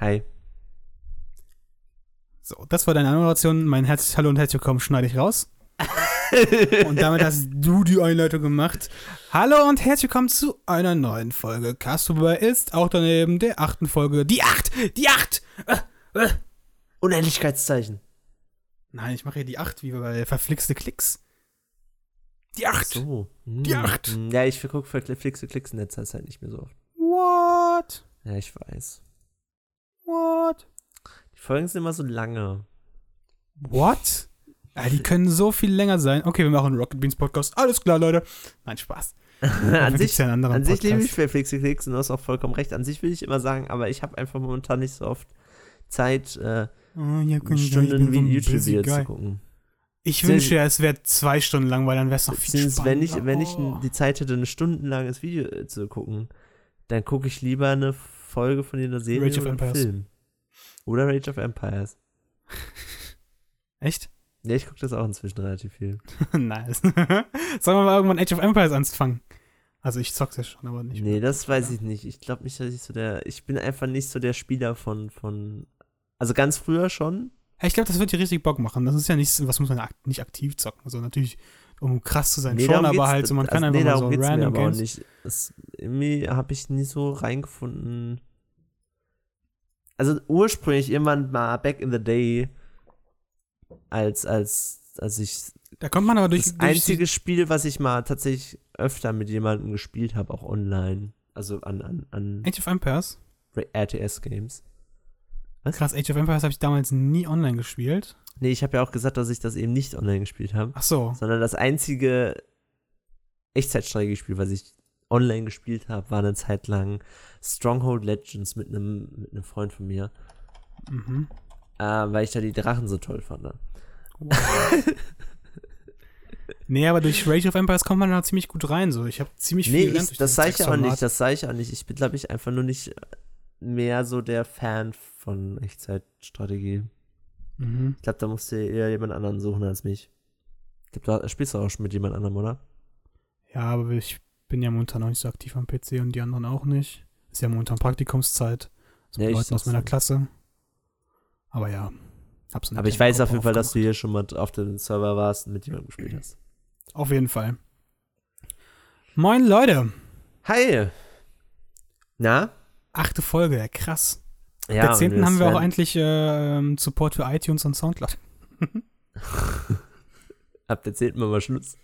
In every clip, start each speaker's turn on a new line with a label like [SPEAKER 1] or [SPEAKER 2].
[SPEAKER 1] Hi.
[SPEAKER 2] So, das war deine Anmoderation. Mein herzliches Hallo und herzlich willkommen schneide ich raus. und damit hast du die Einleitung gemacht. Hallo und herzlich willkommen zu einer neuen Folge. Castuber ist auch daneben der achten Folge. Die acht! Die acht! Äh, äh.
[SPEAKER 1] Unendlichkeitszeichen.
[SPEAKER 2] Nein, ich mache hier die acht, wie bei verflixte Klicks. Die acht!
[SPEAKER 1] So.
[SPEAKER 2] Die
[SPEAKER 1] Hm.
[SPEAKER 2] acht.
[SPEAKER 1] Hm, Ja, ich gucke für Flixe Klicks in letzter Zeit nicht mehr so oft.
[SPEAKER 2] What?
[SPEAKER 1] Ja, ich weiß.
[SPEAKER 2] What?
[SPEAKER 1] Die Folgen sind immer so lange.
[SPEAKER 2] What? Ja, die können so viel länger sein. Okay, wir machen einen Rocket Beans Podcast. Alles klar, Leute. Nein, Spaß.
[SPEAKER 1] an sich,
[SPEAKER 2] ja
[SPEAKER 1] an sich liebe ich für Flixe Klicks und du hast auch vollkommen recht. An sich will ich immer sagen, aber ich habe einfach momentan nicht so oft Zeit, äh,
[SPEAKER 2] Oh, ich
[SPEAKER 1] Stunden
[SPEAKER 2] so
[SPEAKER 1] wie YouTube
[SPEAKER 2] busy
[SPEAKER 1] wieder
[SPEAKER 2] guy.
[SPEAKER 1] zu gucken.
[SPEAKER 2] Ich
[SPEAKER 1] Sehr-
[SPEAKER 2] wünsche ja, es wäre zwei Stunden lang, weil dann wäre es noch viel
[SPEAKER 1] Beziehungsweise, wenn ich,
[SPEAKER 2] spannender.
[SPEAKER 1] wenn ich
[SPEAKER 2] Oh.
[SPEAKER 1] die Zeit hätte, ein stundenlanges Video äh, zu gucken, dann gucke ich lieber eine Folge von einer Serie
[SPEAKER 2] Rage
[SPEAKER 1] oder einem. Film. Oder Rage of Empires.
[SPEAKER 2] Echt?
[SPEAKER 1] Ja, ich gucke das auch inzwischen relativ viel.
[SPEAKER 2] nice. Sollen wir mal irgendwann Age of Empires anfangen? Also ich zock's ja schon, aber nicht.
[SPEAKER 1] Nee, das weiß ich nicht. Ich glaube nicht, dass ich so der. Ich bin einfach nicht so der Spieler von. von also ganz früher schon.
[SPEAKER 2] Ich glaube, das wird dir richtig Bock machen. Das ist ja nichts, was muss man nicht aktiv zocken. Also natürlich, um krass zu sein,
[SPEAKER 1] Nee,
[SPEAKER 2] schon, aber halt so, man kann
[SPEAKER 1] also,
[SPEAKER 2] einfach
[SPEAKER 1] nee,
[SPEAKER 2] mal so
[SPEAKER 1] geht's mir
[SPEAKER 2] random
[SPEAKER 1] aber
[SPEAKER 2] Games.
[SPEAKER 1] nicht. Es, irgendwie habe ich nie so reingefunden. Also ursprünglich irgendwann mal back in the day, als, als, als ich
[SPEAKER 2] Da kommt man aber durch,
[SPEAKER 1] das
[SPEAKER 2] durch
[SPEAKER 1] einzige Spiel, was ich mal tatsächlich öfter mit jemandem gespielt habe, auch online. Also an, an, an
[SPEAKER 2] Age of Empires.
[SPEAKER 1] RTS-Games.
[SPEAKER 2] Krass, Age of Empires habe ich damals nie online gespielt.
[SPEAKER 1] Nee, ich habe ja auch gesagt, dass ich das eben nicht online gespielt habe.
[SPEAKER 2] Ach so.
[SPEAKER 1] sondern das einzige Echtzeitstrategiespiel, was ich online gespielt habe, war eine Zeit lang Stronghold Legends mit einem mit einem Freund von mir,
[SPEAKER 2] Mhm.
[SPEAKER 1] äh, weil ich da die Drachen so toll fand. ne?
[SPEAKER 2] Nee, aber durch Rage of Empires kommt man da ziemlich gut rein. So. Ich habe ziemlich viel
[SPEAKER 1] Nee,
[SPEAKER 2] gelernt
[SPEAKER 1] ich, das sage ich auch nicht, das sage ich auch nicht. Ich bin, glaube ich, einfach nur nicht mehr so der Fan von Echtzeitstrategie.
[SPEAKER 2] Mhm.
[SPEAKER 1] Ich glaube, da musst du eher jemand anderen suchen als mich. Ich glaube, da spielst du auch schon mit jemand anderem, oder?
[SPEAKER 2] Ja, aber ich bin ja momentan noch nicht so aktiv am PC und die anderen auch nicht. Ist ja momentan Praktikumszeit. So
[SPEAKER 1] Ja,
[SPEAKER 2] Leuten aus meiner. Klasse. Aber ja. Hab's
[SPEAKER 1] Aber ich weiß auf jeden Fall, dass du hier schon mal auf dem Server warst und mit jemandem gespielt hast.
[SPEAKER 2] Auf jeden Fall. Moin Leute.
[SPEAKER 1] Hi! Na?
[SPEAKER 2] Achte Folge, ja, krass.
[SPEAKER 1] Ja,
[SPEAKER 2] der zehnten haben wir auch endlich ähm, Support für iTunes und Soundcloud.
[SPEAKER 1] Ab der 10. mal Schluss.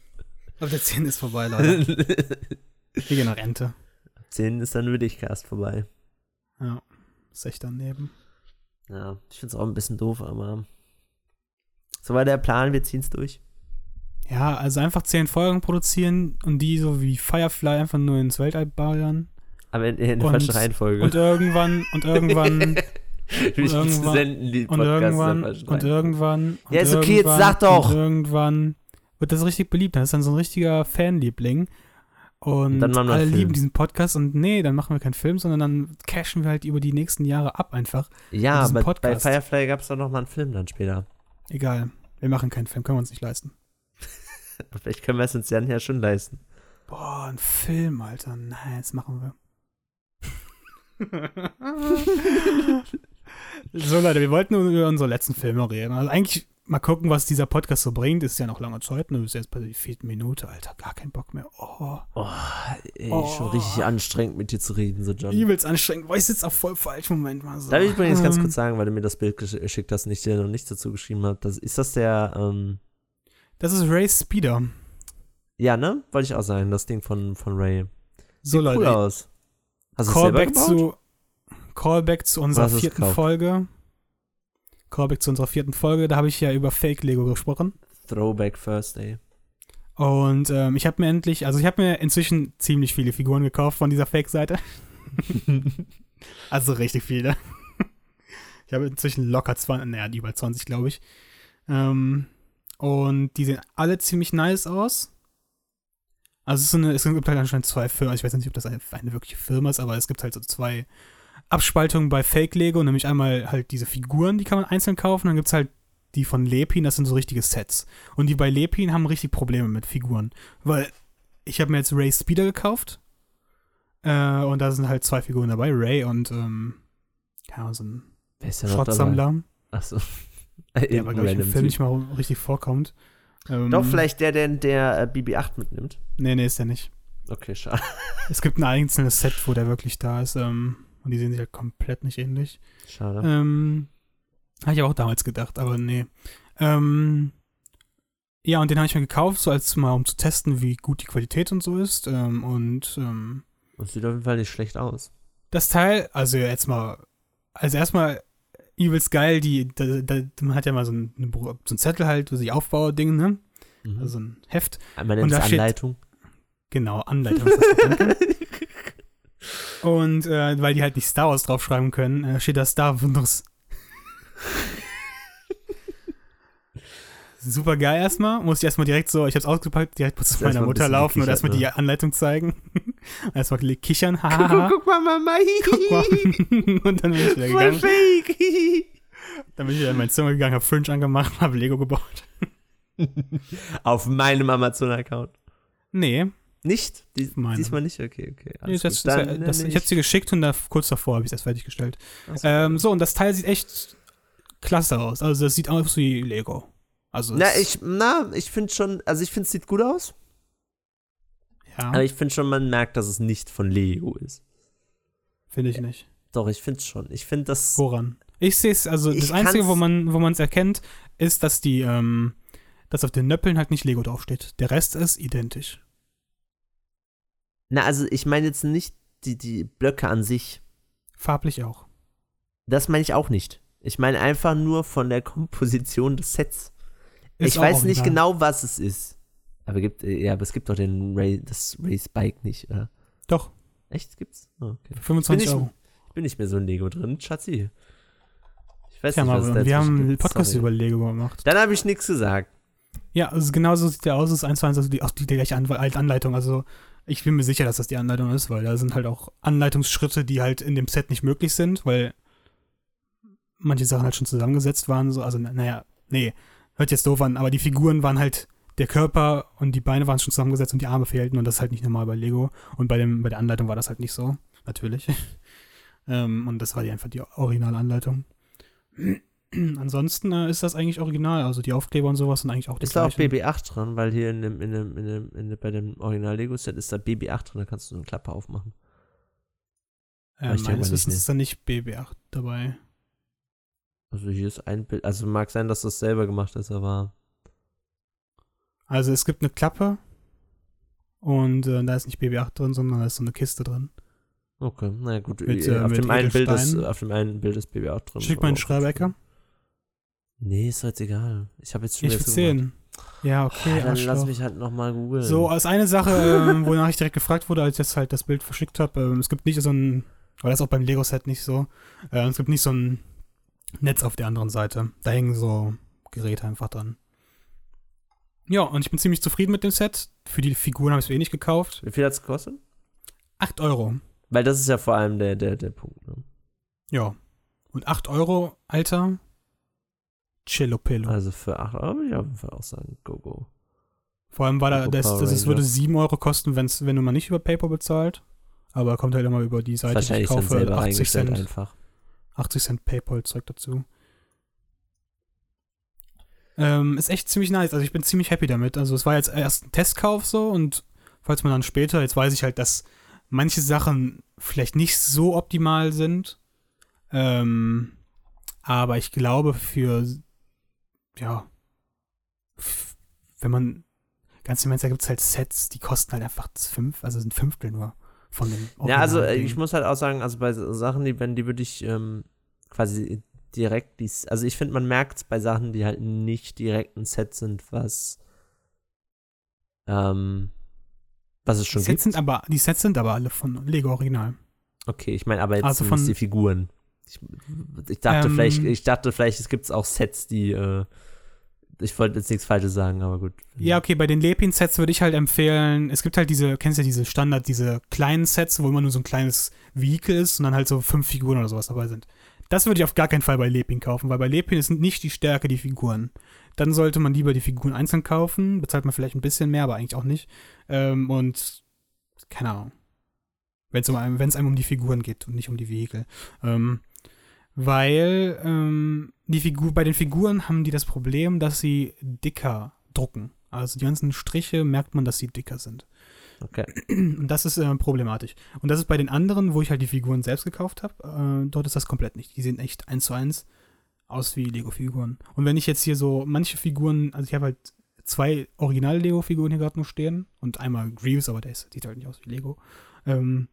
[SPEAKER 2] Aber der 10 ist vorbei, Leute. Wir gehen nach Rente.
[SPEAKER 1] Ab 10 ist dann Willigcast vorbei.
[SPEAKER 2] Ja. Ist echt daneben.
[SPEAKER 1] Ja, ich find's auch ein bisschen doof, aber so war der Plan, wir ziehen's durch.
[SPEAKER 2] Ja, also einfach 10 Folgen produzieren und die so wie Firefly einfach nur ins Weltall ballern.
[SPEAKER 1] Aber in, in der
[SPEAKER 2] Und-
[SPEAKER 1] falschen Reihenfolge.
[SPEAKER 2] Und irgendwann, und irgendwann,
[SPEAKER 1] Wir
[SPEAKER 2] irgendwann-
[SPEAKER 1] senden die
[SPEAKER 2] und irgendwann, und irgendwann. Und
[SPEAKER 1] Ja, ist okay, jetzt sag doch.
[SPEAKER 2] Und irgendwann wird das richtig beliebt. Das ist dann so ein richtiger Fanliebling. Und
[SPEAKER 1] dann machen wir
[SPEAKER 2] alle
[SPEAKER 1] Film.
[SPEAKER 2] lieben diesen Podcast und nee, dann machen wir keinen Film, sondern dann cashen wir halt über die nächsten Jahre ab einfach.
[SPEAKER 1] Ja,
[SPEAKER 2] diesen
[SPEAKER 1] aber
[SPEAKER 2] Podcast.
[SPEAKER 1] bei Firefly gab's doch noch mal einen Film dann später.
[SPEAKER 2] Egal. Wir machen keinen Film, können wir uns nicht leisten.
[SPEAKER 1] Vielleicht können wir es uns dann ja schon leisten.
[SPEAKER 2] Boah, ein Film, Alter. Nein, das machen wir. so, Leute, wir wollten nur über unsere letzten Filme reden. Also eigentlich mal gucken, was dieser Podcast so bringt. Ist ja noch lange Zeit. Ne? Ist jetzt bei der vierten Minute, Alter. Gar kein Bock mehr. Oh,
[SPEAKER 1] Oh, ey,
[SPEAKER 2] Oh.
[SPEAKER 1] schon richtig anstrengend mit dir zu reden, so John.
[SPEAKER 2] übelst anstrengend. Boah, ich sitze auch voll falsch. Moment mal so.
[SPEAKER 1] Darf ich übrigens ganz
[SPEAKER 2] Ähm,
[SPEAKER 1] kurz sagen, weil du mir das Bild gesch- geschickt hast und ich dir noch nichts dazu geschrieben habe. Das, ist das der, ähm,
[SPEAKER 2] Das ist Ray Speeder.
[SPEAKER 1] ja, ne? Wollte ich auch sagen, das Ding von, von Ray.
[SPEAKER 2] So,
[SPEAKER 1] Sieht cool
[SPEAKER 2] Leute.
[SPEAKER 1] aus. Hast
[SPEAKER 2] Callback zu, Callback zu unserer vierten? Folge. Callback zu unserer vierten Folge. Da habe ich ja über Fake Lego gesprochen.
[SPEAKER 1] Throwback Thursday.
[SPEAKER 2] Und ähm, ich habe mir endlich, also ich habe mir inzwischen ziemlich viele Figuren gekauft von dieser Fake-Seite. also richtig viele. Ich habe inzwischen locker 20, naja, über 20, glaube ich. Ähm, und die sehen alle ziemlich nice aus. Also es, eine, es gibt halt anscheinend zwei Firmen, ich weiß nicht, ob das eine, eine wirkliche Firma ist, aber es gibt halt so zwei Abspaltungen bei Fake Lego, nämlich einmal halt diese Figuren, die kann man einzeln kaufen, dann gibt es halt die von Lepin, das sind so richtige Sets. Und die bei Lepin haben richtig Probleme mit Figuren. Weil ich habe mir jetzt Ray Speeder gekauft. Äh, und da sind halt zwei Figuren dabei, Ray und ähm, ja, so ein? Schrottsammler,
[SPEAKER 1] Achso.
[SPEAKER 2] der aber, glaube ich, im Film nicht mal richtig vorkommt. Ähm,
[SPEAKER 1] Doch, vielleicht der, der, der äh, BB-8 mitnimmt.
[SPEAKER 2] Nee, nee, ist der nicht.
[SPEAKER 1] Okay, schade.
[SPEAKER 2] Es gibt ein einzelnes Set, wo der wirklich da ist. Ähm, und die sehen sich halt komplett nicht ähnlich.
[SPEAKER 1] Schade.
[SPEAKER 2] Ähm, habe ich aber auch damals gedacht, aber nee. Ähm, ja, und den habe ich mir gekauft, so als mal um zu testen, wie gut die Qualität und so ist. Ähm, und ähm,
[SPEAKER 1] Und sieht auf jeden Fall nicht schlecht aus.
[SPEAKER 2] das Teil, also jetzt mal, also erstmal übelst geil, die, da, da, man hat ja mal so ein, eine so ein Zettel halt, so die Aufbau-Ding, ne?
[SPEAKER 1] Mhm.
[SPEAKER 2] Also ein Heft. Und
[SPEAKER 1] nennt es
[SPEAKER 2] da steht-
[SPEAKER 1] Anleitung.
[SPEAKER 2] Genau, Anleitung. und äh, weil die halt nicht Star Wars draufschreiben können, äh, steht da Star Wars. Super geil erstmal. Muss ich erstmal direkt so, ich hab's ausgepackt, direkt zu meiner
[SPEAKER 1] ein
[SPEAKER 2] Mutter laufen und erstmal
[SPEAKER 1] ne?
[SPEAKER 2] die Anleitung zeigen. erstmal kichern,
[SPEAKER 1] guck,
[SPEAKER 2] haha.
[SPEAKER 1] guck mal, Mama.
[SPEAKER 2] Guck mal. und dann bin ich wieder gegangen.
[SPEAKER 1] fake.
[SPEAKER 2] Dann bin ich wieder in mein Zimmer gegangen, hab Fringe angemacht, hab Lego gebaut.
[SPEAKER 1] Auf meinem Amazon-Account.
[SPEAKER 2] Nee,
[SPEAKER 1] Nicht? Dies, diesmal nicht? Okay, okay.
[SPEAKER 2] nee das, das,
[SPEAKER 1] Dann,
[SPEAKER 2] das,
[SPEAKER 1] äh,
[SPEAKER 2] ich hab sie geschickt und da, kurz davor habe ich das fertiggestellt.
[SPEAKER 1] Achso.
[SPEAKER 2] Ähm, so, und das Teil sieht echt klasse aus. Also, das sieht aus wie Lego. Also,
[SPEAKER 1] na, ich, na, ich finde schon, also ich finde es sieht gut aus,
[SPEAKER 2] ja,
[SPEAKER 1] aber ich finde schon, man merkt, dass es nicht von Lego ist.
[SPEAKER 2] finde ich nicht.
[SPEAKER 1] Doch, ich finde es schon. Ich finde das.
[SPEAKER 2] Woran? Ich sehe es, also, das Einzige, wo man wo man es erkennt, ist, dass die, ähm, dass auf den Nöppeln halt nicht Lego draufsteht. Der Rest ist identisch.
[SPEAKER 1] Na, also ich meine jetzt nicht die, die Blöcke an sich.
[SPEAKER 2] Farblich auch.
[SPEAKER 1] Das meine ich auch nicht. Ich meine einfach nur von der Komposition des Sets.
[SPEAKER 2] Ist
[SPEAKER 1] ich weiß nicht genau, was es ist. Aber gibt, ja, aber es gibt doch den Ray, das Ray Spike nicht, oder?
[SPEAKER 2] Doch,
[SPEAKER 1] Echt? Gibt's? Oh, okay.
[SPEAKER 2] für 25
[SPEAKER 1] Bin ich-
[SPEAKER 2] Euro.
[SPEAKER 1] Ich bin nicht mehr so in Lego drin, Schatzi. Ich weiß
[SPEAKER 2] Ja,
[SPEAKER 1] nicht, was da
[SPEAKER 2] wir haben einen. Podcast
[SPEAKER 1] Sorry.
[SPEAKER 2] über Lego gemacht.
[SPEAKER 1] Dann habe ich nichts gesagt.
[SPEAKER 2] Ja, also genau so sieht der aus. Es ist eins zu eins, also die, auch die, die gleiche An Anleitung. Also ich bin mir sicher, dass das die Anleitung ist, weil da sind halt auch Anleitungsschritte, die halt in dem Set nicht möglich sind, weil manche Sachen halt schon zusammengesetzt waren. So. Also na- naja, nee, hört jetzt doof an, aber die Figuren waren halt, der Körper und die Beine waren schon zusammengesetzt und die Arme fehlten und das ist halt nicht normal bei Lego. Und bei, dem, bei der Anleitung war das halt nicht so, natürlich. ähm, und das war die einfach die Originalanleitung. Ansonsten äh, ist das eigentlich original. Also die Aufkleber und sowas sind eigentlich auch die
[SPEAKER 1] Ist da auch
[SPEAKER 2] gleichen.
[SPEAKER 1] BB8 dran, weil hier in dem, in dem, in dem, in dem, bei dem Original-Lego-Set ist da BB8 drin, da kannst du so eine Klappe aufmachen.
[SPEAKER 2] Äh, meines Wissens ist da nicht BB8 dabei.
[SPEAKER 1] Also hier ist ein Bild, also mag sein, dass das selber gemacht ist, aber
[SPEAKER 2] Also es gibt eine Klappe und äh, da ist nicht BB8 drin, sondern da ist so eine Kiste drin.
[SPEAKER 1] okay, na gut.
[SPEAKER 2] Mit,
[SPEAKER 1] äh, auf, dem einen Bild ist, auf dem einen Bild ist BB8 drin.
[SPEAKER 2] Schick mal einen Schreibecker.
[SPEAKER 1] Nee, ist jetzt egal. Ich habe jetzt schon
[SPEAKER 2] Ich will
[SPEAKER 1] zugemacht.
[SPEAKER 2] sehen. Ja, okay.
[SPEAKER 1] Ah, dann lass mich halt nochmal googeln.
[SPEAKER 2] So, als eine Sache, ähm, wonach ich direkt gefragt wurde, als ich jetzt halt das Bild verschickt habe, ähm, es gibt nicht so ein, aber das ist auch beim Lego-Set nicht so, äh, es gibt nicht so ein Netz auf der anderen Seite. Da hängen so Geräte einfach dran. Ja, und ich bin ziemlich zufrieden mit dem Set. Für die Figuren habe ich es wenig gekauft.
[SPEAKER 1] Wie viel hat's gekostet?
[SPEAKER 2] 8 Euro.
[SPEAKER 1] Weil das ist ja vor allem der, der, der Punkt. Ne?
[SPEAKER 2] Ja. Und 8 Euro, Alter. Cello-Pello.
[SPEAKER 1] Also für 8 Euro würde ich auf jeden Fall auch sagen, go, go.
[SPEAKER 2] Vor allem
[SPEAKER 1] Lego
[SPEAKER 2] das, das, es würde
[SPEAKER 1] Ranger.
[SPEAKER 2] 7 Euro kosten, wenn's, wenn du mal nicht über PayPal bezahlt. Aber kommt halt immer über die Seite, die ich kaufe.
[SPEAKER 1] selber
[SPEAKER 2] 80
[SPEAKER 1] reingestellt
[SPEAKER 2] Cent,
[SPEAKER 1] einfach.
[SPEAKER 2] 80 Cent PayPal-Zeug dazu. Ähm, ist echt ziemlich nice. Also ich bin ziemlich happy damit. Also es war jetzt erst ein Testkauf so und falls man dann später, jetzt weiß ich halt, dass manche Sachen vielleicht nicht so optimal sind. Ähm, aber ich glaube für, ja, wenn man, ganz im Ernst, da gibt es halt Sets, die kosten halt einfach fünf, also ein Fünftel nur von dem
[SPEAKER 1] Ja, also äh, ich muss halt auch sagen, also bei Sachen, die, wenn die würde ich ähm, quasi direkt dies, also ich finde, man merkt bei Sachen, die halt nicht direkt ein Set sind, was ähm, was es
[SPEAKER 2] die
[SPEAKER 1] schon
[SPEAKER 2] Sets
[SPEAKER 1] gibt.
[SPEAKER 2] sind aber, die Sets sind aber alle von Lego Original.
[SPEAKER 1] Okay, ich meine aber jetzt
[SPEAKER 2] Also von-
[SPEAKER 1] die Figuren. Ich, ich dachte
[SPEAKER 2] Ähm,
[SPEAKER 1] vielleicht, ich dachte vielleicht, es gibt auch Sets, die äh, ich wollte jetzt nichts Falsches sagen, aber gut.
[SPEAKER 2] Ja, okay, bei den Lepin-Sets würde ich halt empfehlen, es gibt halt diese, kennst du ja diese Standard, diese kleinen Sets, wo immer nur so ein kleines Vehikel ist und dann halt so fünf Figuren oder sowas dabei sind. Das würde ich auf gar keinen Fall bei Lepin kaufen, weil bei Lepin ist nicht die Stärke die Figuren. Dann sollte man lieber die Figuren einzeln kaufen, bezahlt man vielleicht ein bisschen mehr, aber eigentlich auch nicht. Ähm, und keine Ahnung. Wenn es um, einem- um die Figuren geht und nicht um die Vehikel. Ähm, Weil ähm, die Figur, bei den Figuren haben die das Problem, dass sie dicker drucken. Also die ganzen Striche merkt man, dass sie dicker sind.
[SPEAKER 1] Okay.
[SPEAKER 2] Und das ist äh, problematisch. Und das ist bei den anderen, wo ich halt die Figuren selbst gekauft habe, äh, dort ist das komplett nicht. Die sehen echt eins zu eins aus wie Lego-Figuren. Und wenn ich jetzt hier so manche Figuren, also ich habe halt zwei Original-Lego-Figuren hier gerade nur stehen und einmal Greaves, aber der sieht halt nicht aus wie Lego. Ähm,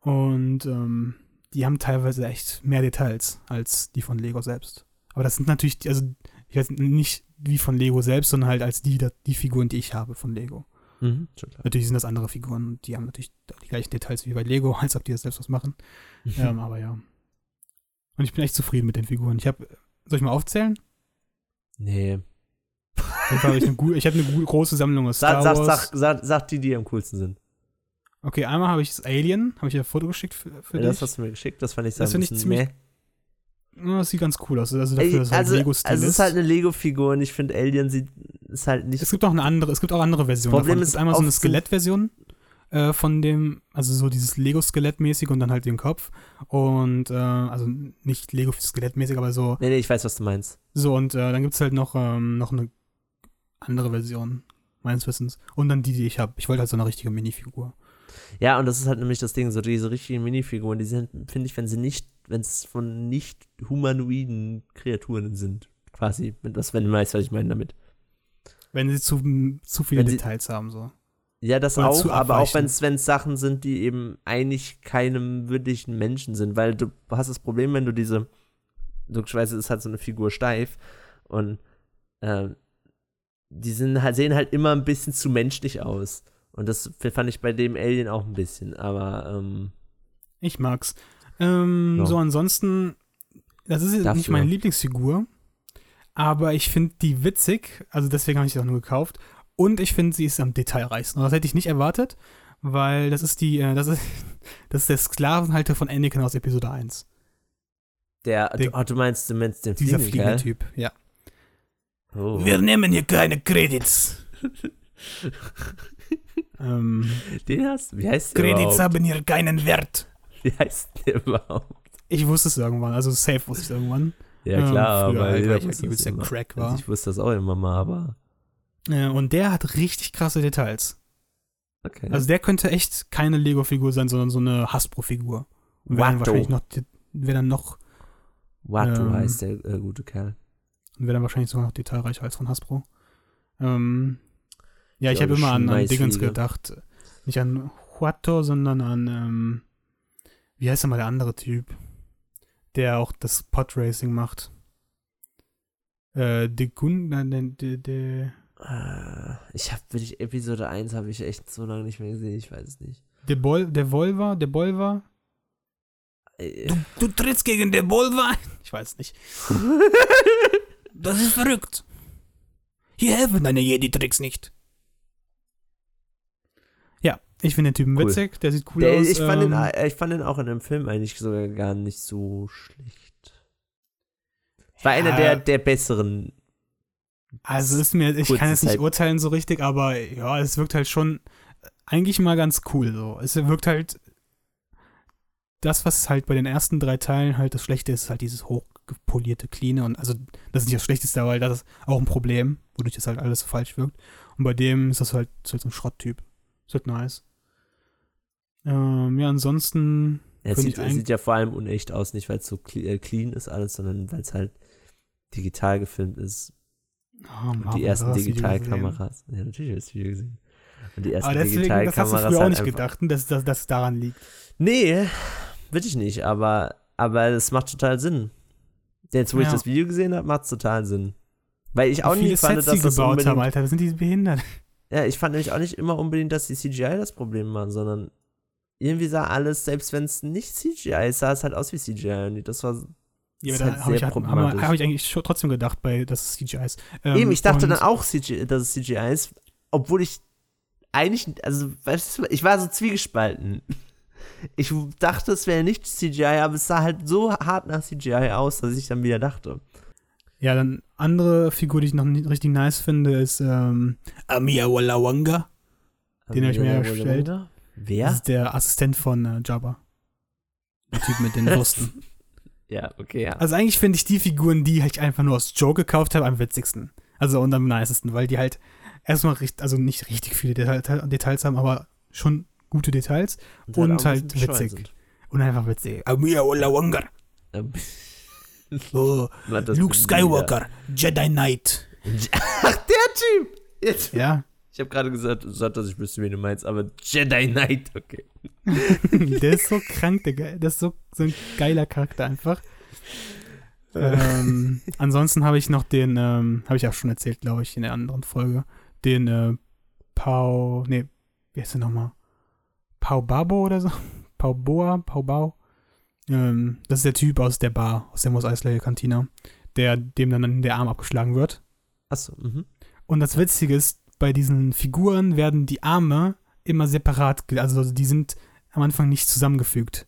[SPEAKER 2] und ähm, die haben teilweise echt mehr Details als die von Lego selbst. Aber das sind natürlich, also ich weiß nicht wie von Lego selbst, sondern halt als die, die Figuren, die ich habe von Lego.
[SPEAKER 1] Mhm.
[SPEAKER 2] Natürlich sind das andere Figuren, die haben natürlich die gleichen Details wie bei Lego, als ob die das selbst was machen. ähm, aber ja. Und ich bin echt zufrieden mit den Figuren. Ich habe, soll ich mal aufzählen?
[SPEAKER 1] Nee.
[SPEAKER 2] Fall habe ich eine, ich hab eine große Sammlung aus
[SPEAKER 1] Sag,
[SPEAKER 2] Star
[SPEAKER 1] sag,
[SPEAKER 2] Wars.
[SPEAKER 1] sag, sag, sag die, die am coolsten sind.
[SPEAKER 2] Okay, einmal habe ich das Alien, habe ich ja ein Foto geschickt für, für
[SPEAKER 1] Ja, das
[SPEAKER 2] dich.
[SPEAKER 1] hast du mir geschickt, das fand ich so
[SPEAKER 2] Das
[SPEAKER 1] ein
[SPEAKER 2] find ich ziemlich
[SPEAKER 1] meh.
[SPEAKER 2] Das sieht ganz cool aus. Also dafür, dass es halt
[SPEAKER 1] also,
[SPEAKER 2] Lego-Stil
[SPEAKER 1] also es
[SPEAKER 2] ist.
[SPEAKER 1] halt eine Lego-Figur und ich finde Alien sieht ist halt nicht
[SPEAKER 2] es gibt auch eine andere, es gibt auch andere Versionen.
[SPEAKER 1] Problem
[SPEAKER 2] davon. Es
[SPEAKER 1] ist
[SPEAKER 2] einmal so eine Skelettversion äh, von dem, also so dieses Lego-Skelettmäßig und dann halt den Kopf. Und äh, also nicht Lego-Skelettmäßig, aber so.
[SPEAKER 1] Nee, nee, ich weiß, was du meinst.
[SPEAKER 2] So, und äh, dann gibt es halt noch, ähm, noch eine andere Version, meines Wissens. Und dann die, die ich habe. Ich wollte halt so eine richtige Minifigur.
[SPEAKER 1] Ja, und das ist halt nämlich das Ding, so diese richtigen Minifiguren, die sind, finde ich, wenn sie nicht, wenn es von nicht humanoiden Kreaturen sind, quasi, wenn das, wenn du weißt, was ich meine damit.
[SPEAKER 2] Wenn sie zu, zu viele
[SPEAKER 1] sie-
[SPEAKER 2] Details haben, so.
[SPEAKER 1] Ja, das
[SPEAKER 2] Oder
[SPEAKER 1] auch, aber auch wenn es Sachen sind, die eben eigentlich keinem wirklichen Menschen sind, weil du hast das Problem, wenn du diese, logischerweise ist halt so eine Figur steif und ähm, die sind halt, sehen halt immer ein bisschen zu menschlich aus. Und das fand ich bei dem Alien auch ein bisschen, aber ähm,
[SPEAKER 2] Ich mag's. Ähm,
[SPEAKER 1] Ja.
[SPEAKER 2] So, ansonsten, das ist jetzt nicht meine Lieblingsfigur, aber ich finde die witzig, also deswegen habe ich sie auch nur gekauft. Und ich finde, sie ist am detailreichsten. Und das hätte ich nicht erwartet, weil das ist die, äh, das ist, das ist der Sklavenhalter von Anakin aus Episode 1.
[SPEAKER 1] der,
[SPEAKER 2] Der-
[SPEAKER 1] du, oh, du meinst, du meinst den
[SPEAKER 2] Dieser
[SPEAKER 1] Fliegenkerl?
[SPEAKER 2] fliegende Typ, ja.
[SPEAKER 1] Oh.
[SPEAKER 2] nehmen hier keine Credits. ähm,
[SPEAKER 1] Den hast wie heißt der überhaupt?
[SPEAKER 2] haben hier keinen Wert.
[SPEAKER 1] Wie heißt der überhaupt?
[SPEAKER 2] Ich wusste es irgendwann, also safe wusste ich es irgendwann.
[SPEAKER 1] Ja,
[SPEAKER 2] Ähm,
[SPEAKER 1] klar,
[SPEAKER 2] früher
[SPEAKER 1] aber
[SPEAKER 2] halt,
[SPEAKER 1] jeder
[SPEAKER 2] weil ich
[SPEAKER 1] wusste
[SPEAKER 2] übelst
[SPEAKER 1] das
[SPEAKER 2] der. Crack
[SPEAKER 1] Also
[SPEAKER 2] war.
[SPEAKER 1] ich wusste das auch immer mal, aber
[SPEAKER 2] Äh, und der hat richtig krasse Details.
[SPEAKER 1] okay.
[SPEAKER 2] Also der könnte echt keine Lego-Figur sein, sondern so eine Hasbro-Figur. Und wäre dann wahrscheinlich noch, wäre dann noch,
[SPEAKER 1] Watto
[SPEAKER 2] ähm,
[SPEAKER 1] heißt der äh, gute Kerl.
[SPEAKER 2] wäre dann wahrscheinlich sogar noch detailreicher als von Hasbro. Ähm, ja, ich habe immer an, an. Dingens gedacht. Nicht an Huato, sondern an, ähm, wie heißt mal der andere Typ, der auch das Podracing macht? Äh, De Gun, nein, de, de,
[SPEAKER 1] Äh, ich habe wirklich Episode 1 habe ich echt so lange nicht mehr gesehen, ich weiß es nicht.
[SPEAKER 2] de Bol, de Volva, de Bolva?
[SPEAKER 1] Äh,
[SPEAKER 2] Du, du trittst gegen de Bolva? Ich weiß nicht. Das ist verrückt. Hier helfen deine Jedi-Tricks nicht. Ich finde den Typen
[SPEAKER 1] Cool.
[SPEAKER 2] witzig, der sieht cool
[SPEAKER 1] der,
[SPEAKER 2] aus.
[SPEAKER 1] ich, fand
[SPEAKER 2] ähm,
[SPEAKER 1] den, ich fand den auch in dem Film eigentlich sogar gar nicht so schlecht. War einer
[SPEAKER 2] Ja.
[SPEAKER 1] der, der besseren.
[SPEAKER 2] Also ist mir, ich kann jetzt nicht urteilen so richtig, aber ja, es wirkt halt schon eigentlich mal ganz cool so. Es wirkt halt das, was halt bei den ersten drei Teilen halt das Schlechte ist, ist halt dieses hochgepolierte, cleane und also das ist nicht das Schlechteste, aber das ist auch ein Problem, wodurch das halt alles falsch wirkt. Und bei dem ist das halt, ist halt so ein Schrotttyp. Ist halt nice. Ähm, ja, ansonsten
[SPEAKER 1] Er
[SPEAKER 2] Find
[SPEAKER 1] sieht,
[SPEAKER 2] ich
[SPEAKER 1] sieht ja vor allem unecht aus, nicht weil es so äh, clean ist alles, sondern weil es halt digital gefilmt ist.
[SPEAKER 2] oh,
[SPEAKER 1] Und die ersten
[SPEAKER 2] hast du die gesehen?
[SPEAKER 1] Digitalkameras. Ja, natürlich habe ich das Video gesehen. Und die ersten
[SPEAKER 2] Aber deswegen, das hast du
[SPEAKER 1] Digitalkameras
[SPEAKER 2] früher auch
[SPEAKER 1] halt
[SPEAKER 2] nicht
[SPEAKER 1] einfach-
[SPEAKER 2] gedacht, dass dass das daran liegt.
[SPEAKER 1] Nee, wirklich nicht, aber, aber es macht total Sinn. Jetzt, wo ich
[SPEAKER 2] Ja.
[SPEAKER 1] das Video gesehen habe, macht es total Sinn. Weil ich auch nie
[SPEAKER 2] viele
[SPEAKER 1] fand,
[SPEAKER 2] Sets
[SPEAKER 1] dass
[SPEAKER 2] sie
[SPEAKER 1] das
[SPEAKER 2] gebaut haben, Alter, sind die behindert?
[SPEAKER 1] Ja, ich fand nämlich auch nicht immer unbedingt, dass die CGI das Problem waren, sondern irgendwie sah alles, selbst wenn es nicht CGI ist, sah es halt aus wie CGI. Und das war.
[SPEAKER 2] Ja, aber
[SPEAKER 1] halt
[SPEAKER 2] da habe ich,
[SPEAKER 1] sehr
[SPEAKER 2] hab, ich eigentlich schon trotzdem gedacht, bei, dass es CGI ist. Ähm,
[SPEAKER 1] Eben, ich dachte dann auch, CGI, dass es CGI ist, obwohl ich eigentlich, also, weißt du, ich war so zwiegespalten. Ich dachte, es wäre nicht CGI, aber es sah halt so hart nach CGI aus, dass ich dann wieder dachte.
[SPEAKER 2] Ja, dann andere Figur, die ich noch nicht richtig nice finde, ist ähm, Amia Wallawanga. Den hab ich mir erstellt.
[SPEAKER 1] Wer?
[SPEAKER 2] Das ist der Assistent von äh, Jabba. Der Typ mit den Würsten.
[SPEAKER 1] Ja, okay, ja.
[SPEAKER 2] Also eigentlich finde ich die Figuren, die ich einfach nur aus Joe gekauft habe, am witzigsten. Also und am nicesten, weil die halt erstmal richtig, also nicht richtig viele Detail, Details haben, aber schon gute Details und, halt
[SPEAKER 1] bisschen bescheuert
[SPEAKER 2] witzig. Und einfach witzig. Amia Olawanger.
[SPEAKER 1] sind.
[SPEAKER 2] Oh, Luke Skywalker, Jedi Knight.
[SPEAKER 1] Ach, der Typ! Jetzt.
[SPEAKER 2] Ja,
[SPEAKER 1] Ich habe gerade gesagt, gesagt, dass ich wüsste, wen du meinst, aber Jedi Knight, okay.
[SPEAKER 2] der ist so krank, der, Ge- das ist so, so ein geiler Charakter einfach. ähm, ansonsten habe ich noch den, ähm, habe ich auch schon erzählt, glaube ich, in der anderen Folge, den äh, Pau, nee, wie heißt der nochmal? Pau Babo oder so? Pau Boa, Pau Bau. Ähm, das ist der Typ aus der Bar, aus der Mos Eisley Cantina, der dem dann der Arm abgeschlagen wird.
[SPEAKER 1] Achso, mhm.
[SPEAKER 2] Und das Witzige ist, bei diesen Figuren werden die Arme immer separat, also die sind am Anfang nicht zusammengefügt.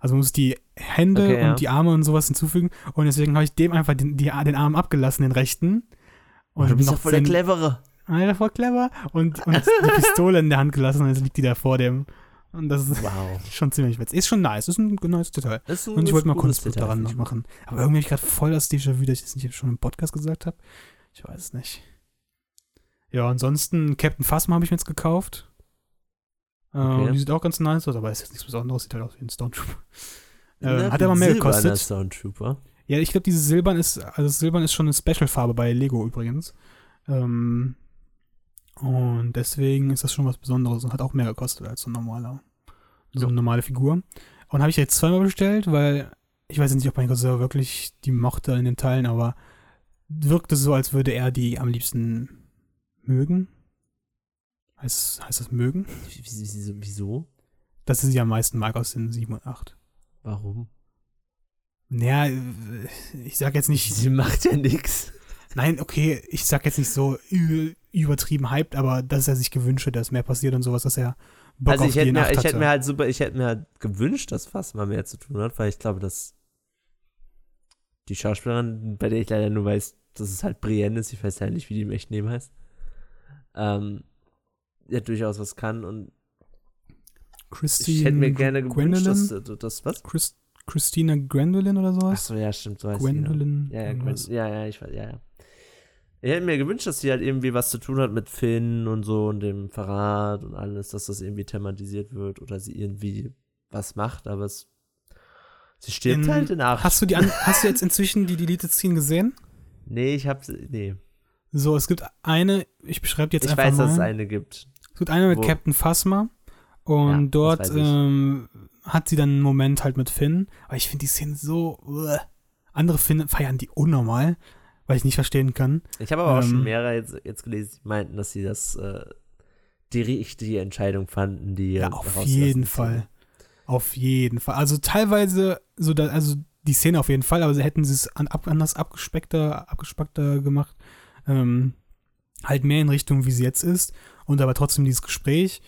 [SPEAKER 2] Also man muss die Hände
[SPEAKER 1] Okay, ja.
[SPEAKER 2] und die Arme und sowas hinzufügen. Und deswegen habe ich dem einfach den, die, den Arm abgelassen, den rechten.
[SPEAKER 1] Und du bist ja
[SPEAKER 2] noch
[SPEAKER 1] voll der Clevere.
[SPEAKER 2] Alter, voll clever. Und, und die Pistole in der Hand gelassen und jetzt liegt die da vor dem. Und das ist
[SPEAKER 1] Wow.
[SPEAKER 2] schon ziemlich witzig. Ist schon nice, ist ein nice Detail.
[SPEAKER 1] Ist ein
[SPEAKER 2] Und ich wollte mal
[SPEAKER 1] Detail,
[SPEAKER 2] daran noch machen. Aber irgendwie habe ich gerade voll das Déjà-vu, dass ich das nicht schon im Podcast gesagt habe. Ich weiß es nicht. Ja, ansonsten Captain Phasma habe ich mir jetzt gekauft. Äh,
[SPEAKER 1] Okay.
[SPEAKER 2] Die sieht auch ganz nice aus, aber ist jetzt nichts Besonderes. Sieht halt aus wie ein Stormtrooper.
[SPEAKER 1] Na,
[SPEAKER 2] Äh, hat aber mehr gekostet.
[SPEAKER 1] Stormtrooper.
[SPEAKER 2] Ja, ich glaube, dieses Silbern ist, also das Silbern ist schon eine Special-Farbe bei Lego übrigens. Ähm, und deswegen ist das schon was Besonderes und hat auch mehr gekostet als so ein normaler, so eine normale Figur. Und habe ich jetzt zweimal bestellt, weil ich weiß nicht, ob mein Cousin wirklich die mochte in den Teilen, aber wirkte so, als würde er die am liebsten mögen. Heißt, heißt das mögen?
[SPEAKER 1] Wie- wie- wie- Wieso?
[SPEAKER 2] Das ist sie am meisten mag aus den 7 und 8.
[SPEAKER 1] Warum?
[SPEAKER 2] Naja, ich sag jetzt nicht,
[SPEAKER 1] Sie macht ja nichts.
[SPEAKER 2] Nein, okay, ich sag jetzt nicht so übertrieben hyped, aber dass er sich gewünscht hätte, dass mehr passiert und sowas, dass er Bock
[SPEAKER 1] Also ich hätte, mir, ich hätte mir halt super, ich hätte mir halt gewünscht, dass Fassma mehr zu tun hat, weil ich glaube, dass die Schauspielerin, bei der ich leider nur weiß, dass es halt Brienne ist, ich weiß halt nicht, wie die im echten Leben heißt, ähm, ja durchaus was kann und
[SPEAKER 2] Christine
[SPEAKER 1] ich hätte mir gerne gewünscht, dass das, was?
[SPEAKER 2] Chris, Christina Gwendolyn oder sowas?
[SPEAKER 1] Achso, ja, stimmt, so heißt.
[SPEAKER 2] Gwendolyn.
[SPEAKER 1] Ja, ja. Gwen, ja, ja, ich weiß, ja, ja. Ich hätte mir gewünscht, dass sie halt irgendwie was zu tun hat mit Finn und so und dem Verrat und alles, dass das irgendwie thematisiert wird oder sie irgendwie was macht, aber es. Sie stirbt
[SPEAKER 2] In-
[SPEAKER 1] halt in acht.
[SPEAKER 2] Hast du die hast du jetzt inzwischen die Deleted Scene gesehen?
[SPEAKER 1] Nee, ich hab sie. Nee.
[SPEAKER 2] So, es gibt eine, ich beschreibe die jetzt
[SPEAKER 1] Ich
[SPEAKER 2] einfach
[SPEAKER 1] weiß,
[SPEAKER 2] mal.
[SPEAKER 1] dass es eine gibt.
[SPEAKER 2] Es gibt eine mit
[SPEAKER 1] Wo-
[SPEAKER 2] Captain Phasma und
[SPEAKER 1] Ja,
[SPEAKER 2] dort
[SPEAKER 1] weiß ich.
[SPEAKER 2] ähm, hat sie dann einen Moment halt mit Finn. Aber ich finde die Szene so. uah. Andere Finn feiern die unnormal, weil ich nicht verstehen kann.
[SPEAKER 1] Ich habe aber auch schon
[SPEAKER 2] Ähm.
[SPEAKER 1] mehrere jetzt, jetzt gelesen, die meinten, dass sie das äh, die richtige Entscheidung fanden, die
[SPEAKER 2] Ja, auf jeden Fall. Auf jeden Fall. Also teilweise, so da, also die Szene auf jeden Fall, aber sie hätten sie es an, ab, anders abgespeckter, abgespeckter gemacht. Ähm, halt mehr in Richtung, wie sie jetzt ist. Und aber trotzdem dieses Gespräch.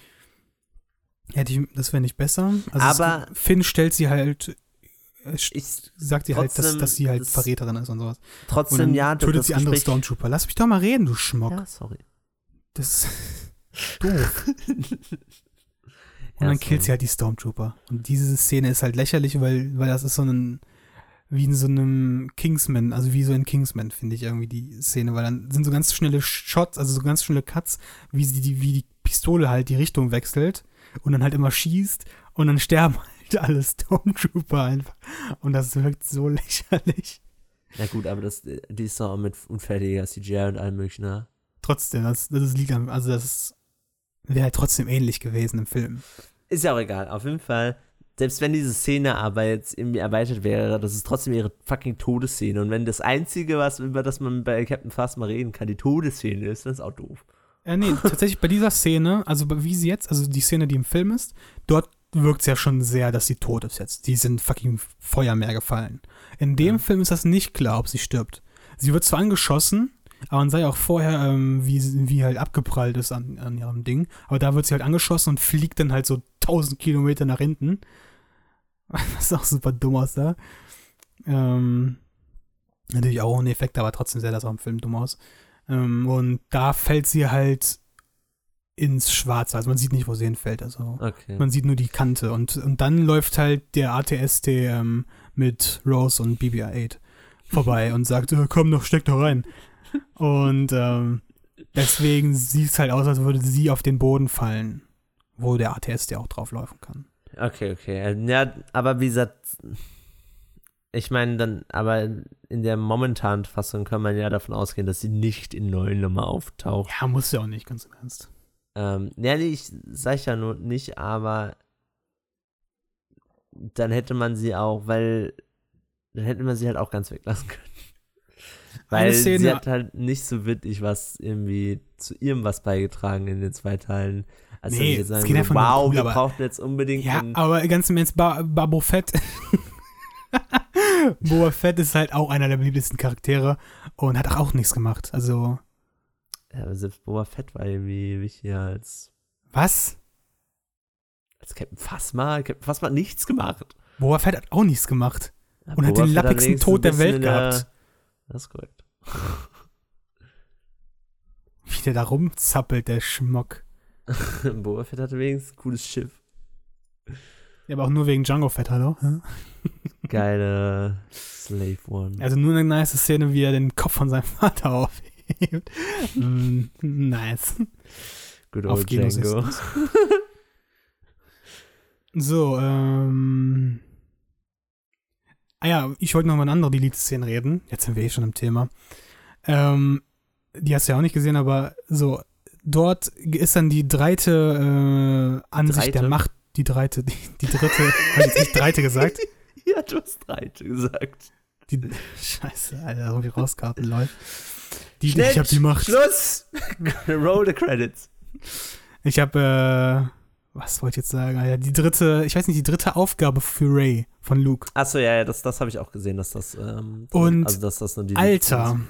[SPEAKER 2] Hätte ich, das wäre nicht besser. Also
[SPEAKER 1] Aber-
[SPEAKER 2] es, Finn stellt sie halt, äh,
[SPEAKER 1] Ich
[SPEAKER 2] sagt sie halt, dass, dass sie halt
[SPEAKER 1] das-
[SPEAKER 2] Verräterin ist und sowas. Und
[SPEAKER 1] trotzdem,
[SPEAKER 2] dann
[SPEAKER 1] ja,
[SPEAKER 2] tötet
[SPEAKER 1] das
[SPEAKER 2] sie andere
[SPEAKER 1] Gespräch-
[SPEAKER 2] Stormtrooper. Lass mich doch mal reden, du Schmock.
[SPEAKER 1] Ja, sorry.
[SPEAKER 2] Das ist doof. Und
[SPEAKER 1] Ja,
[SPEAKER 2] dann killt
[SPEAKER 1] sorry.
[SPEAKER 2] sie halt die Stormtrooper. Und diese Szene ist halt lächerlich, weil, weil das ist so ein, wie in so einem Kingsman, also wie so in Kingsman, finde ich irgendwie die Szene, weil dann sind so ganz schnelle Shots, also so ganz schnelle Cuts, wie die, wie die Pistole halt die Richtung wechselt und dann halt immer schießt und dann sterben halt alle Stormtrooper einfach. Und das wirkt so lächerlich.
[SPEAKER 1] Na gut, aber das, die ist doch auch mit unfertiger CGI und allem möglichen, ne?
[SPEAKER 2] Trotzdem, das, das liegt am, also das wäre halt trotzdem ähnlich gewesen im Film.
[SPEAKER 1] Ist ja auch egal. Auf jeden Fall, selbst wenn diese Szene aber jetzt irgendwie erweitert wäre, das ist trotzdem ihre fucking Todesszene. Und wenn das Einzige, was, über das man bei Captain Phasma reden kann, die Todesszene ist, dann ist auch doof.
[SPEAKER 2] Ja, nee, tatsächlich bei dieser Szene, also wie sie jetzt, also die Szene, die im Film ist, dort wirkt es ja schon sehr, dass sie tot ist jetzt. Die sind fucking Feuermeer gefallen. In dem
[SPEAKER 1] Ja.
[SPEAKER 2] Film ist das nicht klar, ob sie stirbt. Sie wird zwar angeschossen, aber man sei auch vorher, ähm, wie, wie halt abgeprallt ist an, an ihrem Ding. Aber da wird sie halt angeschossen und fliegt dann halt so 1000 Kilometer nach hinten. Was auch super dumm aussah. Ähm, natürlich auch ohne Effekt, aber trotzdem sah das auch im Film dumm aus. Ähm, und da fällt sie halt ins Schwarze. Also man sieht nicht, wo sie hinfällt. Also
[SPEAKER 1] Okay.
[SPEAKER 2] man sieht nur die Kante. Und, und dann läuft halt der ATST ähm, mit Rose und BB-8 vorbei und sagt, äh, komm noch, steck doch rein. Und ähm, deswegen sieht es halt aus, als würde sie auf den Boden fallen, wo der ATS ja auch drauflaufen kann.
[SPEAKER 1] Okay, okay. Ja, aber wie gesagt, ich meine dann, aber in der momentanen Fassung kann man ja davon ausgehen, dass sie nicht in neuen Nummer auftaucht.
[SPEAKER 2] Ja, muss ja auch nicht, ganz im Ernst.
[SPEAKER 1] Ähm, ja, nee, ich sag ja nur nicht, aber dann hätte man sie auch, weil dann hätte man sie halt auch ganz weglassen können. Weil sie hat halt nicht so wirklich was irgendwie zu ihrem was beigetragen in den zwei Teilen. Also
[SPEAKER 2] Nee,
[SPEAKER 1] jetzt
[SPEAKER 2] es
[SPEAKER 1] sagen
[SPEAKER 2] geht einfach
[SPEAKER 1] wow,
[SPEAKER 2] cool,
[SPEAKER 1] wir brauchen jetzt unbedingt
[SPEAKER 2] Ja, aber ganz im Ernst, ba Babo Fett. Boba Fett ist halt auch einer der beliebtesten Charaktere und hat auch nichts gemacht. Also,
[SPEAKER 1] ja, aber selbst Boba Fett war irgendwie wichtiger als,
[SPEAKER 2] was?
[SPEAKER 1] als Captain Phasma. Captain Phasma hat nichts gemacht.
[SPEAKER 2] Boba Fett hat auch nichts gemacht.
[SPEAKER 1] Ja,
[SPEAKER 2] Und hat
[SPEAKER 1] Boba
[SPEAKER 2] den
[SPEAKER 1] Fett
[SPEAKER 2] lappigsten Tod der Welt gehabt.
[SPEAKER 1] Das ist korrekt.
[SPEAKER 2] Wie der da rumzappelt, der Schmock.
[SPEAKER 1] Boba Fett hatte wenigstens ein cooles Schiff.
[SPEAKER 2] Ja, aber auch nur wegen Django Fett, hallo?
[SPEAKER 1] Geile Slave One.
[SPEAKER 2] Also nur eine nice Szene, wie er den Kopf von seinem Vater aufhebt. Mm, nice.
[SPEAKER 1] Good
[SPEAKER 2] auf
[SPEAKER 1] old
[SPEAKER 2] Genos
[SPEAKER 1] Django.
[SPEAKER 2] So, ähm. Ah ja, ich wollte noch mal eine andere Delete-Szene reden. Jetzt sind wir eh schon im Thema. Ähm, die hast du ja auch nicht gesehen, aber so, dort ist dann die dreite äh, Ansicht
[SPEAKER 1] Dreite?
[SPEAKER 2] der Macht. Die dreite, die, die dritte, hab ich nicht dreite gesagt?
[SPEAKER 1] ja, du hast Reite gesagt.
[SPEAKER 2] Die, scheiße, Alter, so wie rauskarten läuft. Die,
[SPEAKER 1] Schnell,
[SPEAKER 2] ich hab die Macht.
[SPEAKER 1] Schluss! Roll the credits.
[SPEAKER 2] Ich habe, äh, was wollte ich jetzt sagen? Alter, die dritte, ich weiß nicht, die dritte Aufgabe für Ray von Luke.
[SPEAKER 1] Achso, ja, ja, das, das habe ich auch gesehen, dass das. Ähm,
[SPEAKER 2] Und
[SPEAKER 1] also, dass das nur die
[SPEAKER 2] Alter,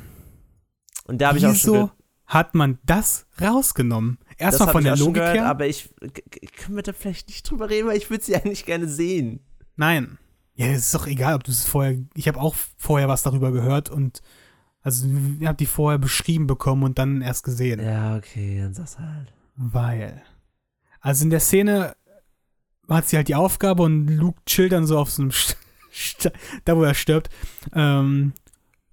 [SPEAKER 1] Und da habe ich auch schon.
[SPEAKER 2] wieso hat man das rausgenommen? Erstmal von der Logik
[SPEAKER 1] gehört,
[SPEAKER 2] her.
[SPEAKER 1] Aber ich. Können wir da vielleicht nicht drüber reden, weil ich würde sie eigentlich gerne sehen.
[SPEAKER 2] Nein. Ja, es ist doch egal, ob du es vorher. Ich habe auch vorher was darüber gehört und also ich habe die vorher beschrieben bekommen und dann erst gesehen.
[SPEAKER 1] Ja, okay, dann sag's halt.
[SPEAKER 2] Weil. Also in der Szene hat sie halt die Aufgabe und Luke chillt dann so auf so einem St St da wo er stirbt, ähm,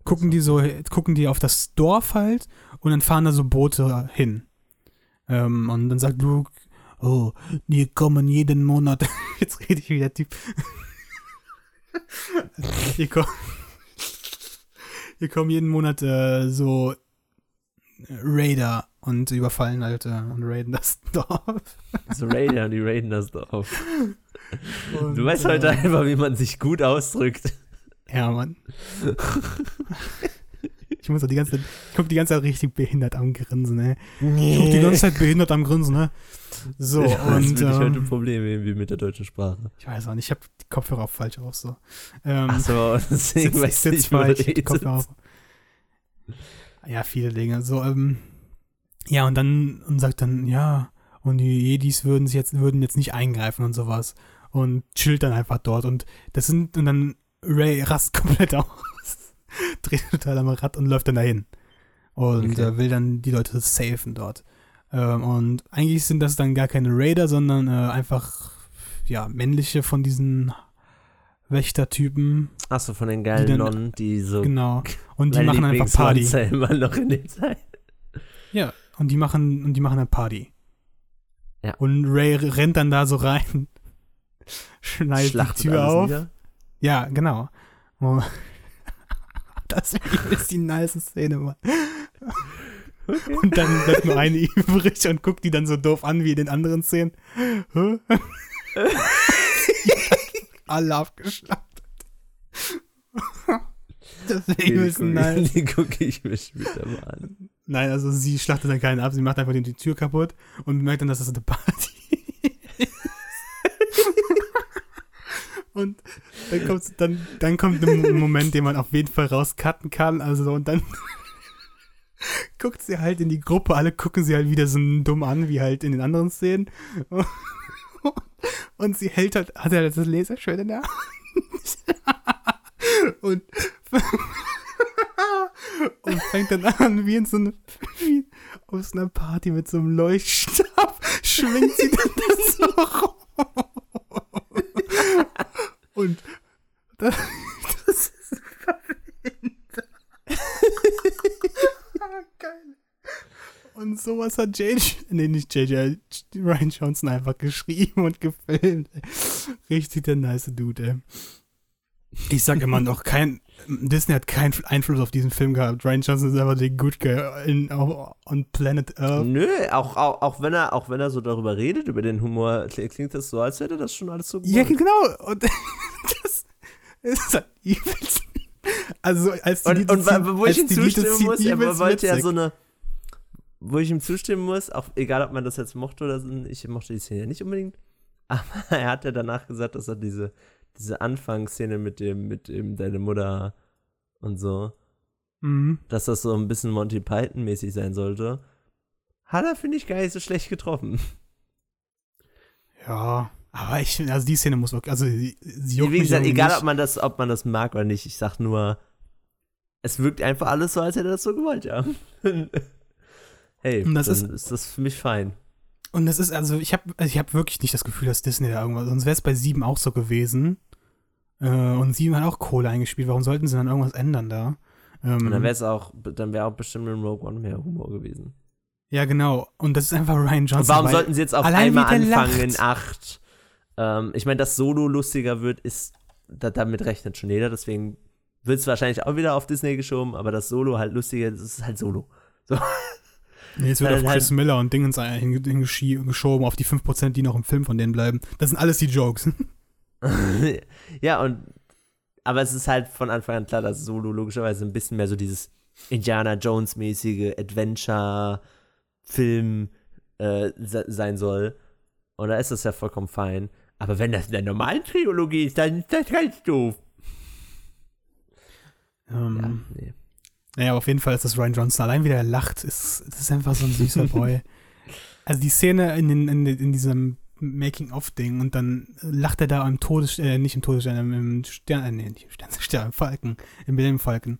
[SPEAKER 2] gucken die so, gucken die auf das Dorf halt und dann fahren da so Boote hin. Ähm, und dann sagt Luke, oh, die kommen jeden Monat. Jetzt rede ich wie der Typ. die, kommen, die kommen jeden Monat äh, so Raider und überfallen halt äh, und raiden das Dorf.
[SPEAKER 1] So Raider, die raiden das Dorf.
[SPEAKER 2] Und,
[SPEAKER 1] Du weißt
[SPEAKER 2] äh,
[SPEAKER 1] heute einfach, wie man sich gut ausdrückt.
[SPEAKER 2] Ja, Mann. Ich muss doch die ganze Zeit, ich guck die ganze Zeit richtig behindert am Grinsen, ey. Ich guck die ganze Zeit behindert am Grinsen, ne? So,
[SPEAKER 1] ja, das
[SPEAKER 2] und
[SPEAKER 1] bin ich heute
[SPEAKER 2] ähm,
[SPEAKER 1] Probleme irgendwie mit der deutschen Sprache.
[SPEAKER 2] ich weiß auch nicht, ich habe die Kopfhörer auf falsch auf so. Ähm,
[SPEAKER 1] Achso, deswegen
[SPEAKER 2] sitz, ich
[SPEAKER 1] weiß ich
[SPEAKER 2] falsch, ich hab die. Kopfhörer auf. Ja, viele Dinge. So, ähm, ja, und dann und sagt dann, ja, und die Jedis würden sich jetzt, würden jetzt nicht eingreifen und sowas. Und chillt dann einfach dort. Und das sind, und dann Ray rast komplett aus, dreht total am Rad und läuft dann dahin. Und
[SPEAKER 1] Okay.
[SPEAKER 2] will dann die Leute safen dort. Ähm, und eigentlich sind das dann gar keine Raider, sondern äh, einfach, ja, männliche von diesen Wächtertypen.
[SPEAKER 1] Achso, von den geilen
[SPEAKER 2] Die dann-
[SPEAKER 1] Nonnen, die so.
[SPEAKER 2] Genau. Und die machen einfach Party.
[SPEAKER 1] Immer noch in den Zeit.
[SPEAKER 2] Ja, und die machen und die machen eine Party.
[SPEAKER 1] Ja.
[SPEAKER 2] Und Ray rennt dann da so rein, schneidet die
[SPEAKER 1] Schlachtet
[SPEAKER 2] Tür
[SPEAKER 1] alles
[SPEAKER 2] auf.
[SPEAKER 1] nieder.
[SPEAKER 2] Ja, genau. Oh. Das ist die nice Szene, Mann.
[SPEAKER 1] Okay.
[SPEAKER 2] Und dann bleibt nur eine übrig und guckt die dann so doof an wie in den anderen Szenen. Alle abgeschlachtet. Deswegen ist
[SPEAKER 1] Die
[SPEAKER 2] nice.
[SPEAKER 1] Die gucke ich mir später mal an.
[SPEAKER 2] Nein, also sie schlachtet dann keinen ab, sie macht einfach die Tür kaputt und merkt dann, dass das eine Party ist. Und dann kommt, dann, dann kommt ein Moment, den man auf jeden Fall rauscutten kann. Also und dann guckt sie halt in die Gruppe, alle gucken sie halt wieder so dumm an, wie halt in den anderen Szenen. Und sie hält halt, hat halt das Laserschwert in der Hand. Und fängt dann an, wie in so eine, wie aus einer Party mit so einem Leuchtstab, schwingt sie dann das so rum. Und das, das ist Geil. Und sowas hat JJ, nee, nicht JJ, Ryan Johnson einfach geschrieben und gefilmt. Richtig der nice Dude, ey. Ich sage immer noch, kein, Disney hat keinen Einfluss auf diesen Film gehabt. Ryan Johnson ist einfach der Good Guy in, on Planet Earth.
[SPEAKER 1] Nö, auch, auch, auch, wenn er, auch wenn er so darüber redet, über den Humor, klingt das so, als hätte das schon alles so
[SPEAKER 2] gut. Ja, genau. Und das ist halt übelst. Also, als
[SPEAKER 1] die Und, und wo ich ihm zustimmen muss, er wollte ja so eine wo ich ihm zustimmen muss, auch egal ob man das jetzt mochte oder so, ich mochte die Szene ja nicht unbedingt, aber er hat ja danach gesagt, dass er diese, diese Anfangsszene mit dem, mit dem, deine Mutter und so, mhm. dass das so ein bisschen Monty Python-mäßig sein sollte. Hat er, finde ich, gar nicht so schlecht getroffen.
[SPEAKER 2] Ja, aber ich finde, also die Szene muss wirklich, also sie,
[SPEAKER 1] sie Wie gesagt, egal nicht. ob man das, ob man das mag oder nicht, ich sag nur, es wirkt einfach alles so, als hätte er das so gewollt, ja. hey, das ist, ist das für mich fein.
[SPEAKER 2] Und das ist, also ich habe also ich hab wirklich nicht das Gefühl, dass Disney da irgendwas, sonst wäre es bei sieben auch so gewesen. Äh, und sieben hat auch Kohle eingespielt, warum sollten sie dann irgendwas ändern da?
[SPEAKER 1] Ähm, und dann wäre es auch, dann wäre auch bestimmt in Rogue One mehr Humor gewesen.
[SPEAKER 2] Ja, genau. Und das ist einfach Ryan Johnson. Und
[SPEAKER 1] warum sollten sie jetzt auf einmal anfangen lacht. in acht? Ähm, ich meine, dass Solo lustiger wird, ist, da, damit rechnet schon jeder, deswegen wird es wahrscheinlich auch wieder auf Disney geschoben, aber das Solo halt lustiger, das ist halt Solo. So.
[SPEAKER 2] Nee, jetzt wird auf Chris halt, Miller und Dingens hingeschoben, auf die 5%, die noch im Film von denen bleiben. Das sind alles die Jokes.
[SPEAKER 1] ja, und aber es ist halt von Anfang an klar, dass Solo logischerweise ein bisschen mehr so dieses Indiana Jones-mäßige Adventure-Film äh, sein soll. Und da ist das ja vollkommen fein. Aber wenn das in der normalen Trilogie ist, dann ist das ganz doof.
[SPEAKER 2] Ähm, ja, nee. Naja, auf jeden Fall ist das Ryan Johnson. Allein wie der lacht, ist, ist einfach so ein süßer Boy. also die Szene in, den, in, in diesem Making-of-Ding und dann lacht er da im Todes, äh, nicht im Todesstern, im Stern, äh, nee, nicht im Stern, Stern, im Falken, im Wilhelm-Falken.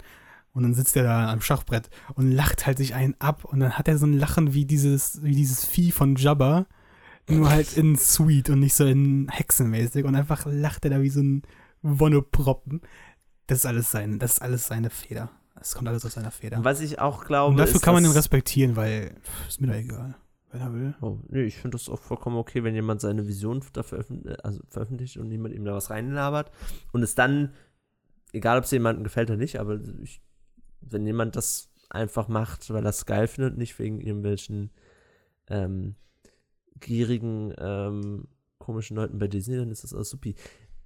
[SPEAKER 2] Und dann sitzt er da am Schachbrett und lacht halt sich einen ab und dann hat er so ein Lachen wie dieses, wie dieses Vieh von Jabba, nur halt in Sweet und nicht so in Hexenmäßig und einfach lacht er da wie so ein Wonneproppen. Das ist alles sein, das ist alles seine Feder. Es kommt alles aus seiner Feder.
[SPEAKER 1] Was ich auch glaube.
[SPEAKER 2] Und dafür ist, kann man ihn respektieren, weil pff, ist mir doch egal. Wenn er will.
[SPEAKER 1] Oh, nee, ich finde das auch vollkommen okay, wenn jemand seine Vision da veröffentlicht, äh, also veröffentlicht und niemand ihm da was reinlabert. Und es dann, egal ob es jemandem gefällt oder nicht, aber ich, wenn jemand das einfach macht, weil er es geil findet, nicht wegen irgendwelchen ähm, gierigen, ähm, komischen Leuten bei Disney, dann ist das alles supi.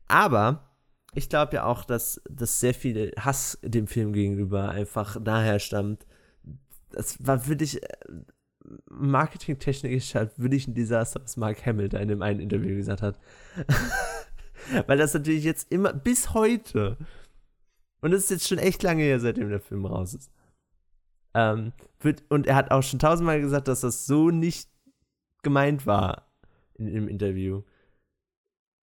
[SPEAKER 1] Aber ich glaube ja auch, dass, dass sehr viel Hass dem Film gegenüber einfach daher stammt. Das war wirklich äh, marketingtechnisch halt wirklich ein Desaster, was Mark Hamill da in dem einen Interview gesagt hat. Weil das natürlich jetzt immer bis heute und das ist jetzt schon echt lange her, seitdem der Film raus ist. Ähm, wird, und er hat auch schon tausendmal gesagt, dass das so nicht gemeint war in, im Interview.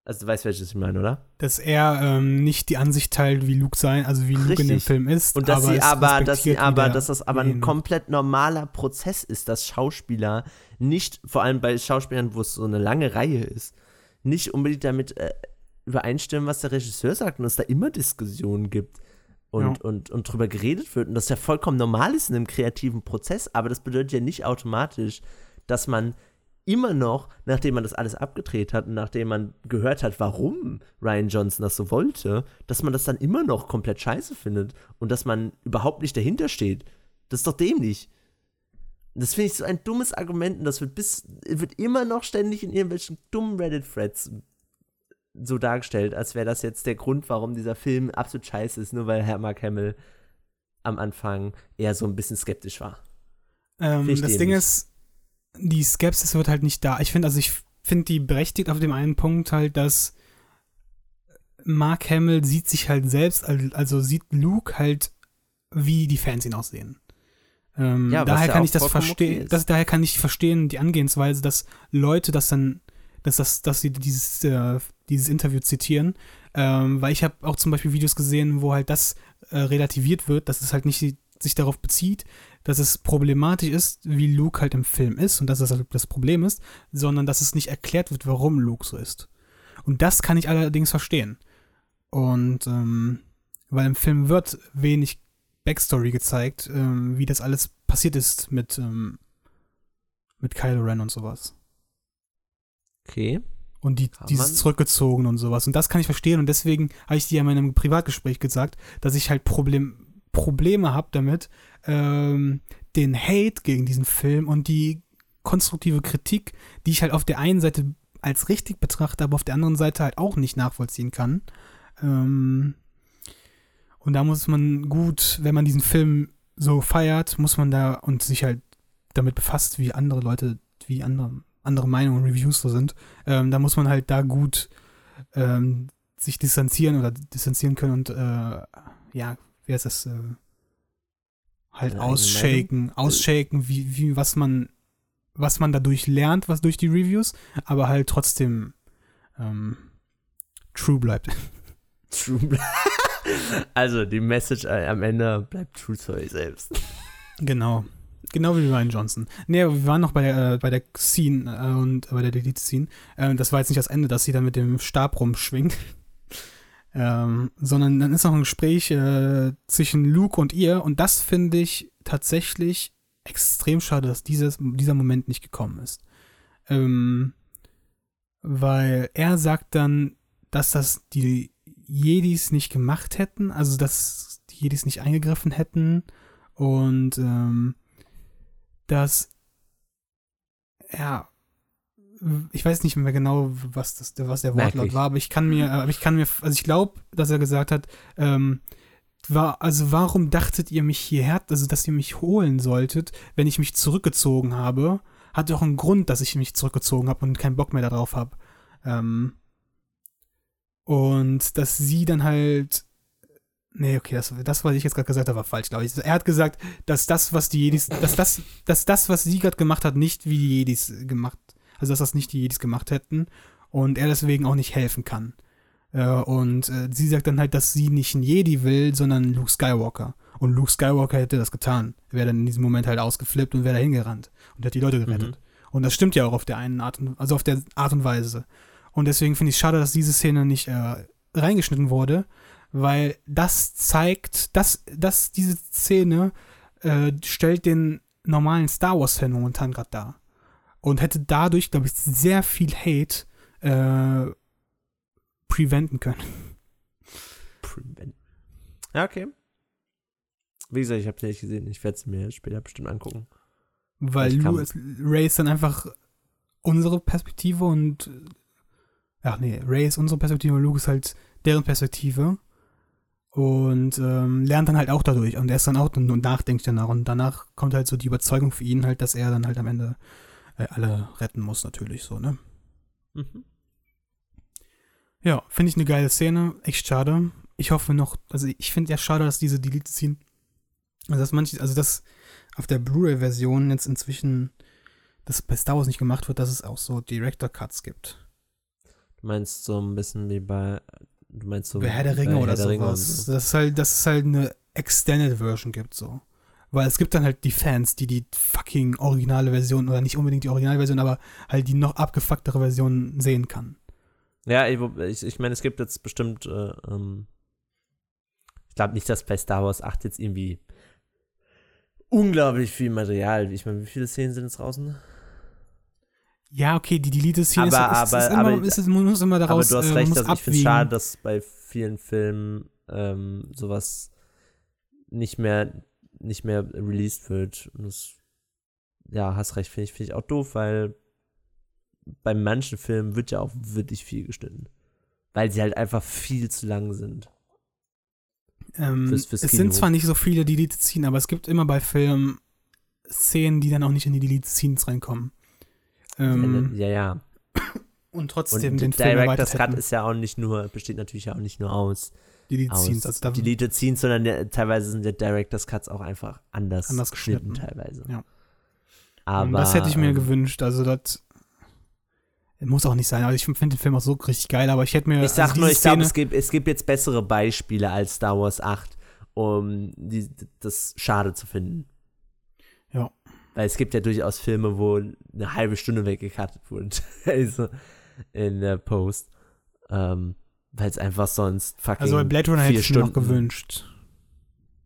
[SPEAKER 1] Also du weißt, welches ich meine, oder?
[SPEAKER 2] Dass er ähm, nicht die Ansicht teilt, wie Luke sein, also wie Luke Richtig. in dem Film ist.
[SPEAKER 1] Und dass aber sie aber, dass sie aber, dass das aber ein komplett normaler Prozess ist, dass Schauspieler nicht, vor allem bei Schauspielern, wo es so eine lange Reihe ist, nicht unbedingt damit äh, übereinstimmen, was der Regisseur sagt und dass da immer Diskussionen gibt und, ja. und, und drüber geredet wird und das ja vollkommen normal ist in einem kreativen Prozess, aber das bedeutet ja nicht automatisch, dass man immer noch, nachdem man das alles abgedreht hat und nachdem man gehört hat, warum Ryan Johnson das so wollte, dass man das dann immer noch komplett scheiße findet und dass man überhaupt nicht dahinter steht. Das ist doch dämlich. Das finde ich so ein dummes Argument und das wird bis, wird immer noch ständig in irgendwelchen dummen Reddit-Threads so dargestellt, als wäre das jetzt der Grund, warum dieser Film absolut scheiße ist, nur weil Herr Mark Hamill am Anfang eher so ein bisschen skeptisch war.
[SPEAKER 2] Ähm, das dämlich. Ding ist, die Skepsis wird halt nicht da. Ich finde, also ich finde die berechtigt auf dem einen Punkt halt, dass Mark Hamill sieht sich halt selbst, also sieht Luke halt, wie die Fans ihn aussehen. Ähm, ja, daher kann ich das verstehen, okay daher kann ich verstehen, die Angehensweise, dass Leute das dann, dass das, dass sie dieses, äh, dieses Interview zitieren, ähm, weil ich habe auch zum Beispiel Videos gesehen, wo halt das äh, relativiert wird, dass es halt nicht sich darauf bezieht, dass es problematisch ist, wie Luke halt im Film ist und dass das halt das Problem ist, sondern dass es nicht erklärt wird, warum Luke so ist. Und das kann ich allerdings verstehen. Und ähm, weil im Film wird wenig Backstory gezeigt, ähm, wie das alles passiert ist mit, ähm, Mit Kylo Ren und sowas.
[SPEAKER 1] Okay.
[SPEAKER 2] Und die, dieses zurückgezogen und sowas. Und das kann ich verstehen. Und deswegen habe ich dir in meinem Privatgespräch gesagt, dass ich halt Problem, Probleme habe damit, ähm, den Hate gegen diesen Film und die konstruktive Kritik, die ich halt auf der einen Seite als richtig betrachte, aber auf der anderen Seite halt auch nicht nachvollziehen kann. Ähm, und da muss man gut, wenn man diesen Film so feiert, muss man da und sich halt damit befasst, wie andere Leute, wie andere, andere Meinungen und Reviews so sind, ähm, da muss man halt da gut ähm, sich distanzieren oder distanzieren können und äh, ja, wie heißt das, äh, halt
[SPEAKER 1] Eine
[SPEAKER 2] ausshaken, ausshaken, wie, wie, was man, was man dadurch lernt, was durch die Reviews, aber halt trotzdem ähm, true bleibt.
[SPEAKER 1] True. also die Message äh, am Ende bleibt true zu euch selbst.
[SPEAKER 2] Genau. Genau wie Ryan Johnson. Nee, wir waren noch bei der, äh, bei der Scene äh, und bei der Delete-Scene. Äh, das war jetzt nicht das Ende, dass sie dann mit dem Stab rumschwingt. Ähm, sondern dann ist noch ein Gespräch äh, zwischen Luke und ihr und das finde ich tatsächlich extrem schade, dass dieses, dieser Moment nicht gekommen ist. Ähm, weil er sagt dann, dass das die Jedis nicht gemacht hätten, also dass die Jedis nicht eingegriffen hätten und ähm, dass ja ich weiß nicht mehr genau, was das, was der Wortlaut
[SPEAKER 1] Merklich.
[SPEAKER 2] war, aber ich kann mir, aber ich kann mir, also ich glaube, dass er gesagt hat, ähm, war, also warum dachtet ihr mich hierher, also dass ihr mich holen solltet, wenn ich mich zurückgezogen habe? Hat doch einen Grund, dass ich mich zurückgezogen habe und keinen Bock mehr darauf habe. Ähm, und dass sie dann halt. Nee, okay, das, das was ich jetzt gerade gesagt habe, war falsch, glaube ich. Er hat gesagt, dass das, was die Jedis, dass das, dass das, was sie gerade gemacht hat, nicht wie die Jedis gemacht, also dass das nicht die Jedis gemacht hätten und er deswegen auch nicht helfen kann. Äh, und äh, sie sagt dann halt, dass sie nicht ein Jedi will, sondern Luke Skywalker. Und Luke Skywalker hätte das getan. Er wäre dann in diesem Moment halt ausgeflippt und wäre da hingerannt und hätte die Leute gerettet. Und das stimmt ja auch auf der einen Art, und, also auf der Art und Weise. Und deswegen finde ich es schade, dass diese Szene nicht äh, reingeschnitten wurde, weil das zeigt, dass, dass diese Szene äh, stellt den normalen Star Wars-Fan momentan gerade dar. Und hätte dadurch, glaube ich, sehr viel Hate äh, preventen können.
[SPEAKER 1] Prevent. Ja, okay. Wie gesagt, ich habe es nicht gesehen. Ich werde es mir später bestimmt angucken.
[SPEAKER 2] Weil Lu- Ray ist dann einfach unsere Perspektive und äh, ach nee, Ray ist unsere Perspektive und Luke ist halt deren Perspektive und ähm, lernt dann halt auch dadurch und er ist dann auch und nachdenkt danach und danach kommt halt so die Überzeugung für ihn halt, dass er dann halt am Ende äh, alle retten muss natürlich so, ne?
[SPEAKER 1] Mhm.
[SPEAKER 2] Ja, finde ich eine geile Szene, echt schade. Ich hoffe noch, also ich finde ja schade, dass diese Delete ziehen. Also dass manche, also dass auf der Blu-ray-Version jetzt inzwischen das bei Star Wars nicht gemacht wird, dass es auch so Director Cuts gibt.
[SPEAKER 1] Du meinst so ein bisschen wie bei. Du meinst so.
[SPEAKER 2] Bei Herr der Ringe oder
[SPEAKER 1] Herr
[SPEAKER 2] sowas.
[SPEAKER 1] so.
[SPEAKER 2] Dass es halt, dass es halt eine Extended Version gibt, so. Weil es gibt dann halt die Fans, die die fucking originale Version oder nicht unbedingt die originale Version, aber halt die noch abgefucktere Version sehen kann.
[SPEAKER 1] Ja, ich, ich, ich meine, es gibt jetzt bestimmt. Äh, ähm, ich glaube nicht, dass bei Star Wars 8 jetzt irgendwie unglaublich viel Material. Ich meine, wie viele Szenen sind jetzt draußen?
[SPEAKER 2] Ja, okay, die Delete-Szene ist,
[SPEAKER 1] Aber-
[SPEAKER 2] ist, ist,
[SPEAKER 1] aber-
[SPEAKER 2] immer,
[SPEAKER 1] aber-
[SPEAKER 2] ist, man muss immer daraus
[SPEAKER 1] Aber du hast
[SPEAKER 2] äh,
[SPEAKER 1] recht, dass ich finde es schade, dass bei vielen Filmen ähm, sowas nicht mehr, nicht mehr released wird. Und das, ja, hast recht, finde ich, finde ich auch doof, weil bei manchen Filmen wird ja auch wirklich viel geschnitten. Weil sie halt einfach viel zu lang sind.
[SPEAKER 2] Ähm,
[SPEAKER 1] Fürs- fürs
[SPEAKER 2] es sind zwar nicht so viele Delete-Szenen, aber es gibt immer bei Filmen Szenen, die dann auch nicht in die Delete-Scenes reinkommen. Ähm,
[SPEAKER 1] ja, ja.
[SPEAKER 2] und trotzdem
[SPEAKER 1] Und
[SPEAKER 2] den
[SPEAKER 1] der
[SPEAKER 2] Film
[SPEAKER 1] Director's
[SPEAKER 2] erweitert
[SPEAKER 1] Cut ist ja auch nicht nur, besteht natürlich ja auch nicht nur aus,
[SPEAKER 2] Delete-Scenes.
[SPEAKER 1] aus
[SPEAKER 2] Also da,
[SPEAKER 1] Deleted Scenes, sondern der, teilweise sind der Director's Cuts auch einfach anders,
[SPEAKER 2] Anders geschnitten.
[SPEAKER 1] teilweise.
[SPEAKER 2] Ja.
[SPEAKER 1] Aber,
[SPEAKER 2] das hätte ich mir
[SPEAKER 1] ähm,
[SPEAKER 2] gewünscht. Also das muss auch nicht sein. Also ich finde den Film auch so richtig geil, aber ich hätte mir
[SPEAKER 1] Ich sag
[SPEAKER 2] also
[SPEAKER 1] nur, ich glaube, es gibt, es gibt jetzt bessere Beispiele als Star Wars 8, um die, das schade zu finden.
[SPEAKER 2] Ja.
[SPEAKER 1] Weil es gibt ja durchaus Filme, wo eine halbe Stunde weggekattet wurde. also in der Post. Ähm, weil es einfach sonst fucking.
[SPEAKER 2] Also bei Blade Runner hätte ich mir noch gewünscht.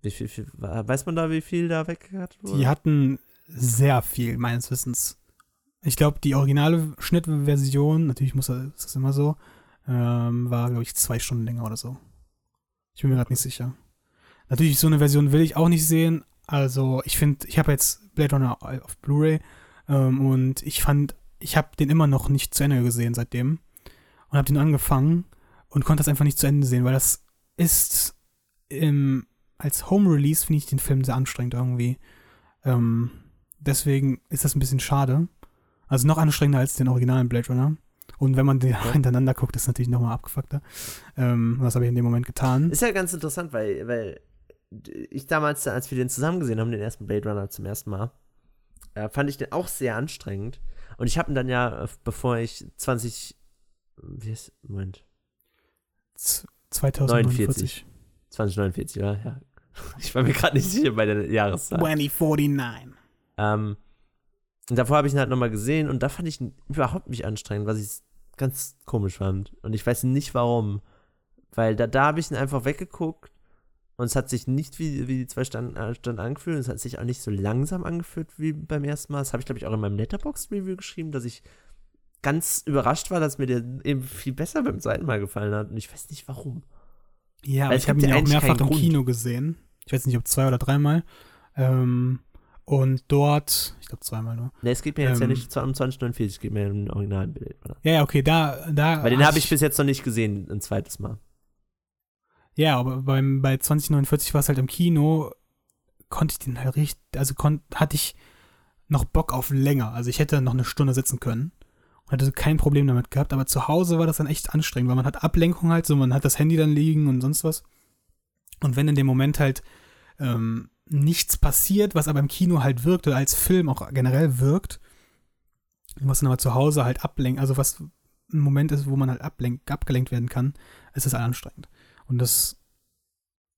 [SPEAKER 1] Wie viel, viel, weiß man da, wie viel da weggekattet wurde?
[SPEAKER 2] Die hatten sehr viel, meines Wissens. Ich glaube, die originale Schnittversion, natürlich muss das, ist das immer so, ähm, war, glaube ich, zwei Stunden länger oder so. Ich bin mir gerade nicht sicher. Natürlich, so eine Version will ich auch nicht sehen. Also, ich finde, ich habe jetzt Blade Runner auf Blu-ray ähm, und ich fand, ich habe den immer noch nicht zu Ende gesehen seitdem und habe den angefangen und konnte das einfach nicht zu Ende sehen, weil das ist im, als Home Release finde ich den Film sehr anstrengend irgendwie. Ähm, deswegen ist das ein bisschen schade. Also noch anstrengender als den originalen Blade Runner. Und wenn man den ja. hintereinander guckt, ist natürlich nochmal abgefuckter. Ähm, was habe ich in dem Moment getan?
[SPEAKER 1] Ist ja ganz interessant, weil, weil ich damals, als wir den zusammen gesehen haben, den ersten Blade Runner zum ersten Mal, äh, fand ich den auch sehr anstrengend. Und ich habe ihn dann ja, äh, bevor ich 20, wie ist, Moment.
[SPEAKER 2] 2049.
[SPEAKER 1] 2049, ja, ja. Ich war mir gerade nicht sicher bei der Jahreszahl.
[SPEAKER 2] 2049.
[SPEAKER 1] Ähm, und davor habe ich ihn halt nochmal gesehen und da fand ich ihn überhaupt nicht anstrengend, was ich ganz komisch fand. Und ich weiß nicht warum. Weil da, da habe ich ihn einfach weggeguckt und es hat sich nicht wie, wie die zwei Stunden, äh, Stunden angefühlt. Es hat sich auch nicht so langsam angefühlt wie beim ersten Mal. Das habe ich, glaube ich, auch in meinem Letterboxd-Review geschrieben, dass ich ganz überrascht war, dass mir der eben viel besser beim zweiten Mal gefallen hat. Und ich weiß nicht warum.
[SPEAKER 2] Ja, aber ich habe ihn ja auch mehrfach im Grund. Kino gesehen. Ich weiß nicht, ob zwei oder dreimal. Ähm, und dort, ich glaube zweimal nur.
[SPEAKER 1] Ne, es geht mir jetzt ähm, ja nicht um 2049, es geht mir um ein Originalbild. Oder?
[SPEAKER 2] Ja, ja, okay, da. da
[SPEAKER 1] Weil den habe ich bis jetzt noch nicht gesehen, ein zweites Mal.
[SPEAKER 2] Ja, aber beim, bei 2049 war es halt im Kino, konnte ich den halt richtig, also kon, hatte ich noch Bock auf länger. Also ich hätte noch eine Stunde sitzen können und hatte kein Problem damit gehabt, aber zu Hause war das dann echt anstrengend, weil man hat Ablenkung halt, so man hat das Handy dann liegen und sonst was. Und wenn in dem Moment halt ähm, nichts passiert, was aber im Kino halt wirkt oder als Film auch generell wirkt, was dann aber zu Hause halt ablenkt, also was ein Moment ist, wo man halt ablenkt, abgelenkt werden kann, ist das halt anstrengend. Und das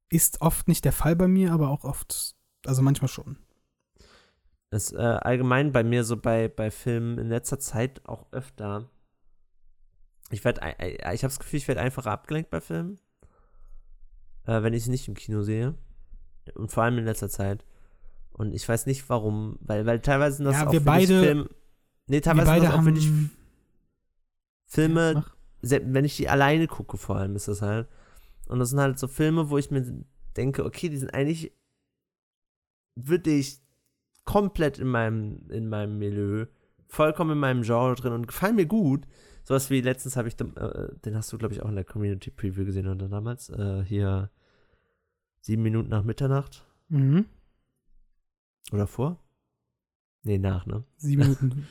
[SPEAKER 2] ist oft nicht der Fall bei mir, aber auch oft, also manchmal schon.
[SPEAKER 1] Das ist äh, allgemein bei mir so bei, bei Filmen in letzter Zeit auch öfter. Ich werde, ich habe das Gefühl, ich werde einfach abgelenkt bei Filmen, äh, wenn ich sie nicht im Kino sehe. Und vor allem in letzter Zeit. Und ich weiß nicht warum, weil, weil teilweise sind das
[SPEAKER 2] ja,
[SPEAKER 1] auch
[SPEAKER 2] wir beide, Film,
[SPEAKER 1] Nee, teilweise sind das auch wirklich Filme, ja, wenn ich die alleine gucke, vor allem ist das halt. Und das sind halt so Filme, wo ich mir denke, okay, die sind eigentlich wirklich komplett in meinem, in meinem Milieu, vollkommen in meinem Genre drin und gefallen mir gut. Sowas wie letztens habe ich, äh, den hast du, glaube ich, auch in der Community Preview gesehen oder damals, äh, hier Sieben Minuten nach Mitternacht.
[SPEAKER 2] Mhm.
[SPEAKER 1] Oder vor? Nee, nach, ne?
[SPEAKER 2] Sieben Minuten.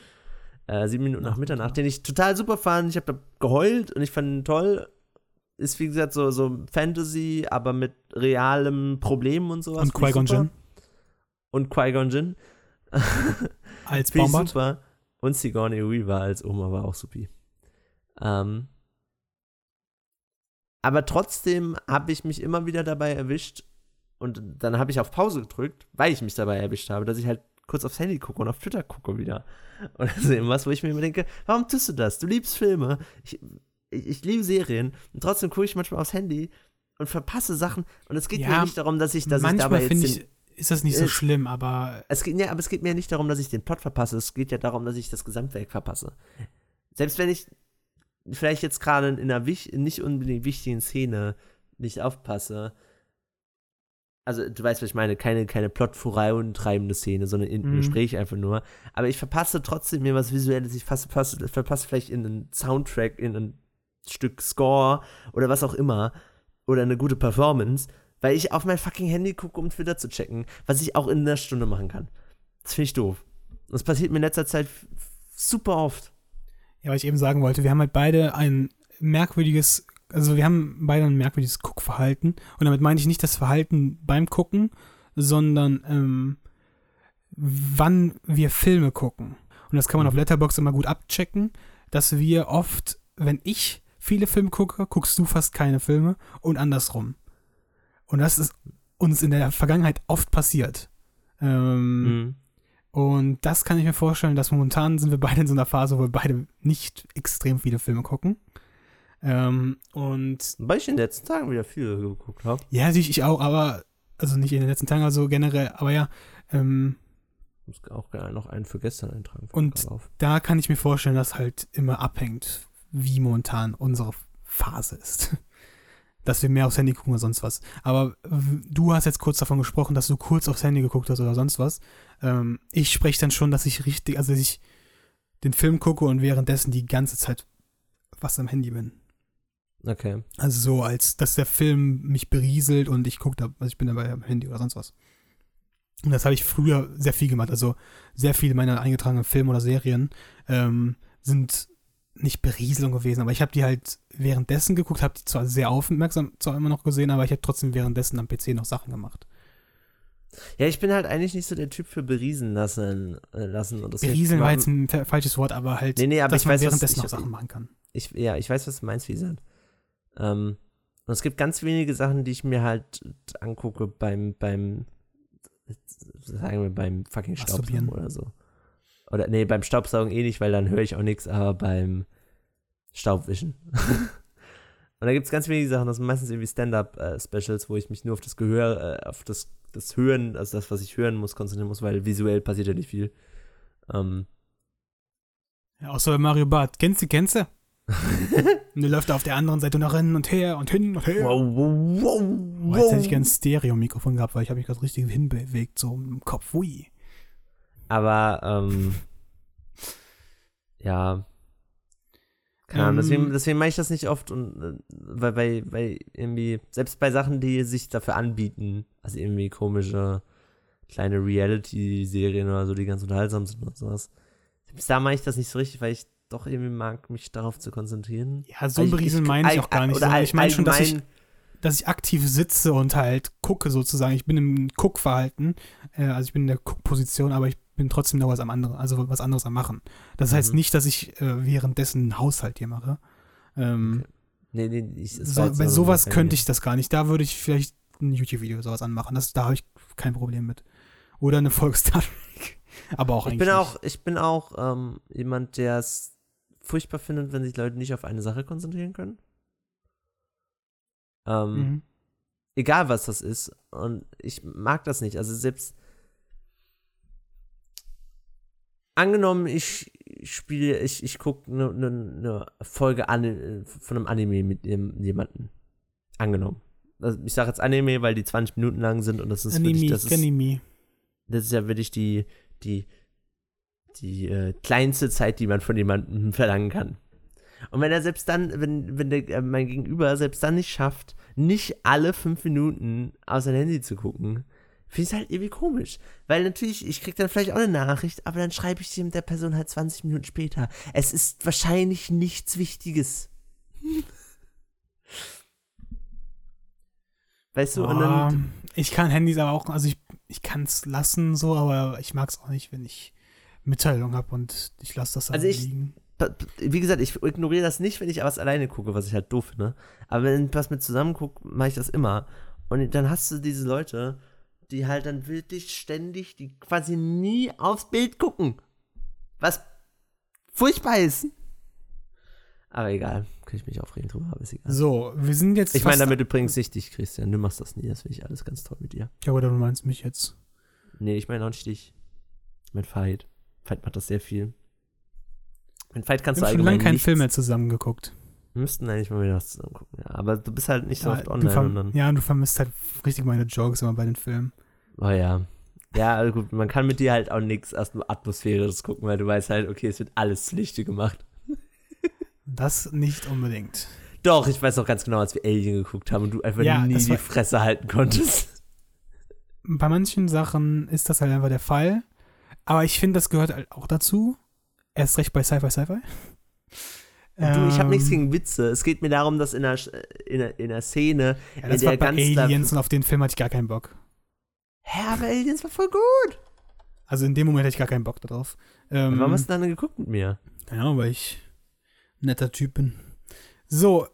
[SPEAKER 1] äh, sieben Minuten nach, nach Mitternacht, den ich total super fand. Ich habe da geheult und ich fand ihn toll. Ist, wie gesagt, so, so Fantasy, aber mit realem Problem und sowas.
[SPEAKER 2] Und Qui-Gon Jinn.
[SPEAKER 1] Und Qui-Gon Jinn.
[SPEAKER 2] als Bombard.
[SPEAKER 1] super. Und Sigourney Weaver als Oma war auch supi. Ähm, aber trotzdem habe ich mich immer wieder dabei erwischt und dann habe ich auf Pause gedrückt, weil ich mich dabei erwischt habe, dass ich halt kurz aufs Handy gucke und auf Twitter gucke wieder. Und das ist irgendwas, wo ich mir immer denke, warum tust du das? Du liebst Filme, ich, ich, ich liebe Serien und trotzdem gucke ich manchmal aufs Handy und verpasse Sachen und es geht ja, mir nicht darum, dass ich, dass ich dabei jetzt
[SPEAKER 2] ich, ist das nicht so äh, schlimm, aber
[SPEAKER 1] es geht, ja, aber es geht mir nicht darum, dass ich den Plot verpasse, es geht ja darum, dass ich das Gesamtwerk verpasse. Selbst wenn ich vielleicht jetzt gerade in einer nicht unbedingt wichtigen Szene nicht aufpasse. Also, du weißt, was ich meine, keine, keine Plot-vorantreibende Szene, sondern in mhm. Gespräch einfach nur. Aber ich verpasse trotzdem mir was Visuelles, ich verpasse, verpasse vielleicht in einen Soundtrack, in ein Stück Score oder was auch immer. Oder eine gute Performance, weil ich auf mein fucking Handy gucke, um Twitter zu checken, was ich auch in einer Stunde machen kann. Das finde ich doof. Das passiert mir in letzter Zeit super oft.
[SPEAKER 2] Ja, was ich eben sagen wollte, wir haben halt beide ein merkwürdiges, also wir haben beide ein merkwürdiges Guckverhalten. Und damit meine ich nicht das Verhalten beim Gucken, sondern ähm, wann wir Filme gucken. Und das kann man auf mhm. Letterboxd immer gut abchecken, dass wir oft, wenn ich viele Filme gucke, guckst du fast keine Filme und andersrum. Und das ist uns in der Vergangenheit oft passiert. Ähm, mhm. Und das kann ich mir vorstellen, dass momentan sind wir beide in so einer Phase, wo wir beide nicht extrem viele Filme gucken. Ähm, und.
[SPEAKER 1] Weil ich in den letzten Tagen wieder viele geguckt habe.
[SPEAKER 2] Ja, natürlich ich auch, aber, also nicht in den letzten Tagen, also generell, aber ja, ähm,
[SPEAKER 1] Ich muss auch gerne noch einen für gestern eintragen. fällt
[SPEAKER 2] Und-. Da kann ich mir vorstellen, dass halt immer abhängt, wie momentan unsere Phase ist. Dass wir mehr aufs Handy gucken oder sonst was. Aber du hast jetzt kurz davon gesprochen, dass du kurz aufs Handy geguckt hast oder sonst was. Ähm, ich spreche dann schon, dass ich richtig, also dass ich den Film gucke und währenddessen die ganze Zeit was am Handy bin.
[SPEAKER 1] Okay.
[SPEAKER 2] Also so, als dass der Film mich berieselt und ich gucke da, also ich bin dabei am Handy oder sonst was. Und das habe ich früher sehr viel gemacht. Also sehr viele meiner eingetragenen Filme oder Serien ähm, sind nicht Berieselung gewesen, aber ich habe die halt währenddessen geguckt, habe die zwar sehr aufmerksam zwar immer noch gesehen, aber ich habe trotzdem währenddessen am PC noch Sachen gemacht.
[SPEAKER 1] Ja, ich bin halt eigentlich nicht so der Typ für beriesen lassen. Äh, lassen und
[SPEAKER 2] Berieseln war jetzt ein fa- falsches Wort, aber halt,
[SPEAKER 1] Nee, nee, aber
[SPEAKER 2] dass
[SPEAKER 1] ich
[SPEAKER 2] man
[SPEAKER 1] weiß, was-
[SPEAKER 2] währenddessen
[SPEAKER 1] ich-
[SPEAKER 2] noch Sachen machen kann.
[SPEAKER 1] ich, ja, ich weiß, was du meinst, Wiesan. Ähm, und es gibt ganz wenige Sachen, die ich mir halt angucke beim, beim, sagen wir, beim fucking. Staubsaugen oder so. Oder, nee, beim Staubsaugen eh nicht, weil dann höre ich auch nichts, aber beim Staubwischen. und da gibt es ganz wenige Sachen, das sind meistens irgendwie Stand-Up-Specials, wo ich mich nur auf das Gehör, äh, auf das, das Hören, also das, was ich hören muss, konzentrieren muss, weil visuell passiert ja nicht viel. Ähm,
[SPEAKER 2] Ja, außer bei Mario Bart. Kennst du, kennst du? Und der läuft da auf der anderen Seite noch hin und her und hin und her.
[SPEAKER 1] wow, wow, wow,
[SPEAKER 2] Oh, jetzt hätte ich gern ein Stereo-Mikrofon gehabt, weil ich habe mich gerade richtig hinbewegt, so im Kopf. Hui.
[SPEAKER 1] Aber, ähm, ja. Keine Ahnung,
[SPEAKER 2] Ähm,
[SPEAKER 1] deswegen, deswegen mache ich das nicht oft und, äh, weil, weil, weil irgendwie, selbst bei Sachen, die sich dafür anbieten, also irgendwie komische kleine Reality-Serien oder so, die ganz unterhaltsam sind und sowas. Selbst da mache ich das nicht so richtig, weil ich doch irgendwie mag, mich darauf zu konzentrieren.
[SPEAKER 2] Ja, so ein Berieseln meine ich auch gar nicht. Sondern ich meine schon, dass ich, dass ich aktiv sitze und halt gucke sozusagen. Ich bin im Guckverhalten, äh, also ich bin in der Guckposition, aber ich bin trotzdem noch was am anderen, also was anderes am machen. Das heißt
[SPEAKER 1] Mhm.
[SPEAKER 2] nicht, dass ich äh, währenddessen einen Haushalt hier mache. Ähm,
[SPEAKER 1] Okay. Nee, nee, ich,
[SPEAKER 2] so, bei sowas könnte ich das gar nicht. Da würde ich vielleicht ein YouTube-Video sowas anmachen. Das, da habe ich kein Problem mit. Oder eine Folge Star Trek. Aber auch
[SPEAKER 1] Ich bin
[SPEAKER 2] nicht.
[SPEAKER 1] auch, ich bin auch ähm, jemand, der es furchtbar findet, wenn sich Leute nicht auf eine Sache konzentrieren können. Ähm,
[SPEAKER 2] Mhm.
[SPEAKER 1] Egal was das ist. Und ich mag das nicht. Also selbst angenommen, ich spiele, ich, ich gucke eine ne, ne Folge an, von einem Anime mit jem- jemandem. Angenommen. Also ich sage jetzt Anime, weil die 20 Minuten lang sind und das ist wirklich,
[SPEAKER 2] Anime,
[SPEAKER 1] das ist,
[SPEAKER 2] Anime.
[SPEAKER 1] das ist ja wirklich die, die, die äh, kleinste Zeit, die man von jemandem verlangen kann. Und wenn er selbst dann, wenn, wenn der, äh, mein Gegenüber selbst dann nicht schafft, nicht alle fünf Minuten auf sein Handy zu gucken, finde ich es halt irgendwie komisch. Weil natürlich, ich krieg dann vielleicht auch eine Nachricht, aber dann schreibe ich dem der Person halt 20 Minuten später. Es ist wahrscheinlich nichts Wichtiges. Weißt du, und
[SPEAKER 2] Ah,
[SPEAKER 1] dann,
[SPEAKER 2] ich kann Handys aber auch, also ich, ich kann es lassen so, aber ich mag es auch nicht, wenn ich Mitteilung habe und ich lasse das dann
[SPEAKER 1] Also ich-
[SPEAKER 2] liegen.
[SPEAKER 1] wie gesagt, ich ignoriere das nicht, wenn ich was alleine gucke, was ich halt doof finde. Aber wenn ich was mit zusammen gucke, mache ich das immer. Und dann hast du diese Leute, die halt dann wirklich ständig, die quasi nie aufs Bild gucken. Was furchtbar ist. Aber egal, kann ich mich aufregen drüber, aber ist egal.
[SPEAKER 2] So, wir sind jetzt.
[SPEAKER 1] Ich meine damit übrigens nicht dich, Christian. Du machst das nie, das finde ich alles ganz toll mit dir.
[SPEAKER 2] Ja, oder du meinst mich jetzt.
[SPEAKER 1] Nee, ich meine auch nicht dich. Mit Fight. Fight macht das sehr viel. Mit Fight kannst
[SPEAKER 2] Wir
[SPEAKER 1] du
[SPEAKER 2] haben schon lange
[SPEAKER 1] allgemein
[SPEAKER 2] keinen. Film mehr zusammen geguckt.
[SPEAKER 1] Wir müssten eigentlich mal wieder was zusammen gucken, ja. Aber du bist halt nicht so
[SPEAKER 2] Ja,
[SPEAKER 1] oft online
[SPEAKER 2] verm-
[SPEAKER 1] und dann.
[SPEAKER 2] ja, und du vermisst halt richtig meine Jokes immer bei den Filmen.
[SPEAKER 1] Oh ja. Ja, also gut, man kann mit dir halt auch nichts erst nur Atmosphärisches gucken, weil du weißt halt, okay, es wird alles zunichte gemacht.
[SPEAKER 2] Das nicht unbedingt.
[SPEAKER 1] Doch, ich weiß noch ganz genau, als wir Alien geguckt haben und du einfach
[SPEAKER 2] Ja,
[SPEAKER 1] nie die Fresse halten konntest.
[SPEAKER 2] Bei manchen Sachen ist das halt einfach der Fall. Aber ich finde, das gehört halt auch dazu. Erst recht bei Sci-Fi Sci-Fi.
[SPEAKER 1] Du, ich habe nichts
[SPEAKER 2] Ähm,
[SPEAKER 1] gegen Witze. Es geht mir darum, dass in der, in der, in der Szene,
[SPEAKER 2] Ja,
[SPEAKER 1] in
[SPEAKER 2] das
[SPEAKER 1] der
[SPEAKER 2] war bei
[SPEAKER 1] ganz
[SPEAKER 2] Aliens und auf den Film hatte ich gar keinen Bock.
[SPEAKER 1] Hä, aber Aliens war voll gut.
[SPEAKER 2] Also in dem Moment hatte ich gar keinen Bock darauf. Ähm,
[SPEAKER 1] Warum hast du dann geguckt mit mir?
[SPEAKER 2] Ja, weil ich ein netter Typ bin. So,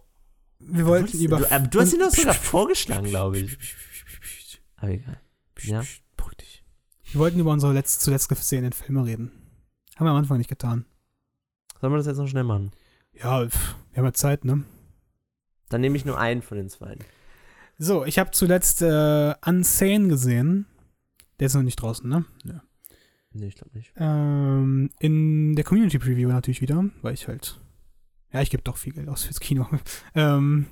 [SPEAKER 2] wir wollten über.
[SPEAKER 1] du, aber du hast ihn doch sogar vorgeschlagen, glaube ich. Aber egal. Ja.
[SPEAKER 2] Beruhig dich. Wir wollten über unsere letzt, zuletzt gesehenen Filme reden. Haben wir am Anfang nicht getan.
[SPEAKER 1] Sollen wir das jetzt noch schnell machen?
[SPEAKER 2] Ja, pff, wir haben ja Zeit, ne?
[SPEAKER 1] Dann nehme ich nur einen von den zwei.
[SPEAKER 2] So, ich habe zuletzt äh, Unsane gesehen. Der ist noch nicht draußen, ne? Ja.
[SPEAKER 1] Nee, ich glaube nicht.
[SPEAKER 2] Ähm, in der Community Preview natürlich wieder, weil ich halt. Ja, ich gebe doch viel Geld aus fürs Kino. ähm,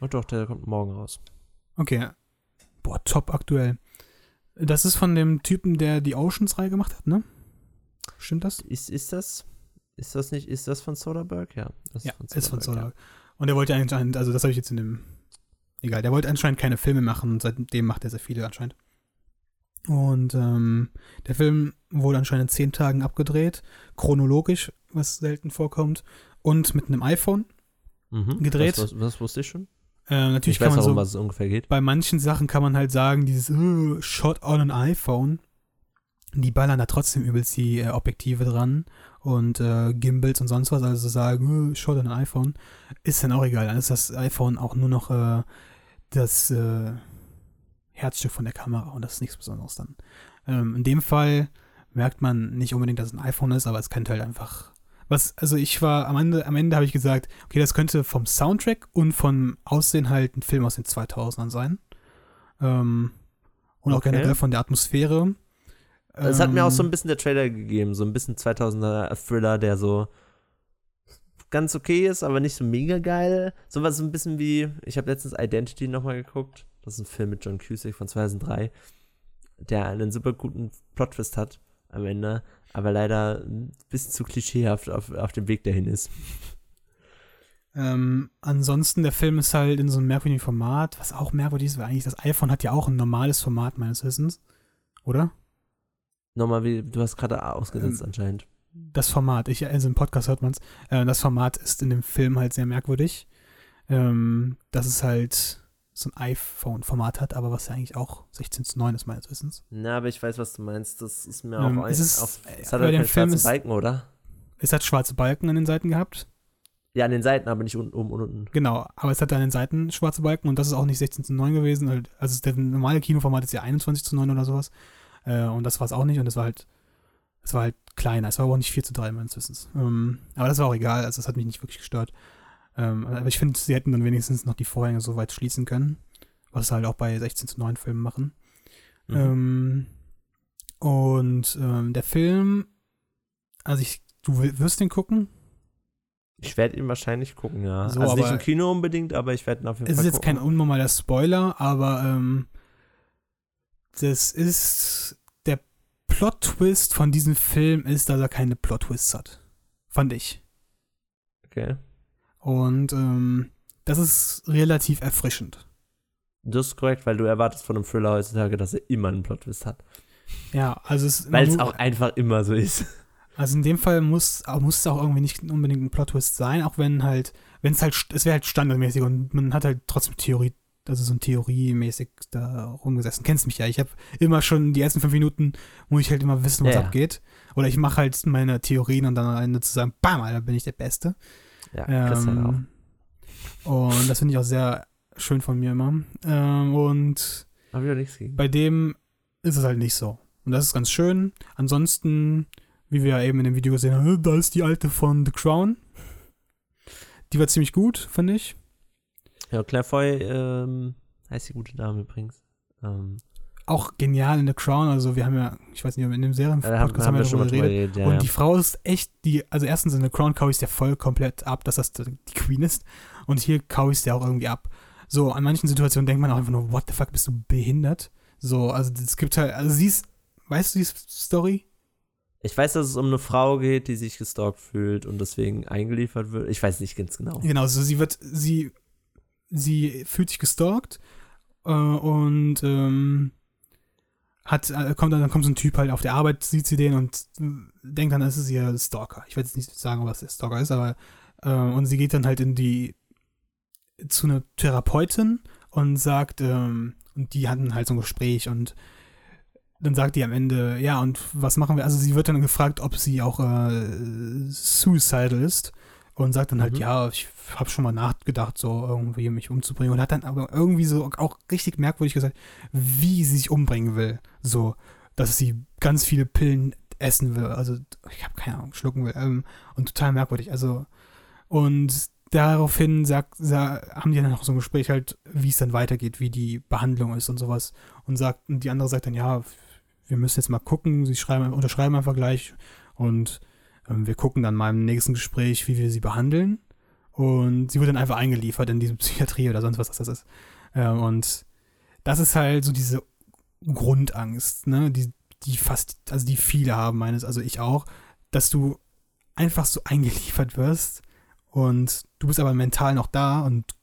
[SPEAKER 1] Oh doch, der kommt morgen raus.
[SPEAKER 2] okay. Boah, top aktuell. Das ist von dem Typen, der die Oceans-Reihe gemacht hat, ne? Stimmt das?
[SPEAKER 1] Ist, ist das? Ist das nicht? Ist das von Soderbergh? Ja. Das
[SPEAKER 2] Ja, ist von Soderbergh. Und der wollte anscheinend, also das habe ich jetzt in dem. Egal, der wollte anscheinend keine Filme machen und seitdem macht er sehr viele anscheinend. Und ähm, der Film wurde anscheinend in zehn Tagen abgedreht, chronologisch, was selten vorkommt, und mit einem iPhone.
[SPEAKER 1] Mhm.
[SPEAKER 2] gedreht.
[SPEAKER 1] Das, das, wusste ich schon.
[SPEAKER 2] Äh, natürlich
[SPEAKER 1] Ich
[SPEAKER 2] kann
[SPEAKER 1] weiß
[SPEAKER 2] man
[SPEAKER 1] auch,
[SPEAKER 2] so
[SPEAKER 1] was es ungefähr geht.
[SPEAKER 2] bei manchen Sachen kann man halt sagen, dieses äh, Shot on an iPhone, die ballern da trotzdem übelst die äh, Objektive dran und äh, Gimbals und sonst was, also sagen, Shot on an iPhone, ist dann auch egal. Dann ist das iPhone auch nur noch äh, das äh, Herzstück von der Kamera und das ist nichts Besonderes dann. Ähm, in dem Fall merkt man nicht unbedingt, dass es ein iPhone ist, aber es könnte halt einfach. Was, also ich war am Ende, am Ende habe ich gesagt, okay, das könnte vom Soundtrack und vom Aussehen halt ein Film aus den 2000ern sein. Ähm, und auch
[SPEAKER 1] Okay.
[SPEAKER 2] generell von der Atmosphäre.
[SPEAKER 1] Es hat mir auch so
[SPEAKER 2] Ähm,
[SPEAKER 1] ein bisschen der Trailer gegeben, so ein bisschen 2000er Thriller, der so ganz okay ist, aber nicht so mega geil. So was so ein bisschen wie, ich habe letztens Identity nochmal geguckt. Das ist ein Film mit John Cusack von 2003, der einen super guten Plot-Twist hat am Ende, aber leider ein bisschen zu klischeehaft auf, auf dem Weg dahin ist.
[SPEAKER 2] Ähm, ansonsten, der Film ist halt in so einem merkwürdigen Format, was auch merkwürdig ist, weil eigentlich das iPhone hat ja auch ein normales Format meines Wissens. Oder?
[SPEAKER 1] Nochmal, wie, du hast gerade ausgesetzt
[SPEAKER 2] Ähm,
[SPEAKER 1] anscheinend.
[SPEAKER 2] Das Format, ich, also im Podcast hört man es, äh, das Format ist in dem Film halt sehr merkwürdig. Ähm, dass es halt so ein iPhone-Format hat, aber was ja eigentlich auch 16 zu 9 ist meines Wissens.
[SPEAKER 1] Na, aber ich weiß, was du meinst. Das ist mir
[SPEAKER 2] Ähm,
[SPEAKER 1] auch
[SPEAKER 2] es
[SPEAKER 1] ein,
[SPEAKER 2] ist-
[SPEAKER 1] auf,
[SPEAKER 2] äh,
[SPEAKER 1] es hat halt keine
[SPEAKER 2] Film
[SPEAKER 1] schwarzen
[SPEAKER 2] ist-
[SPEAKER 1] Balken, oder?
[SPEAKER 2] Es hat schwarze Balken an den Seiten gehabt.
[SPEAKER 1] Ja, an den Seiten, aber nicht unten, oben und unten.
[SPEAKER 2] Genau, aber es hat an den Seiten schwarze Balken und das ist auch nicht 16 zu 9 gewesen. halt- Also der normale Kinoformat ist ja 21 zu 9 oder sowas. Äh, und das war es auch nicht und es war halt, es war halt kleiner. Es war aber auch nicht 4 zu 3 meines Wissens. Ähm, aber das war auch egal, also das hat mich nicht wirklich gestört. Ähm, aber ich finde, sie hätten dann wenigstens noch die Vorhänge so weit schließen können, was sie halt auch bei 16 zu 9 Filmen machen.
[SPEAKER 1] Mhm.
[SPEAKER 2] Ähm, und ähm, der Film, also ich, du wi- wirst den gucken?
[SPEAKER 1] Ich werde ihn wahrscheinlich gucken, ja.
[SPEAKER 2] So,
[SPEAKER 1] also nicht im Kino unbedingt, aber ich werde ihn auf jeden
[SPEAKER 2] Es
[SPEAKER 1] Fall
[SPEAKER 2] ist jetzt
[SPEAKER 1] gucken.
[SPEAKER 2] kein unnormaler Spoiler, aber ähm, das ist der Plot-Twist von diesem Film ist, dass er keine Plot-Twists hat. Fand ich.
[SPEAKER 1] Okay.
[SPEAKER 2] Und ähm, das ist relativ erfrischend.
[SPEAKER 1] Das ist korrekt, weil du erwartest von einem Thriller heutzutage, dass er immer einen Plot-Twist hat.
[SPEAKER 2] Ja, also es
[SPEAKER 1] Weil es auch einfach immer so ist.
[SPEAKER 2] Also in dem Fall muss, muss es auch irgendwie nicht unbedingt ein Plot-Twist sein, auch wenn halt, wenn es halt, es wäre halt standardmäßig und man hat halt trotzdem Theorie, also so ein Theoriemäßig da rumgesessen. Kennst mich ja, ich habe immer schon die ersten fünf Minuten, muss ich halt immer wissen, was
[SPEAKER 1] Ja,
[SPEAKER 2] abgeht. Oder ich mache halt meine Theorien und dann am Ende zu sagen, bam, Alter, bin ich der Beste.
[SPEAKER 1] Ja, auch.
[SPEAKER 2] Ähm, und das finde ich auch sehr schön von mir immer. Ähm, und
[SPEAKER 1] auch
[SPEAKER 2] bei dem ist es halt nicht so. Und das ist ganz schön. Ansonsten, wie wir ja eben in dem Video gesehen haben, da ist die alte von The Crown. Die war ziemlich gut, finde ich.
[SPEAKER 1] Ja, Claire Foy ähm, heißt die gute Dame übrigens. Ähm,
[SPEAKER 2] Auch genial in The Crown. Also wir haben ja, ich weiß nicht, in dem
[SPEAKER 1] haben,
[SPEAKER 2] Serienpodcast
[SPEAKER 1] haben
[SPEAKER 2] haben wir darüber geredet.
[SPEAKER 1] Ja,
[SPEAKER 2] Und
[SPEAKER 1] ja.
[SPEAKER 2] die Frau ist echt, die, also erstens in The Crown kau ich es ja voll komplett ab, dass das die Queen ist. Und hier kau ich es ja auch irgendwie ab. So, an manchen Situationen denkt man auch einfach nur, what the fuck, bist du behindert? So, also es gibt halt, also sie ist, weißt du die Story?
[SPEAKER 1] Ich weiß, dass es um eine Frau geht, die sich gestalkt fühlt und deswegen eingeliefert wird. Ich weiß nicht ganz genau.
[SPEAKER 2] Genau, also sie wird, sie, sie fühlt sich gestalkt äh, und ähm, hat, äh, kommt dann, dann kommt so ein Typ halt auf der Arbeit, sieht sie den und äh, denkt dann, das ist ihr Stalker. Ich werde jetzt nicht sagen, was der Stalker ist, aber äh, und sie geht dann halt in die zu einer Therapeutin und sagt, ähm, und die hatten halt so ein Gespräch und dann sagt die am Ende, ja, und was machen wir? Also sie wird dann gefragt, ob sie auch äh, suicidal ist und sagt dann halt,
[SPEAKER 1] Mhm.
[SPEAKER 2] ja, ich habe schon mal nachgedacht, so irgendwie mich umzubringen und hat dann aber irgendwie so auch richtig merkwürdig gesagt, wie sie sich umbringen will. So, dass sie ganz viele Pillen essen will, also ich habe keine Ahnung, schlucken will ähm, und total merkwürdig. Also und daraufhin sagt, sa haben die dann noch so ein Gespräch halt, wie es dann weitergeht, wie die Behandlung ist und sowas und sagt und die andere sagt dann ja, wir müssen jetzt mal gucken, sie schreiben, unterschreiben einfach gleich und wir gucken dann mal im nächsten Gespräch, wie wir sie behandeln. Und sie wird dann einfach eingeliefert in diese Psychiatrie oder sonst was das ist. Äh, und das ist halt so diese Grundangst, ne, die, die fast, also die viele haben, meines, also ich auch, dass du einfach so eingeliefert wirst und du bist aber mental noch da und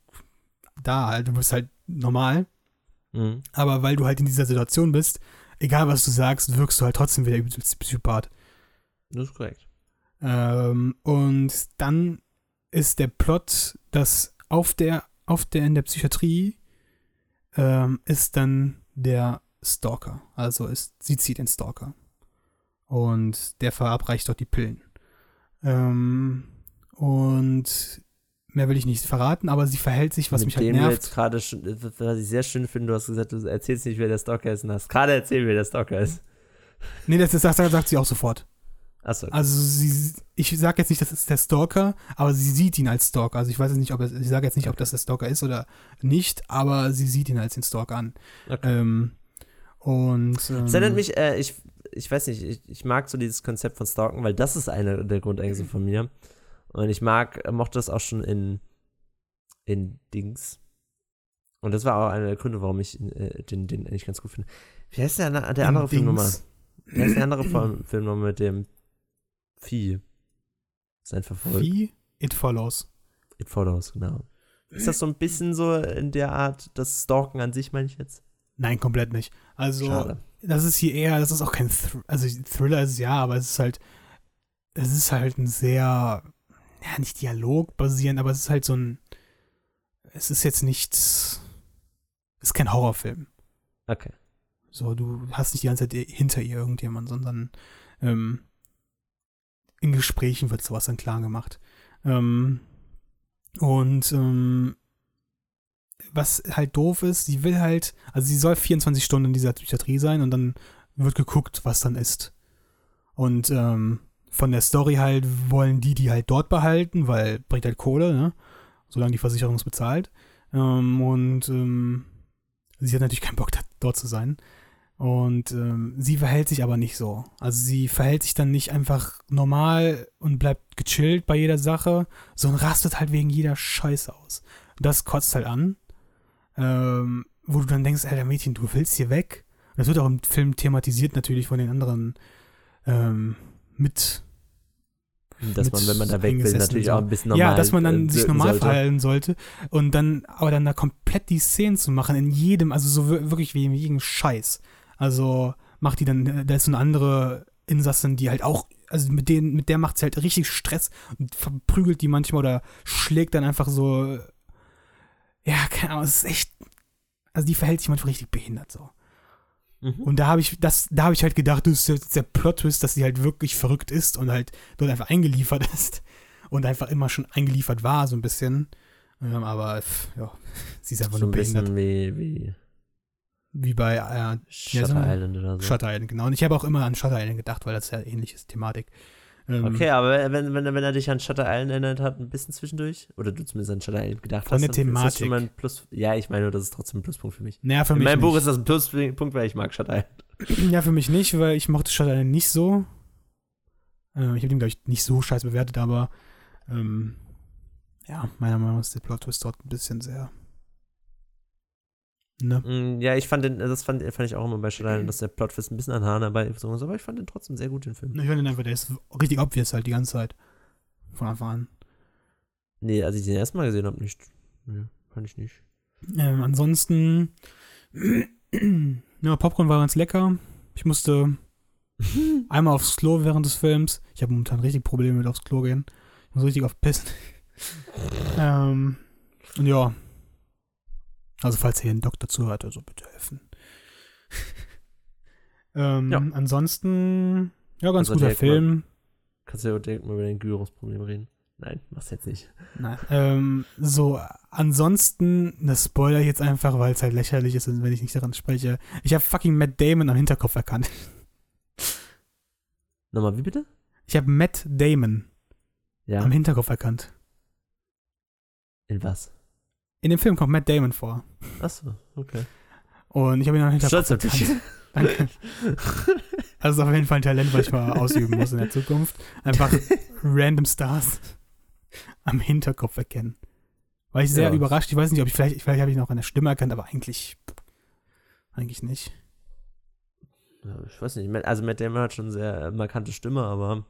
[SPEAKER 2] da halt, du bist halt normal.
[SPEAKER 1] Mhm.
[SPEAKER 2] Aber weil du halt in dieser Situation bist, egal was du sagst, wirkst du halt trotzdem wieder übelst Psychopath.
[SPEAKER 1] Das ist korrekt.
[SPEAKER 2] Ähm, und dann ist der Plot, dass auf der, auf der in der Psychiatrie ähm, ist dann der Stalker. Also ist, sie zieht den Stalker. Und der verabreicht dort die Pillen. Ähm, und mehr will ich nicht verraten, aber sie verhält sich, was
[SPEAKER 1] Mit
[SPEAKER 2] mich halt nervt.
[SPEAKER 1] jetzt gerade was ich sehr schön finde, du hast gesagt, du erzählst nicht, wer der Stalker ist und hast gerade erzählt, wer der Stalker ist.
[SPEAKER 2] Nee, das, das sagt, sagt sie auch sofort.
[SPEAKER 1] Achso.
[SPEAKER 2] Also sie, ich sage jetzt nicht, das ist der Stalker, aber sie sieht ihn als Stalker. Also ich weiß jetzt nicht, ob es, ich sage jetzt nicht, ob das der Stalker ist oder nicht, aber sie sieht ihn als den Stalker an.
[SPEAKER 1] Okay.
[SPEAKER 2] Ähm, und ähm,
[SPEAKER 1] Das erinnert mich, äh, ich, ich weiß nicht, ich, ich mag so dieses Konzept von Stalken, weil das ist eine der Grundängste von mir. Und ich mag, äh, mochte das auch schon in, in Dings. Und das war auch einer der Gründe, warum ich äh, den, den eigentlich ganz gut finde. Wie heißt der, der andere Film nochmal? Wie heißt der andere Film nochmal mit dem Vieh? Sein Verfolger.
[SPEAKER 2] Wie? It Follows.
[SPEAKER 1] It Follows, genau. Ist das so ein bisschen so in der Art, das Stalken an sich, meine ich jetzt?
[SPEAKER 2] Nein, komplett nicht. Also,
[SPEAKER 1] Schade.
[SPEAKER 2] das ist hier eher, das ist auch kein Thr also Thriller ist ja, aber es ist halt, es ist halt ein sehr, ja, nicht dialogbasierend, aber es ist halt so ein, es ist jetzt nichts, es ist kein Horrorfilm.
[SPEAKER 1] Okay.
[SPEAKER 2] So, du hast nicht die ganze Zeit hinter ihr irgendjemand, sondern ähm, in Gesprächen wird sowas dann klar gemacht. Ähm, und ähm, was halt doof ist, sie will halt, also sie soll 24 Stunden in dieser Psychiatrie sein und dann wird geguckt, was dann ist. Und ähm, von der Story halt wollen die die halt dort behalten, weil bringt halt Kohle, ne? Solange die Versicherung es bezahlt. Ähm, und ähm, sie hat natürlich keinen Bock, dort zu sein. Und ähm, sie verhält sich aber nicht so. Also sie verhält sich dann nicht einfach normal und bleibt gechillt bei jeder Sache, sondern rastet halt wegen jeder Scheiße aus. Das kotzt halt an. Ähm, wo du dann denkst, Alter Mädchen, du willst hier weg. Und das wird auch im Film thematisiert natürlich von den anderen ähm, mit
[SPEAKER 1] Dass
[SPEAKER 2] mit
[SPEAKER 1] man, wenn man da weg will, natürlich auch ein bisschen normal
[SPEAKER 2] ja, dass man dann
[SPEAKER 1] äh,
[SPEAKER 2] sich normal
[SPEAKER 1] sollte.
[SPEAKER 2] verhalten sollte und dann, aber dann da komplett die Szenen zu machen, in jedem, also so wir- wirklich wie in jedem Scheiß. Also macht die dann, äh, da ist so eine andere Insassin, die halt auch, also mit denen, mit der macht sie halt richtig Stress und verprügelt die manchmal oder schlägt dann einfach so, ja, keine Ahnung, es ist echt, also die verhält sich manchmal richtig behindert so.
[SPEAKER 1] Mhm.
[SPEAKER 2] Und da habe ich, das, da habe ich halt gedacht, das ist jetzt der Plot-Twist, dass sie halt wirklich verrückt ist und halt dort einfach eingeliefert ist und einfach immer schon eingeliefert war, so ein bisschen. Ähm, aber ja, sie ist einfach
[SPEAKER 1] so
[SPEAKER 2] nur
[SPEAKER 1] ein bisschen
[SPEAKER 2] behindert.
[SPEAKER 1] wie, wie
[SPEAKER 2] Wie bei äh,
[SPEAKER 1] Shutter
[SPEAKER 2] so-
[SPEAKER 1] Island oder so.
[SPEAKER 2] Shutter Island, genau. Und ich habe auch immer an Shutter Island gedacht, weil das ja ähnlich ist, Thematik. Ähm,
[SPEAKER 1] Okay, aber wenn, wenn, wenn er dich an Shutter Island erinnert hat, ein bisschen zwischendurch, oder du zumindest an Shutter Island gedacht
[SPEAKER 2] Von
[SPEAKER 1] hast,
[SPEAKER 2] der
[SPEAKER 1] dann ist schon
[SPEAKER 2] Thematik.
[SPEAKER 1] mal ein Plus. Ja, ich meine, das ist trotzdem ein Pluspunkt für mich.
[SPEAKER 2] Naja, für
[SPEAKER 1] In
[SPEAKER 2] mich
[SPEAKER 1] meinem Buch
[SPEAKER 2] nicht.
[SPEAKER 1] ist das ein Pluspunkt, weil ich mag Shutter Island.
[SPEAKER 2] Ja, für mich nicht, weil ich mochte Shutter Island nicht so. Äh, ich habe den, glaube ich, nicht so scheiß bewertet, aber ähm, ja, meiner Meinung nach ist der Plot-Twist dort ein bisschen sehr. Ne?
[SPEAKER 1] Mm, Ja, ich fand den, das fand, fand ich auch immer bei Island, dass der Plotfist ein bisschen an Haaren dabei ist, aber ich fand den trotzdem sehr gut, den Film.
[SPEAKER 2] Ich finde den einfach, der ist richtig obvious halt die ganze Zeit. Von Anfang an.
[SPEAKER 1] Nee, als ich den ersten Mal gesehen habe, nicht. Nee, fand ich nicht.
[SPEAKER 2] Ähm, ansonsten, ja, Popcorn war ganz lecker. Ich musste einmal aufs Klo während des Films. Ich habe momentan richtig Probleme mit aufs Klo gehen. Ich muss richtig auf Pissen. ähm, und ja. Also falls hier ein Doktor zuhört, also bitte helfen. ähm,
[SPEAKER 1] Ja.
[SPEAKER 2] Ansonsten, ja, ganz
[SPEAKER 1] Also
[SPEAKER 2] guter
[SPEAKER 1] direkt mal-
[SPEAKER 2] Film.
[SPEAKER 1] Kannst du ja direkt mal über dein Gyros-Problem reden? Nein, mach's jetzt nicht.
[SPEAKER 2] Nein. Ähm, so, ansonsten, das spoiler ich jetzt einfach, weil es halt lächerlich ist, wenn ich nicht daran spreche. Ich habe fucking Matt Damon am Hinterkopf erkannt.
[SPEAKER 1] Nochmal, wie bitte?
[SPEAKER 2] Ich habe Matt Damon
[SPEAKER 1] Ja.
[SPEAKER 2] am Hinterkopf erkannt.
[SPEAKER 1] In was?
[SPEAKER 2] In dem Film kommt Matt Damon vor.
[SPEAKER 1] Achso, okay.
[SPEAKER 2] Und ich habe ihn am Hinterkopf
[SPEAKER 1] Stolz auf dich.
[SPEAKER 2] Danke. Also auf jeden Fall ein Talent, was ich mal ausüben muss in der Zukunft. Einfach random Stars am Hinterkopf erkennen. War ich sehr
[SPEAKER 1] Ja.
[SPEAKER 2] überrascht. Ich weiß nicht, ob ich vielleicht, vielleicht habe ich noch an der Stimme erkannt, aber eigentlich, eigentlich nicht.
[SPEAKER 1] Ja, ich weiß nicht. Also Matt Damon hat schon eine sehr markante Stimme, aber.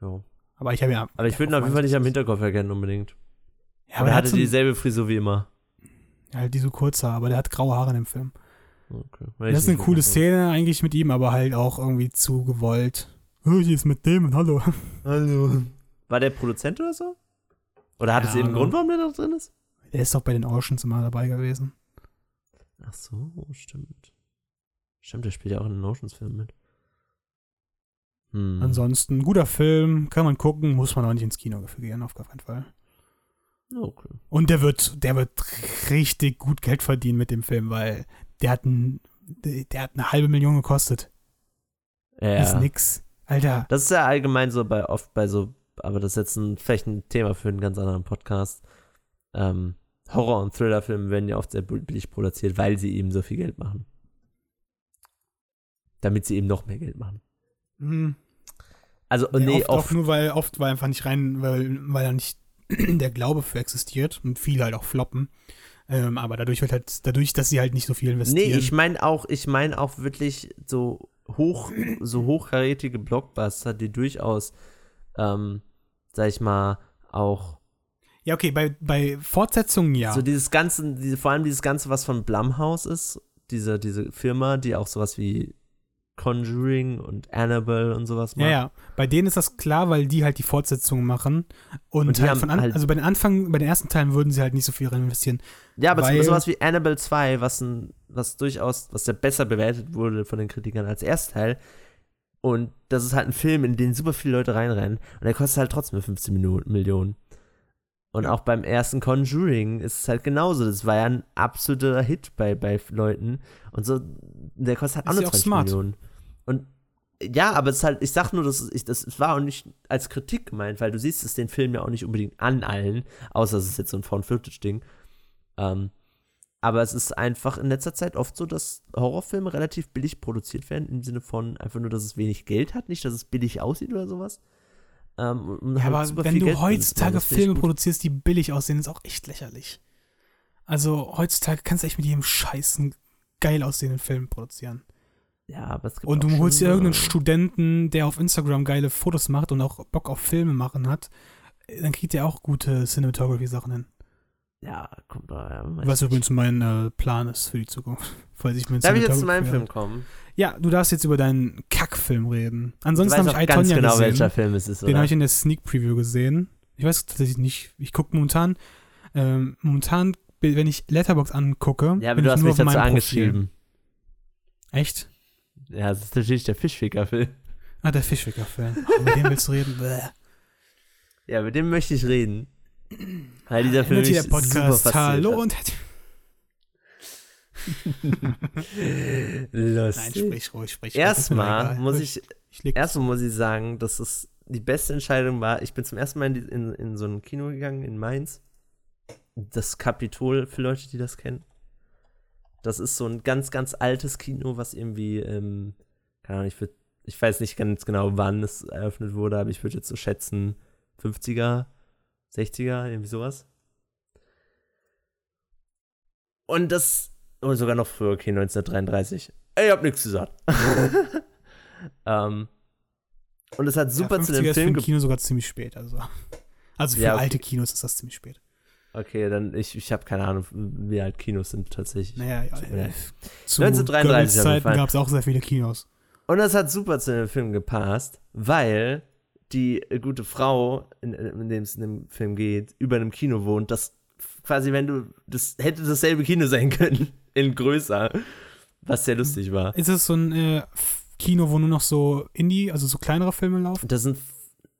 [SPEAKER 1] Ja.
[SPEAKER 2] Aber ich habe ja.
[SPEAKER 1] Aber ich würde ihn auf jeden Fall nicht am Hinterkopf erkennen, unbedingt.
[SPEAKER 2] Ja,
[SPEAKER 1] er
[SPEAKER 2] er hat
[SPEAKER 1] hatte dieselbe Frisur wie immer.
[SPEAKER 2] halt die so kurz Haare, aber der hat graue Haare in dem Film.
[SPEAKER 1] Okay.
[SPEAKER 2] Das ist eine coole Szene eigentlich mit ihm, aber halt auch irgendwie zu gewollt. Oh, hier ist mit dem, hallo.
[SPEAKER 1] Hallo. War der Produzent oder so? Oder hat
[SPEAKER 2] Ja,
[SPEAKER 1] es eben einen Grund, warum der noch drin ist?
[SPEAKER 2] Der ist doch bei den Oceans immer dabei gewesen.
[SPEAKER 1] Ach so, stimmt. Stimmt, der spielt ja auch in den Oceans-Filmen mit. Hm.
[SPEAKER 2] Ansonsten, guter Film, kann man gucken, muss man auch nicht ins Kino gehen, auf gar keinen Fall.
[SPEAKER 1] Okay.
[SPEAKER 2] Und der wird, der wird richtig gut Geld verdienen mit dem Film, weil der hat, ein, der hat eine halbe Million gekostet. Das ist
[SPEAKER 1] Ja.
[SPEAKER 2] nix. Alter,
[SPEAKER 1] Das ist ja allgemein so bei oft bei so, aber das ist jetzt ein, vielleicht ein Thema für einen ganz anderen Podcast. Ähm, Horror- und Thriller-Filme werden ja oft sehr billig produziert, weil sie eben so viel Geld machen. Damit sie eben noch mehr Geld machen.
[SPEAKER 2] hm,
[SPEAKER 1] Also,
[SPEAKER 2] ja,
[SPEAKER 1] nee,
[SPEAKER 2] oft,
[SPEAKER 1] oft.
[SPEAKER 2] nur, weil oft weil einfach nicht rein, weil, weil da nicht der Glaube für existiert und viele halt auch floppen. Ähm, aber dadurch wird halt, dadurch, dass sie halt nicht so viel investieren.
[SPEAKER 1] Nee, ich meine auch, ich meine auch wirklich so hoch, so hochkarätige Blockbuster, die durchaus, ähm, sag ich mal, auch
[SPEAKER 2] ja, okay, bei, bei Fortsetzungen ja.
[SPEAKER 1] so dieses ganze, diese, vor allem dieses ganze, was von Blumhouse ist, diese, diese Firma, die auch sowas wie Conjuring und Annabelle und sowas
[SPEAKER 2] Ja, ja. Bei denen ist das klar, weil die halt die Fortsetzungen machen. Und,
[SPEAKER 1] Und
[SPEAKER 2] halt von an,
[SPEAKER 1] halt-
[SPEAKER 2] also bei den Anfang, bei den ersten Teilen würden sie halt nicht so viel rein investieren.
[SPEAKER 1] Ja, aber
[SPEAKER 2] Weil-
[SPEAKER 1] sowas wie Annabelle 2, was ein, was durchaus, was ja besser bewertet wurde von den Kritikern als erster Teil. Und das ist halt ein Film, in den super viele Leute reinrennen. Und der kostet halt trotzdem 15 Minuten, Millionen. Und auch beim ersten Conjuring ist es halt genauso. Das war ja ein absoluter Hit bei, bei Leuten. Und so, der kostet halt auch nur
[SPEAKER 2] ja auch
[SPEAKER 1] 20. Millionen. Und ja, aber es ist halt, ich sag nur, das, ich, das war auch nicht als Kritik gemeint, weil du siehst es den Film ja auch nicht unbedingt an allen, außer es ist jetzt so ein Found-Footage-Ding. Ähm, aber es ist einfach in letzter Zeit oft so, dass Horrorfilme relativ billig produziert werden, im Sinne von einfach nur, dass es wenig Geld hat, nicht, dass es billig aussieht oder sowas. Ähm,
[SPEAKER 2] Ja,
[SPEAKER 1] halt
[SPEAKER 2] aber wenn du
[SPEAKER 1] Geld drin
[SPEAKER 2] heutzutage
[SPEAKER 1] ich
[SPEAKER 2] Filme produzierst, die billig aussehen, ist auch echt lächerlich. Also heutzutage kannst du echt mit jedem scheißen geil aussehenden Film produzieren.
[SPEAKER 1] Ja, aber es gibt
[SPEAKER 2] Und du holst dir irgendeinen
[SPEAKER 1] äh,
[SPEAKER 2] Studenten, der auf Instagram geile Fotos macht und auch Bock auf Filme machen hat, dann kriegt er auch gute Cinematography-Sachen hin.
[SPEAKER 1] Ja, kommt da, ja.
[SPEAKER 2] Was übrigens mein äh, Plan ist für die Zukunft. Falls ich mir
[SPEAKER 1] Darf ich jetzt zu meinem Film kommen?
[SPEAKER 2] Ja, du darfst jetzt über deinen Kackfilm reden. Ansonsten habe ich
[SPEAKER 1] ganz
[SPEAKER 2] Itonia
[SPEAKER 1] genau,
[SPEAKER 2] gesehen.
[SPEAKER 1] welcher Film es ist,
[SPEAKER 2] Den habe ich in der Sneak Preview gesehen. Ich weiß tatsächlich nicht. Ich gucke momentan, ähm, momentan, wenn ich Letterbox angucke,
[SPEAKER 1] ja, aber
[SPEAKER 2] bin
[SPEAKER 1] du
[SPEAKER 2] ich
[SPEAKER 1] hast
[SPEAKER 2] nur
[SPEAKER 1] mich
[SPEAKER 2] auf
[SPEAKER 1] dazu
[SPEAKER 2] meinem
[SPEAKER 1] angeschrieben.
[SPEAKER 2] Profil. Echt?
[SPEAKER 1] Ja, das ist natürlich der Fischficker-Film.
[SPEAKER 2] Ah, der Fischwicker-Film. Oh, mit dem willst du reden? Bäh.
[SPEAKER 1] Ja, mit dem möchte ich reden. Weil dieser Film mich
[SPEAKER 2] der Podcast.
[SPEAKER 1] super
[SPEAKER 2] Hallo
[SPEAKER 1] hat.
[SPEAKER 2] und Nein,
[SPEAKER 1] Lustig.
[SPEAKER 2] sprich ruhig, sprich ruhig. Ist mir
[SPEAKER 1] Erstmal muss ich,
[SPEAKER 2] Ich
[SPEAKER 1] erstmal muss ich sagen, dass es die beste Entscheidung war. Ich bin zum ersten Mal in, in, in so ein Kino gegangen in Mainz. Das Kapitol, für Leute, die das kennen. Das ist so ein ganz, ganz altes Kino, was irgendwie, ähm, keine Ahnung, ich würd, ich weiß nicht ganz genau, wann es eröffnet wurde, aber ich würde jetzt so schätzen, 50er, 60er, irgendwie sowas. Und das, oder sogar noch früher, okay, 1933. Ey, ich hab nichts gesagt. ähm, und es hat super
[SPEAKER 2] ja,
[SPEAKER 1] zu
[SPEAKER 2] 50er
[SPEAKER 1] dem
[SPEAKER 2] ist für
[SPEAKER 1] Film
[SPEAKER 2] ein
[SPEAKER 1] gepasst.
[SPEAKER 2] Kino sogar ziemlich spät. Also, also für
[SPEAKER 1] Ja,
[SPEAKER 2] alte Kinos ist das ziemlich spät.
[SPEAKER 1] Okay, dann ich, ich habe keine Ahnung, wie alt Kinos sind tatsächlich.
[SPEAKER 2] Naja, ja, zu
[SPEAKER 1] 1933 auf jeden
[SPEAKER 2] Zeiten gab es auch sehr viele Kinos.
[SPEAKER 1] Und das hat super zu dem Film gepasst, weil die gute Frau, in, in dem es in dem Film geht, über einem Kino wohnt, das quasi, wenn du, das hätte dasselbe Kino sein können, in größer, was sehr lustig war.
[SPEAKER 2] Ist es so ein äh, Kino, wo nur noch so Indie, also so kleinere Filme laufen?
[SPEAKER 1] Das sind,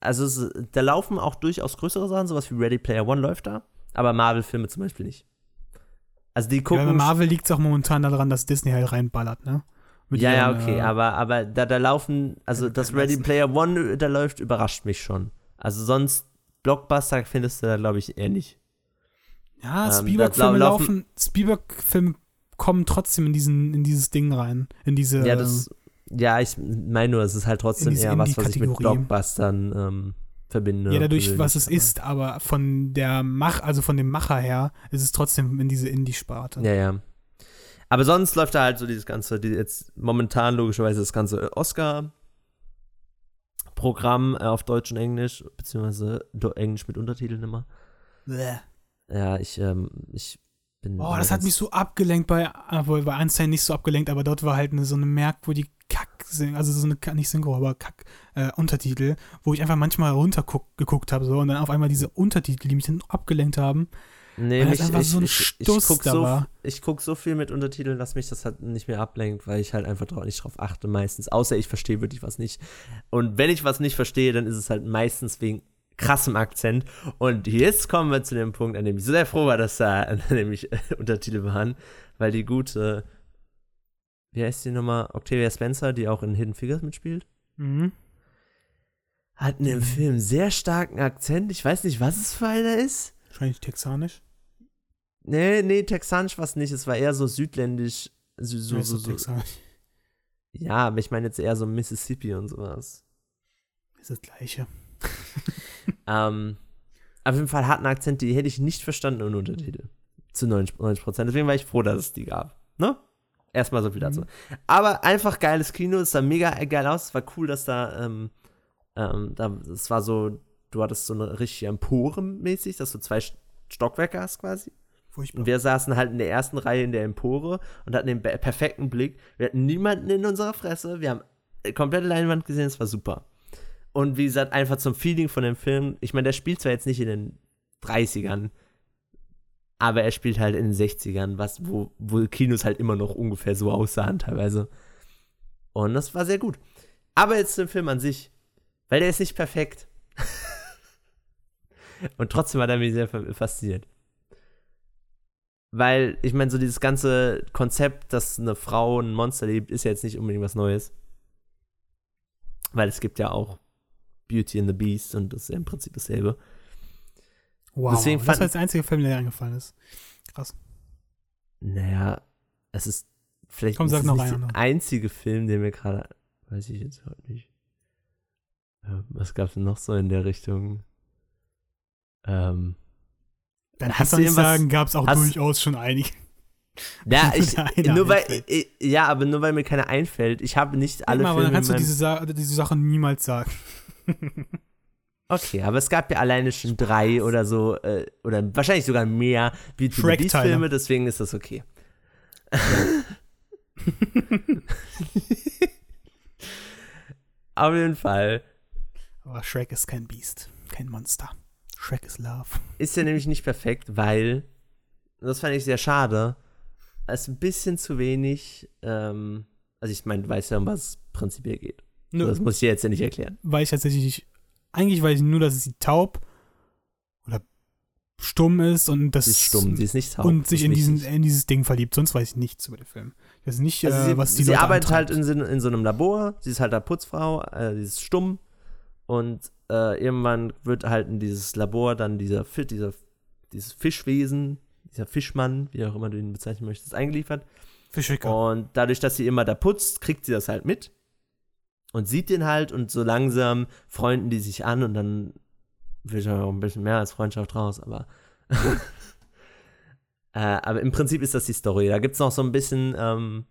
[SPEAKER 1] also es, da laufen auch durchaus größere Sachen, sowas wie Ready Player One läuft da, aber Marvel-Filme zum Beispiel nicht. Also die
[SPEAKER 2] Ja,
[SPEAKER 1] gucken
[SPEAKER 2] bei Marvel liegt es auch momentan daran, dass Disney halt reinballert, ne? Mit
[SPEAKER 1] Ja, ja,
[SPEAKER 2] ihren,
[SPEAKER 1] okay,
[SPEAKER 2] äh,
[SPEAKER 1] aber, aber da, da laufen, also
[SPEAKER 2] Ja,
[SPEAKER 1] das Ready. Player One, da läuft, überrascht mich schon. Also sonst, Blockbuster findest du da, glaube ich, eher nicht.
[SPEAKER 2] Ja,
[SPEAKER 1] Ähm,
[SPEAKER 2] Spielberg-Filme
[SPEAKER 1] laufen-
[SPEAKER 2] laufen, Spielberg-Filme kommen trotzdem in diesen, in dieses Ding rein. In diese.
[SPEAKER 1] Ja, das, ja, ich meine nur, es ist halt trotzdem eher was, was ich mit. Blockbustern ähm, verbinde.
[SPEAKER 2] ja, dadurch, was es ist, aber von der Mach, also von dem Macher her, ist es trotzdem in diese Indie-Sparte.
[SPEAKER 1] Ja, ja. Aber sonst läuft da halt so dieses ganze, die jetzt momentan logischerweise das ganze Oscar-Programm äh, auf Deutsch und Englisch, beziehungsweise Englisch mit Untertiteln immer.
[SPEAKER 2] Bäh.
[SPEAKER 1] Ja, ich, ähm, ich bin.
[SPEAKER 2] Oh, das hat mich so abgelenkt bei, obwohl bei Einstein nicht so abgelenkt, aber dort war halt eine, so eine merkwürdige Kack, also so eine, nicht Synchro, aber Kack, äh, Untertitel, wo ich einfach manchmal runtergeguckt habe, so, und dann auf einmal diese Untertitel, die mich dann abgelenkt haben.
[SPEAKER 1] Nee,
[SPEAKER 2] weil das
[SPEAKER 1] mich,
[SPEAKER 2] einfach
[SPEAKER 1] ich,
[SPEAKER 2] so ein
[SPEAKER 1] ich, ich,
[SPEAKER 2] Stuss
[SPEAKER 1] guck
[SPEAKER 2] da
[SPEAKER 1] so,
[SPEAKER 2] war.
[SPEAKER 1] ich guck so viel mit Untertiteln, dass mich das halt nicht mehr ablenkt, weil ich halt einfach drauf, nicht drauf achte meistens. Außer ich verstehe wirklich was nicht. Und wenn ich was nicht verstehe, dann ist es halt meistens wegen krassem Akzent. Und jetzt kommen wir zu dem Punkt, an dem ich so sehr froh war, dass da nämlich äh, Untertitel waren, weil die gute, wie heißt die nochmal, Octavia Spencer, die auch in Hidden Figures mitspielt,
[SPEAKER 2] Mhm.
[SPEAKER 1] hat in dem Film sehr starken Akzent. Ich weiß nicht, was es für einer ist.
[SPEAKER 2] Wahrscheinlich texanisch.
[SPEAKER 1] Nee, nee, texanisch war es nicht. Es war eher so südländisch. So, so,
[SPEAKER 2] Ja,
[SPEAKER 1] so, so.
[SPEAKER 2] texanisch.
[SPEAKER 1] Ja, aber ich meine jetzt eher so Mississippi und sowas.
[SPEAKER 2] Ist das gleiche.
[SPEAKER 1] ähm, auf jeden Fall hat einen Akzent, die hätte ich nicht verstanden ohne Untertitel. Zu 90 Prozent. Deswegen war ich froh, dass es die gab. Ne? Erstmal so viel dazu.
[SPEAKER 2] Mhm.
[SPEAKER 1] Aber einfach geiles Kino. Es sah mega geil aus. Es war cool, dass da, ähm, ähm, da, es war so, du hattest so eine richtige Empore mäßig, dass du zwei Stockwerke hast quasi.
[SPEAKER 2] Furchtbar.
[SPEAKER 1] Und wir saßen halt in der ersten Reihe in der Empore und hatten den perfekten Blick. Wir hatten niemanden in unserer Fresse. Wir haben äh, komplette Leinwand gesehen. Es war super. Und wie gesagt, einfach zum Feeling von dem Film. Ich meine, der spielt zwar jetzt nicht in den 30ern, aber er spielt halt in den 60ern, was, wo, wo Kinos halt immer noch ungefähr so aussahen teilweise. Und das war sehr gut. Aber jetzt zum Film an sich, weil der ist nicht perfekt. Und trotzdem hat er mich sehr fa- fasziniert. Weil, ich meine, so dieses ganze Konzept, dass eine Frau ein Monster liebt, ist ja jetzt nicht unbedingt was Neues. Weil es gibt ja auch Beauty and the Beast und das ist ja im Prinzip dasselbe.
[SPEAKER 2] Wow.
[SPEAKER 1] deswegen
[SPEAKER 2] das war jetzt der einzige Film, der dir eingefallen ist.
[SPEAKER 1] Naja, es ist vielleicht
[SPEAKER 2] Komm,
[SPEAKER 1] ist
[SPEAKER 2] sag
[SPEAKER 1] es
[SPEAKER 2] noch
[SPEAKER 1] nicht der
[SPEAKER 2] noch.
[SPEAKER 1] einzige Film, der mir gerade, weiß ich jetzt heute nicht. Ja, was gab es denn noch so in der Richtung? Ähm,
[SPEAKER 2] Dann
[SPEAKER 1] Hast
[SPEAKER 2] kannst du sagen, gab es auch
[SPEAKER 1] hast-
[SPEAKER 2] durchaus schon einige.
[SPEAKER 1] ja, ich, nur weil, ich, ja, aber nur weil mir keiner einfällt. Ich habe nicht alle
[SPEAKER 2] aber
[SPEAKER 1] Filme
[SPEAKER 2] dann kannst du diese, Sa diese Sache niemals sagen.
[SPEAKER 1] Okay, aber es gab ja alleine schon drei oder so, äh, oder wahrscheinlich sogar mehr Beauty and the
[SPEAKER 2] Shrek-Teile.
[SPEAKER 1] Beast Filme, deswegen ist das okay. Auf jeden Fall
[SPEAKER 2] Aber Shrek ist kein Biest, kein Monster. Shrek ist Love.
[SPEAKER 1] ist er nämlich nicht perfekt, weil, das fand ich sehr schade, es ein bisschen zu wenig, ähm, also ich meine, du weißt ja, um was es prinzipiell geht.
[SPEAKER 2] Nö,
[SPEAKER 1] Das muss ich dir jetzt ja nicht erklären.
[SPEAKER 2] weil ich tatsächlich nicht, eigentlich weiß ich nur, dass sie taub oder stumm ist und das
[SPEAKER 1] Sie ist stumm, sie ist nicht taub.
[SPEAKER 2] und sich in, diesen, in dieses Ding verliebt. Sonst weiß ich nichts über den Film. Ich weiß nicht,
[SPEAKER 1] Also
[SPEAKER 2] äh,
[SPEAKER 1] sie,
[SPEAKER 2] was die
[SPEAKER 1] sie
[SPEAKER 2] Leute
[SPEAKER 1] arbeitet halt
[SPEAKER 2] antreibt.
[SPEAKER 1] in, so- in so einem Labor, sie ist halt da Putzfrau, äh, sie ist stumm und äh, irgendwann wird halt in dieses Labor dann dieser, dieser dieses Fischwesen, dieser Fischmann, wie auch immer du ihn bezeichnen möchtest, eingeliefert.
[SPEAKER 2] Fischwicker.
[SPEAKER 1] Und dadurch, dass sie immer da putzt, kriegt sie das halt mit und sieht den halt und so langsam freunden die sich an und dann wird ja auch ein bisschen mehr als Freundschaft raus, aber äh, aber im Prinzip ist das die Story. Da gibt es noch so ein bisschen, ähm,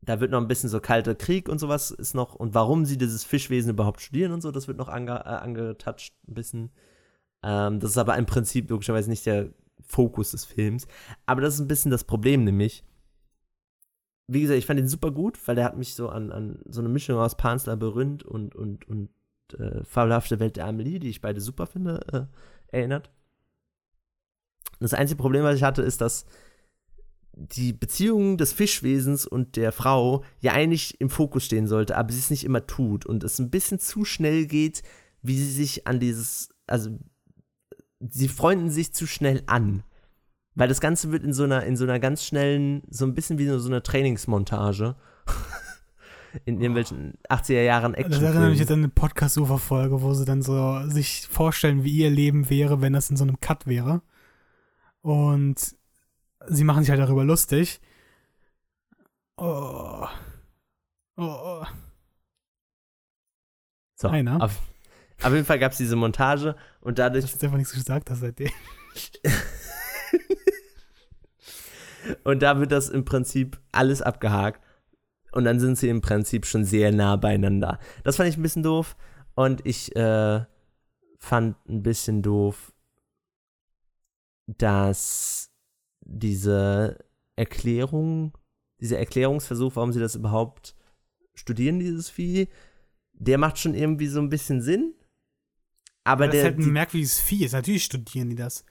[SPEAKER 1] da wird noch ein bisschen so kalter Krieg und sowas ist noch und warum sie dieses Fischwesen überhaupt studieren und so, das wird noch ange, äh, angetouched ein bisschen. Ähm, das ist aber im Prinzip logischerweise nicht der Fokus des Films. Aber das ist ein bisschen das Problem, nämlich. Wie gesagt, ich fand ihn super gut, weil der hat mich so an, an so eine Mischung aus Pans Labyrinth und, und, und äh, Fabelhafte Welt der Amelie, die ich beide super finde, äh, erinnert. Das einzige Problem, was ich hatte, ist, dass die Beziehung des Fischwesens und der Frau ja eigentlich im Fokus stehen sollte, aber sie es nicht immer tut und es ein bisschen zu schnell geht, wie sie sich an dieses, also sie freunden sich zu schnell an. Weil das Ganze wird in so einer, in so einer ganz schnellen, so ein bisschen wie so eine Trainingsmontage. in irgendwelchen 80er Jahren
[SPEAKER 2] Das erinnert mich
[SPEAKER 1] Action.
[SPEAKER 2] jetzt an eine Podcast-Ufer-Folge, wo sie dann so sich vorstellen, wie ihr Leben wäre, wenn das in so einem Cut wäre. Und sie machen sich halt darüber lustig. Oh. Oh.
[SPEAKER 1] So,
[SPEAKER 2] Einer.
[SPEAKER 1] Auf, auf jeden Fall gab es diese Montage und dadurch.
[SPEAKER 2] Dass du einfach nichts gesagt hast seitdem.
[SPEAKER 1] und da wird das im Prinzip alles abgehakt. Und dann sind sie im Prinzip schon sehr nah beieinander. Das fand ich ein bisschen doof. Und ich äh, fand ein bisschen doof, dass diese Erklärung, dieser Erklärungsversuch, warum sie das überhaupt studieren, dieses Vieh, der macht schon irgendwie so ein bisschen Sinn. Aber
[SPEAKER 2] das
[SPEAKER 1] der,
[SPEAKER 2] ist halt ein merkwürdiges Vieh. Ist. Natürlich studieren die das.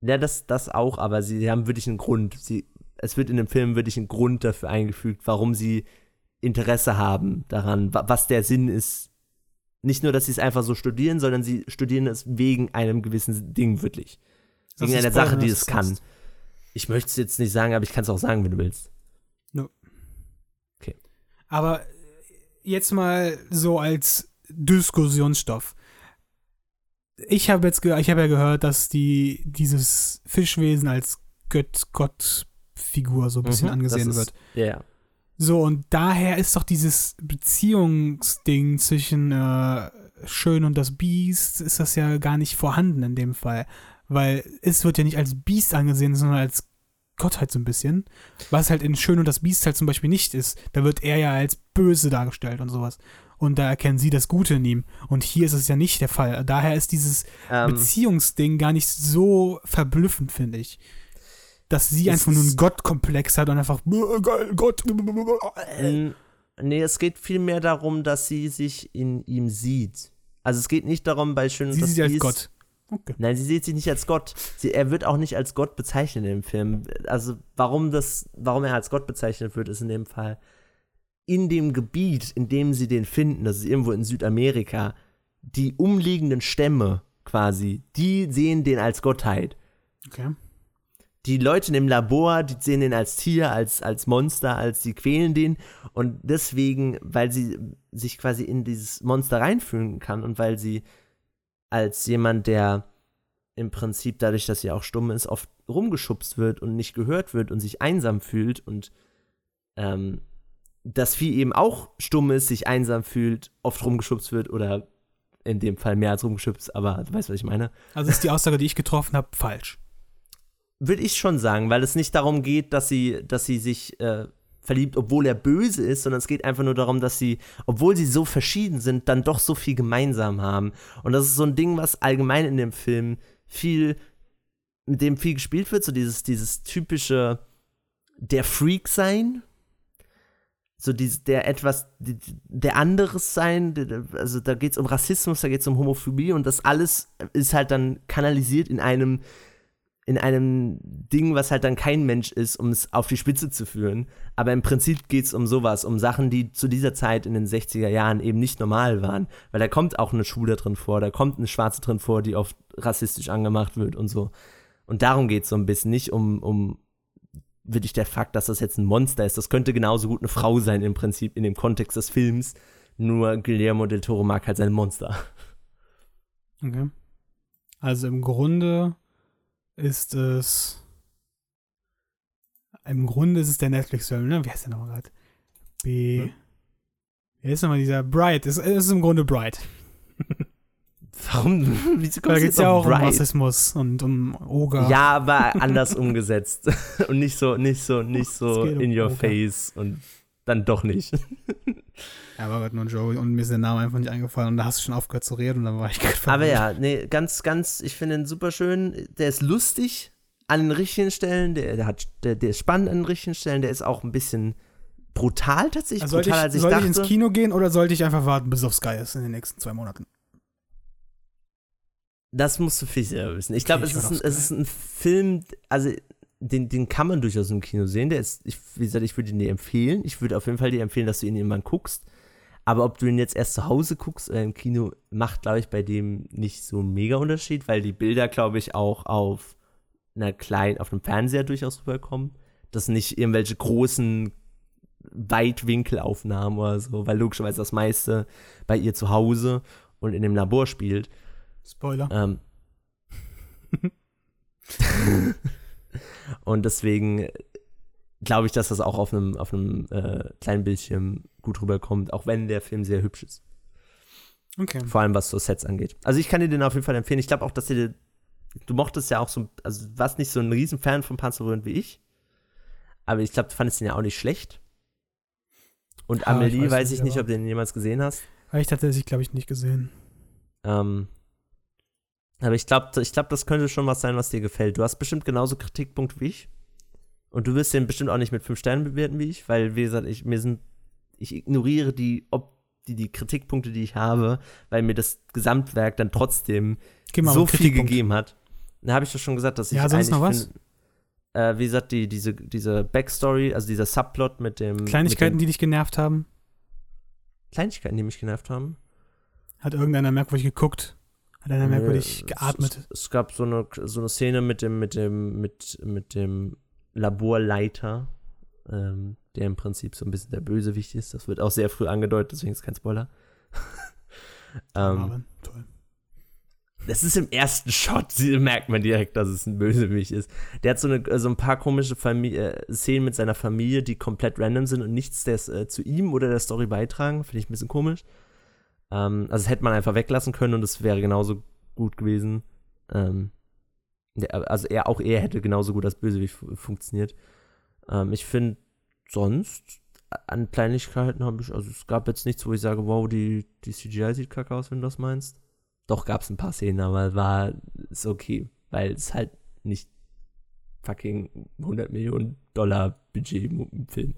[SPEAKER 1] Ja, das, das auch, aber sie haben wirklich einen Grund. Sie, es wird in dem Film wirklich ein Grund dafür eingefügt, warum sie Interesse haben daran, wa- was der Sinn ist. Nicht nur, dass sie es einfach so studieren, sondern sie studieren es wegen einem gewissen Ding wirklich. Wegen einer Sache, die es kann. Ich möchte es jetzt nicht sagen, aber ich kann es auch sagen, wenn du willst.
[SPEAKER 2] Aber jetzt mal so als Diskussionsstoff. Ich habe jetzt ich habe ja gehört, dass die dieses Fischwesen als Gött Gottfigur so ein bisschen
[SPEAKER 1] Mhm,
[SPEAKER 2] angesehen
[SPEAKER 1] das
[SPEAKER 2] wird.
[SPEAKER 1] ist- Ja, ja.
[SPEAKER 2] So und daher ist doch dieses Beziehungsding zwischen äh, Schön und das Biest ist das ja gar nicht vorhanden in dem Fall, weil es wird ja nicht als Biest angesehen, sondern als Gottheit so ein bisschen, was halt in Schön und das Biest halt zum Beispiel nicht ist. Da wird er ja als böse dargestellt und sowas. Und da erkennen sie das Gute in ihm. Und hier ist es ja nicht der Fall. Daher ist dieses
[SPEAKER 1] Ähm,
[SPEAKER 2] Beziehungsding gar nicht so verblüffend, finde ich. Dass sie einfach nur einen Gottkomplex hat und einfach "Bäh, geil, Gott.
[SPEAKER 1] Nee, es geht vielmehr darum, dass sie sich in ihm sieht. Also es geht nicht darum, bei Schön und
[SPEAKER 2] Sie
[SPEAKER 1] das
[SPEAKER 2] sieht als
[SPEAKER 1] Biest-
[SPEAKER 2] Gott. Okay.
[SPEAKER 1] Nein, sie sieht sich nicht als Gott. Sie, er wird auch nicht als Gott bezeichnet im Film. Also warum das, warum er als Gott bezeichnet wird, ist in dem Fall in dem Gebiet, in dem sie den finden, das ist irgendwo in Südamerika, die umliegenden Stämme quasi, die sehen den als Gottheit.
[SPEAKER 2] Okay.
[SPEAKER 1] Die Leute in dem Labor, die sehen den als Tier, als, als Monster, als sie quälen den. Und deswegen, weil sie sich quasi in dieses Monster reinfühlen kann und weil sie als jemand, der im Prinzip dadurch, dass sie auch stumm ist, oft rumgeschubst wird und nicht gehört wird und sich einsam fühlt und ähm, das Vieh eben auch stumm ist, sich einsam fühlt, oft rumgeschubst wird oder in dem Fall mehr als rumgeschubst, aber du weißt, was ich meine.
[SPEAKER 2] Also ist die Aussage, die ich getroffen habe, falsch.
[SPEAKER 1] Würde ich schon sagen, weil es nicht darum geht, dass sie, dass sie sich äh, verliebt, obwohl er böse ist, sondern es geht einfach nur darum, dass sie, obwohl sie so verschieden sind, dann doch so viel gemeinsam haben. Und das ist so ein Ding, was allgemein in dem Film viel, mit dem viel gespielt wird, so dieses, dieses typische der Freak sein. So dieses, der etwas, die- der anderes sein, also da geht es um Rassismus, da geht es um Homophobie und das alles ist halt dann kanalisiert in einem in einem Ding, was halt dann kein Mensch ist, um es auf die Spitze zu führen. Aber im Prinzip geht es um sowas, um Sachen, die zu dieser Zeit in den 60er Jahren eben nicht normal waren. Weil da kommt auch eine Schwule drin vor, da kommt eine Schwarze drin vor, die oft rassistisch angemacht wird und so. Und darum geht es so ein bisschen, nicht um, um wirklich der Fakt, dass das jetzt ein Monster ist. Das könnte genauso gut eine Frau sein im Prinzip in dem Kontext des Films. Nur Guillermo del Toro mag halt sein Monster.
[SPEAKER 2] Okay. Also im Grunde ist es. Im Grunde ist es der Netflix-Film, ne? Wie heißt der nochmal gerade? B.
[SPEAKER 1] Hm?
[SPEAKER 2] Wie heißt nochmal dieser Bright? Es, es ist im Grunde Bright.
[SPEAKER 1] Warum? Wieso
[SPEAKER 2] Da
[SPEAKER 1] kommst du
[SPEAKER 2] geht es ja auch um
[SPEAKER 1] Bright?
[SPEAKER 2] Rassismus und um Oger.
[SPEAKER 1] Ja, aber anders umgesetzt. Und nicht so, nicht so, nicht so
[SPEAKER 2] geht um
[SPEAKER 1] in your
[SPEAKER 2] Poker.
[SPEAKER 1] face und dann doch nicht.
[SPEAKER 2] Ja, war gerade nur ein Joke und mir ist der Name einfach nicht eingefallen und da hast du schon aufgehört zu reden und dann war ich gerade
[SPEAKER 1] Aber ja, nee, ganz, ganz, ich finde ihn super schön. Der ist lustig an den richtigen Stellen, der, der, hat, der, der ist spannend an den richtigen Stellen, der ist auch ein bisschen brutal tatsächlich,
[SPEAKER 2] Also sollte ich,
[SPEAKER 1] als ich
[SPEAKER 2] sollte ich
[SPEAKER 1] dachte.
[SPEAKER 2] ins Kino gehen oder sollte ich einfach warten, bis auf Sky ist in den nächsten zwei Monaten?
[SPEAKER 1] Das musst du viel selber wissen. Ich glaube,
[SPEAKER 2] Okay,
[SPEAKER 1] es, ist ein- es ist ein Film, also den, den kann man durchaus im Kino sehen. Der ist, ich, wie gesagt, ich würde ihn dir empfehlen. Ich würde auf jeden Fall dir empfehlen, dass du ihn irgendwann guckst. Aber ob du ihn jetzt erst zu Hause guckst oder im Kino, macht, glaube ich, bei dem nicht so einen mega Unterschied, weil die Bilder, glaube ich, auch auf einer kleinen, auf einem Fernseher durchaus rüberkommen. Das sind nicht irgendwelche großen Weitwinkelaufnahmen oder so, weil logischerweise das meiste bei ihr zu Hause und in dem Labor spielt.
[SPEAKER 2] Spoiler.
[SPEAKER 1] Ähm. und deswegen glaube ich, dass das auch auf einem, auf einem äh, kleinen Bildschirm gut rüberkommt, auch wenn der Film sehr hübsch ist.
[SPEAKER 2] Okay.
[SPEAKER 1] Vor allem was so Sets angeht. Also ich kann dir den auf jeden Fall empfehlen. Ich glaube auch, dass dir, du mochtest ja auch so, also warst nicht so ein Riesenfan von Panzerröhren wie ich. Aber ich glaube, du fandest den ja auch nicht schlecht. Und
[SPEAKER 2] Ja,
[SPEAKER 1] Amelie
[SPEAKER 2] ich weiß
[SPEAKER 1] weiß ich nicht, ob du den jemals gesehen hast.
[SPEAKER 2] Habe ich tatsächlich, glaube ich, nicht gesehen.
[SPEAKER 1] Ähm, aber ich glaube, ich glaub, das könnte schon was sein, was dir gefällt. Du hast bestimmt genauso Kritikpunkte wie ich. Und du wirst den bestimmt auch nicht mit fünf Sternen bewerten wie ich, weil, wie gesagt, ich, mir sind, ich ignoriere die, ob, die, die Kritikpunkte, die ich habe, weil mir das Gesamtwerk dann trotzdem so viel
[SPEAKER 2] Kritikpunkt.
[SPEAKER 1] gegeben hat. Da habe ich doch schon gesagt, dass ich
[SPEAKER 2] Ja, sonst
[SPEAKER 1] eigentlich
[SPEAKER 2] noch was?
[SPEAKER 1] find- äh, wie gesagt, die, diese, diese Backstory, also dieser Subplot mit dem
[SPEAKER 2] Kleinigkeiten,
[SPEAKER 1] mit
[SPEAKER 2] die dich genervt haben.
[SPEAKER 1] Kleinigkeiten, die mich genervt haben.
[SPEAKER 2] Hat irgendeiner merkwürdig geguckt? Hat einer merkwürdig
[SPEAKER 1] Äh,
[SPEAKER 2] geatmet?
[SPEAKER 1] Es, es gab so eine, so eine Szene mit dem, mit dem, mit, mit dem Laborleiter, ähm, der im Prinzip so ein bisschen der Bösewicht ist. Das wird auch sehr früh angedeutet, deswegen ist kein Spoiler. ähm,
[SPEAKER 2] Aber, toll.
[SPEAKER 1] das ist im ersten Shot, merkt man direkt, dass es ein Bösewicht ist. Der hat so, eine, so ein paar komische Familie, äh, Szenen mit seiner Familie, die komplett random sind und nichts des, äh, zu ihm oder der Story beitragen. Finde ich ein bisschen komisch. Ähm, also das hätte man einfach weglassen können und es wäre genauso gut gewesen. Ähm, also er, auch er hätte genauso gut als Bösewicht fu- funktioniert. Ähm, ich finde sonst an Kleinigkeiten habe ich, also es gab jetzt nichts, wo ich sage, wow, die, die CGI sieht kacke aus, wenn du das meinst. Doch gab es ein paar Szenen, aber war ist okay, weil es halt nicht fucking 100 Millionen Dollar Budget im Film.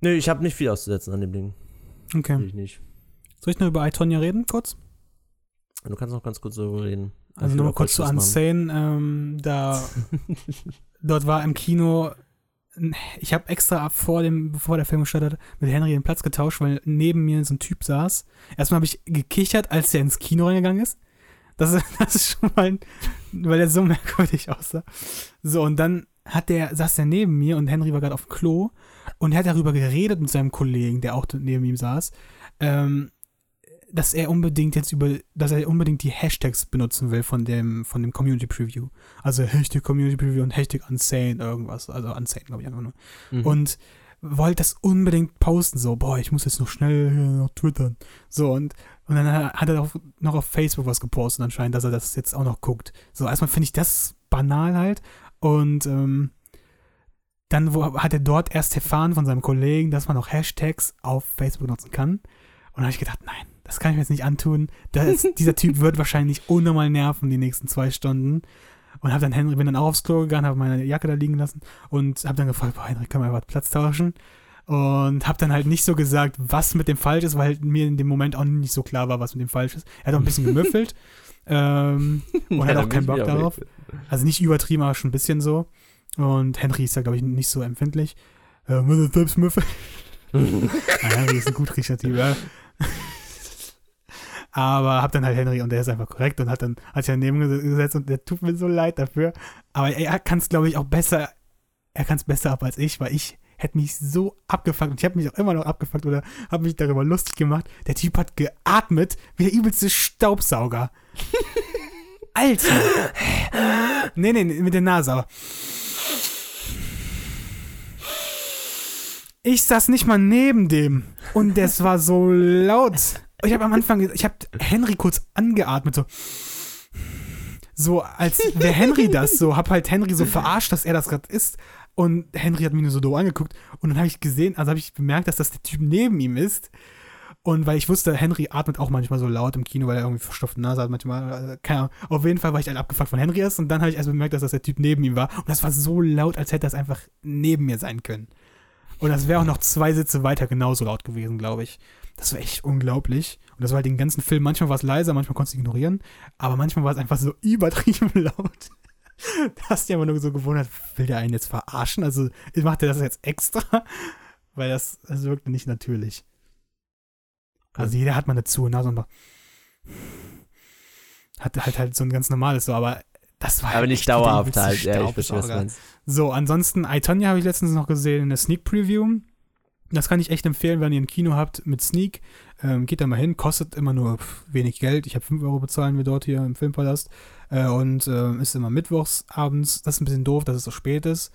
[SPEAKER 1] Nö, ich habe nicht viel auszusetzen an dem Ding.
[SPEAKER 2] Okay.
[SPEAKER 1] ich nicht.
[SPEAKER 2] Soll ich noch über iTonya reden, kurz?
[SPEAKER 1] Du kannst noch ganz kurz darüber reden.
[SPEAKER 2] Also nochmal kurz zu. Unsane. Ähm, da, dort war im Kino, ich habe extra vor dem, bevor der Film gestartet hat, mit Henry den Platz getauscht, weil neben mir so ein Typ saß. Erstmal habe ich gekichert, als der ins Kino reingegangen ist. Das, ist- das ist schon mal, ein, weil er so merkwürdig aussah. So, und dann hat der, saß der neben mir und Henry war gerade auf dem Klo und er hat darüber geredet mit seinem Kollegen, der auch neben ihm saß, ähm, dass er unbedingt jetzt über, dass er unbedingt die Hashtags benutzen will von dem, von dem Community Preview. Also Hashtag Community Preview und Hashtag Unsane irgendwas. Also Unsane, glaube ich einfach nur.
[SPEAKER 1] Mhm.
[SPEAKER 2] Und wollte das unbedingt posten, so, boah, ich muss jetzt noch schnell hier noch twittern. So, und, und dann hat er auch noch auf Facebook was gepostet anscheinend, dass er das jetzt auch noch guckt. So, erstmal finde ich das banal halt. Und ähm, dann wo, hat er dort erst erfahren von seinem Kollegen, dass man auch Hashtags auf Facebook nutzen kann. Und da habe ich gedacht, nein, das kann ich mir jetzt nicht antun. Das, dieser Typ wird wahrscheinlich unnormal nerven die nächsten zwei Stunden. Und habe dann Henry, bin dann auch aufs Klo gegangen, habe meine Jacke da liegen lassen und habe dann gefragt, boah, Henry, können wir einfach Platz tauschen? Und habe dann halt nicht so gesagt, was mit dem falsch ist, weil mir in dem Moment auch nicht so klar war, was mit dem falsch ist. Er hat auch ein bisschen gemüffelt ähm, und hat
[SPEAKER 1] Ja,
[SPEAKER 2] auch
[SPEAKER 1] dann
[SPEAKER 2] keinen Bock darauf. Also nicht übertrieben, aber schon ein bisschen so. Und Henry ist da, glaube ich, nicht so empfindlich. Äh, selbst müffeln? Ah, Henry ist ein gut riechender Typ, ja. Aber hab dann halt Henry und der ist einfach korrekt und hat dann hat sich daneben ges- gesetzt und der tut mir so leid dafür. Aber er kann es, glaube ich, auch besser, er kann es besser ab als ich, weil ich hätte mich so abgefuckt und ich habe mich auch immer noch abgefuckt oder habe mich darüber lustig gemacht. Der Typ hat geatmet wie der übelste Staubsauger. Alter! Nee, nee, nee, mit der Nase, aber. Ich saß nicht mal neben dem und das war so laut. Ich habe am Anfang, ich habe Henry kurz angeatmet, so. So, als wäre Henry das, so, hab halt Henry so verarscht, dass er das gerade ist. Und Henry hat mich nur so doof angeguckt. Und dann habe ich gesehen, also habe ich bemerkt, dass das der Typ neben ihm ist. Und weil ich wusste, Henry atmet auch manchmal so laut im Kino, weil er irgendwie verstopfte Nase hat manchmal. Also, keine Ahnung. Auf jeden Fall war ich halt abgefuckt von Henry erst. Und dann habe ich erst bemerkt, dass das der Typ neben ihm war. Und das war so laut, als hätte das einfach neben mir sein können. Und das wäre auch noch zwei Sitze weiter genauso laut gewesen, glaube ich. Das war echt unglaublich. Und das war halt den ganzen Film. Manchmal war es leiser, manchmal konntest du ignorieren. Aber manchmal war es einfach so übertrieben laut. Da hast du dich aber nur so gewundert, will der einen jetzt verarschen? Also macht er das jetzt extra? Weil das, das wirkte nicht natürlich. Also jeder hat mal eine zu Nase und macht- hat halt halt so ein ganz normales so, aber das war
[SPEAKER 1] Aber nicht dauerhaft halt. Ja, ich verstehe, was meinst.
[SPEAKER 2] So, ansonsten, Itonia habe ich letztens noch gesehen in der Sneak Preview. Das kann ich echt empfehlen, wenn ihr ein Kino habt mit Sneak. Ähm, geht da mal hin, kostet immer nur wenig Geld. Ich habe 5 Euro bezahlen wir dort hier im Filmpalast. Äh, und äh, ist immer mittwochs abends. Das ist ein bisschen doof, dass es so spät ist.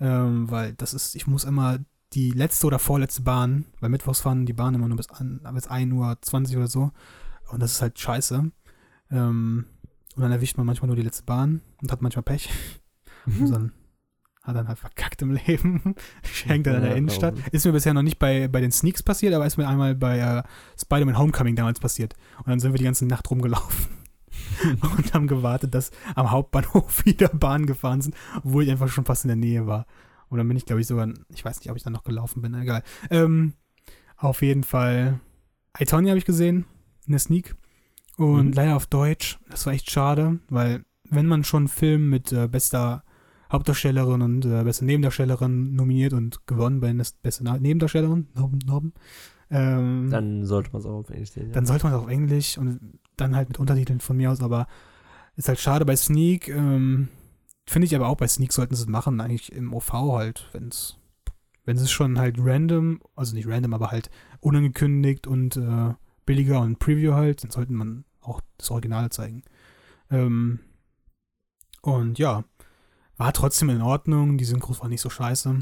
[SPEAKER 2] ähm, weil das ist, ich muss immer die letzte oder vorletzte Bahn, weil mittwochs fahren die Bahnen immer nur bis, an, bis 1.20 Uhr oder so. Und das ist halt scheiße. Ähm, und dann erwischt man manchmal nur die letzte Bahn und hat manchmal Pech. Mhm. Und dann hat dann halt verkackt im Leben. Schenkt dann in der Innenstadt. Ist mir bisher noch nicht bei, bei den Sneaks passiert, aber ist mir einmal bei äh, Spider-Man Homecoming damals passiert. Und dann sind wir die ganze Nacht rumgelaufen. und haben gewartet, dass am Hauptbahnhof wieder Bahnen gefahren sind, obwohl ich einfach schon fast in der Nähe war. Und dann bin ich, glaube ich, sogar, ich weiß nicht, ob ich dann noch gelaufen bin, egal. Ähm, auf jeden Fall, Itonia habe ich gesehen, in der Sneak. Und mhm. leider auf Deutsch. Das war echt schade, weil wenn man schon einen Film mit äh, bester Hauptdarstellerin und äh, beste Nebendarstellerin nominiert und gewonnen bei beste Nebendarstellerin, Norben, Norben
[SPEAKER 1] ähm, dann sollte man es auch auf Englisch sehen.
[SPEAKER 2] Ja. Dann sollte man es auf Englisch und dann halt mit Untertiteln von mir aus, aber ist halt schade bei Sneak. Ähm, Finde ich aber auch bei Sneak sollten sie es machen, eigentlich im OV halt, wenn es wenn es schon halt random, also nicht random, aber halt unangekündigt und äh, billiger und Preview halt, dann sollte man auch das Original zeigen. Ähm, und ja, war trotzdem in Ordnung, die Synchros waren nicht so scheiße.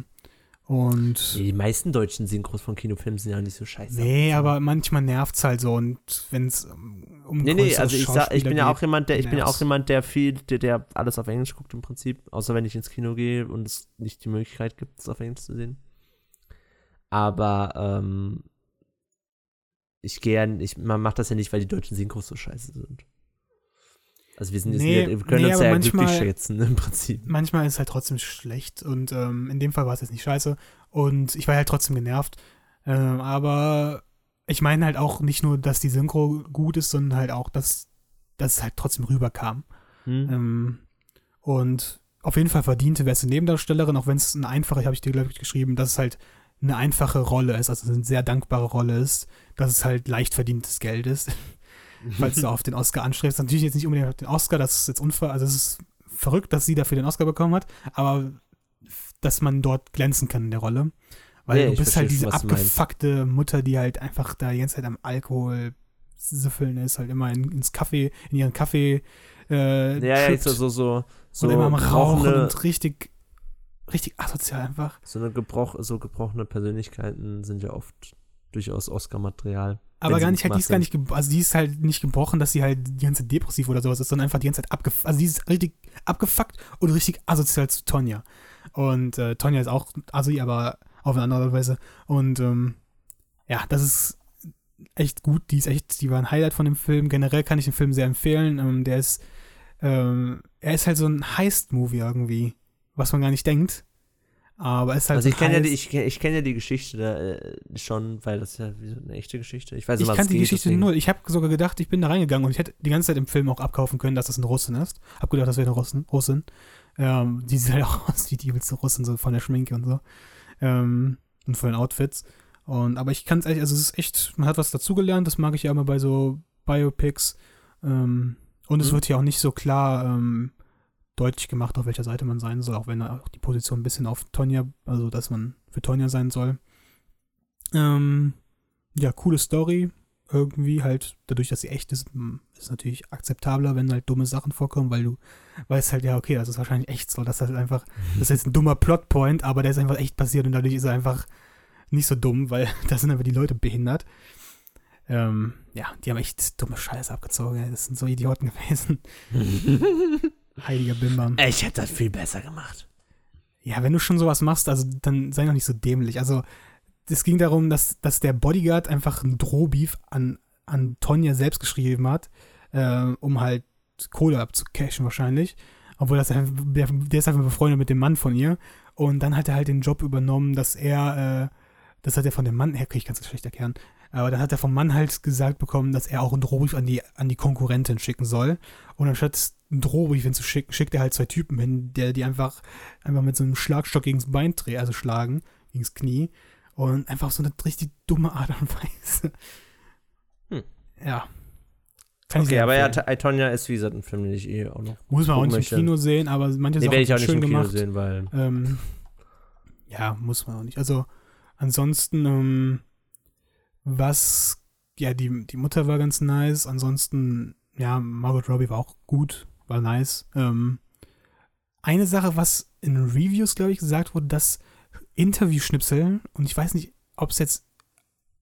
[SPEAKER 2] Und
[SPEAKER 1] die meisten deutschen Synchros von Kinofilmen sind ja nicht so scheiße.
[SPEAKER 2] Nee, aber manchmal nervt es halt so und wenn es
[SPEAKER 1] um Nee, nee, also ich sag, ich bin ja auch jemand, der ich bin ja auch jemand, der viel der, der alles auf Englisch guckt im Prinzip, außer wenn ich ins Kino gehe und es nicht die Möglichkeit gibt, es auf Englisch zu sehen. Aber ähm, ich gehe ja, ich, man macht das ja nicht, weil die deutschen Synchros so scheiße sind. Also wir sind jetzt nee, wir können nee, uns ja manchmal, glücklich schätzen im Prinzip.
[SPEAKER 2] Manchmal ist es halt trotzdem schlecht und ähm, in dem Fall war es jetzt nicht scheiße und ich war halt trotzdem genervt. Ähm, aber ich meine halt auch nicht nur, dass die Synchro gut ist, sondern halt auch, dass, dass es halt trotzdem rüberkam. Hm. Ähm, und auf jeden Fall verdiente beste Nebendarstellerin, auch wenn es eine einfache, habe ich dir glaube ich geschrieben, dass es halt eine einfache Rolle ist, also eine sehr dankbare Rolle ist, dass es halt leicht verdientes Geld ist. falls du auf den Oscar anstrebst. Natürlich jetzt nicht unbedingt auf den Oscar, das ist jetzt unfair, also es ist verrückt, dass sie dafür den Oscar bekommen hat, aber dass man dort glänzen kann in der Rolle. Weil ja, du bist halt diese abgefuckte Mutter, die halt einfach da die ganze Zeit am Alkohol süffeln ist, halt immer in, ins Kaffee, in ihren Kaffee
[SPEAKER 1] äh, Ja, ja, so, so, so, so
[SPEAKER 2] und immer am Rauchen und richtig, richtig asozial einfach.
[SPEAKER 1] So eine gebroch, so gebrochene Persönlichkeiten sind ja oft durchaus Oscar-Material.
[SPEAKER 2] Aber gar nicht, halt, die ist gar nicht, also die ist halt nicht gebrochen, dass sie halt die ganze Zeit depressiv oder sowas ist, sondern einfach die ganze Zeit abgefuckt, also die ist richtig abgefuckt und richtig asozial zu Tonja. Und äh, Tonja ist auch assi, aber auf eine andere Weise. Und ähm, ja, das ist echt gut, die ist echt, die war ein Highlight von dem Film. Generell kann ich den Film sehr empfehlen. Ähm, der ist, ähm, er ist halt so ein Heist-Movie irgendwie, was man gar nicht denkt. Aber es ist halt.
[SPEAKER 1] Also ich kenne ja die, ich, ich kenn ja die Geschichte da, äh, schon, weil das ist ja wie so eine echte Geschichte. Ich weiß
[SPEAKER 2] nicht, Ich kannte die Geschichte deswegen. null. Ich habe sogar gedacht, ich bin da reingegangen und ich hätte die ganze Zeit im Film auch abkaufen können, dass das ein Russin ist. Hab gedacht, das wäre eine Russin. Russin. Ähm, die sieht halt auch aus wie die übelste Russin, so von der Schminke und so. Ähm, und von den Outfits. Und, aber ich kann es ehrlich, also es ist echt, man hat was dazugelernt, das mag ich ja immer bei so Biopics. Ähm, und mhm. es wird hier auch nicht so klar, ähm, deutlich gemacht, auf welcher Seite man sein soll, auch wenn auch die Position ein bisschen auf Tonja, also dass man für Tonja sein soll. Ähm, ja, coole Story. Irgendwie halt, dadurch, dass sie echt ist, ist natürlich akzeptabler, wenn halt dumme Sachen vorkommen, weil du weißt halt, ja, okay, das ist wahrscheinlich echt so. Das ist halt einfach, das ist jetzt ein dummer Plotpoint, aber der ist einfach echt passiert und dadurch ist er einfach nicht so dumm, weil da sind einfach die Leute behindert. Ähm, ja, die haben echt dumme Scheiße abgezogen. Das sind so Idioten gewesen. Heiliger Bimbam.
[SPEAKER 1] Ich hätte das viel besser gemacht.
[SPEAKER 2] Ja, wenn du schon sowas machst, also dann sei noch nicht so dämlich. Also, es ging darum, dass, dass der Bodyguard einfach einen Drohbeef an, an Tonja selbst geschrieben hat, äh, um halt Kohle abzucashen wahrscheinlich. Obwohl das der, der ist einfach befreundet mit dem Mann von ihr. Und dann hat er halt den Job übernommen, dass er, äh, das hat er von dem Mann, her, kann ich ganz schlecht erklären, aber dann hat er vom Mann halt gesagt bekommen, dass er auch einen Drohbrief an die, an die Konkurrentin schicken soll. Und anstatt einen Drohbrief hinzuschicken, schickt er halt zwei Typen hin, der die einfach, einfach mit so einem Schlagstock gegen das Bein drehen, also schlagen, gegen das Knie. Und einfach so eine richtig dumme Art und Weise. Hm. Ja.
[SPEAKER 1] Kann okay, aber ja, Itonia ist wie gesagt ein Film, den ich eh auch noch.
[SPEAKER 2] Muss man auch nicht möchte. im Kino sehen, aber manche
[SPEAKER 1] nee, Sachen ich auch nicht schön im gemacht. Kino sehen, weil.
[SPEAKER 2] Ähm, ja, muss man auch nicht. Also, ansonsten, ähm, was, ja, die, die Mutter war ganz nice. Ansonsten, ja, Margot Robbie war auch gut, war nice. Ähm, eine Sache, was in Reviews, glaube ich, gesagt wurde, dass Interviewschnipsel, und ich weiß nicht, ob es jetzt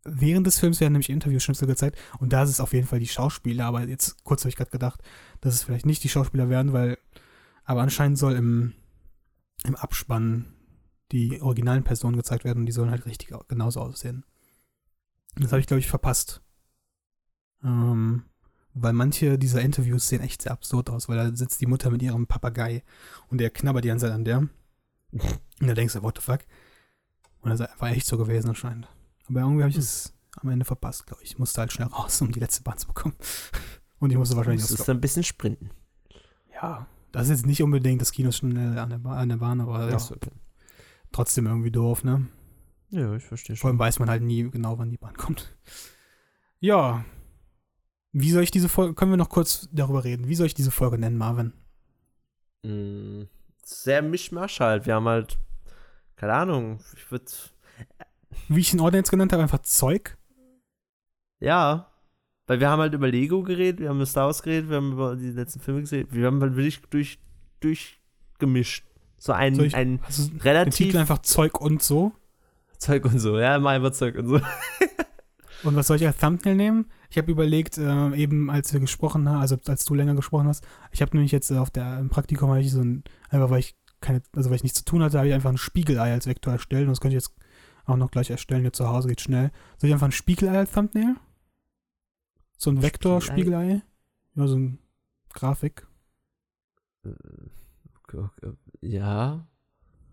[SPEAKER 2] während des Films werden nämlich Interviewschnipsel gezeigt und da ist es auf jeden Fall die Schauspieler, aber jetzt kurz habe ich gerade gedacht, dass es vielleicht nicht die Schauspieler werden, weil, aber anscheinend soll im, im Abspann die originalen Personen gezeigt werden und die sollen halt richtig genauso aussehen. Das habe ich, glaube ich, verpasst. Ähm, weil manche dieser Interviews sehen echt sehr absurd aus, weil da sitzt die Mutter mit ihrem Papagei und der knabbert die ganze Zeit an der. Und da denkst du, what the fuck? Und das war echt so gewesen anscheinend. Aber irgendwie habe ich es am Ende verpasst, glaube ich. Ich musste halt schnell raus, um die letzte Bahn zu bekommen. Und ich musste wahrscheinlich.
[SPEAKER 1] Das ist ein bisschen sprinten.
[SPEAKER 2] Ja, das ist jetzt nicht unbedingt das Kino schnell an der, ba an der Bahn, aber ja,
[SPEAKER 1] okay.
[SPEAKER 2] trotzdem irgendwie doof, ne?
[SPEAKER 1] Ja, ich verstehe
[SPEAKER 2] Vor allem
[SPEAKER 1] schon.
[SPEAKER 2] weiß man halt nie genau, wann die Bahn kommt. Ja. Wie soll ich diese Folge, können wir noch kurz darüber reden? Wie soll ich diese Folge nennen, Marvin?
[SPEAKER 1] Mm, sehr Mischmasch halt. Wir haben halt, keine Ahnung, ich würde,
[SPEAKER 2] Wie ich den Ordner jetzt genannt habe, einfach Zeug.
[SPEAKER 1] ja, weil wir haben halt über Lego geredet, wir haben über Star Wars geredet, wir haben über die letzten Filme geredet, wir haben halt wirklich durch, durchgemischt. So ein,
[SPEAKER 2] ich-
[SPEAKER 1] ein
[SPEAKER 2] Also den
[SPEAKER 1] relativ
[SPEAKER 2] Titel einfach Zeug und so.
[SPEAKER 1] Zeug und so, ja, mal einfach Zeug und so.
[SPEAKER 2] Und was soll ich als Thumbnail nehmen? Ich habe überlegt, äh, eben als wir gesprochen haben, also als du länger gesprochen hast, ich habe nämlich jetzt äh, auf der im Praktikum habe ich so ein, einfach weil ich keine, also weil ich nichts zu tun hatte, habe ich einfach ein Spiegelei als Vektor erstellt und das könnte ich jetzt auch noch gleich erstellen. Hier zu Hause geht schnell. Soll ich einfach ein Spiegelei als Thumbnail? So ein Vektor-Spiegelei? Ja, so ein Grafik.
[SPEAKER 1] Okay. Ja.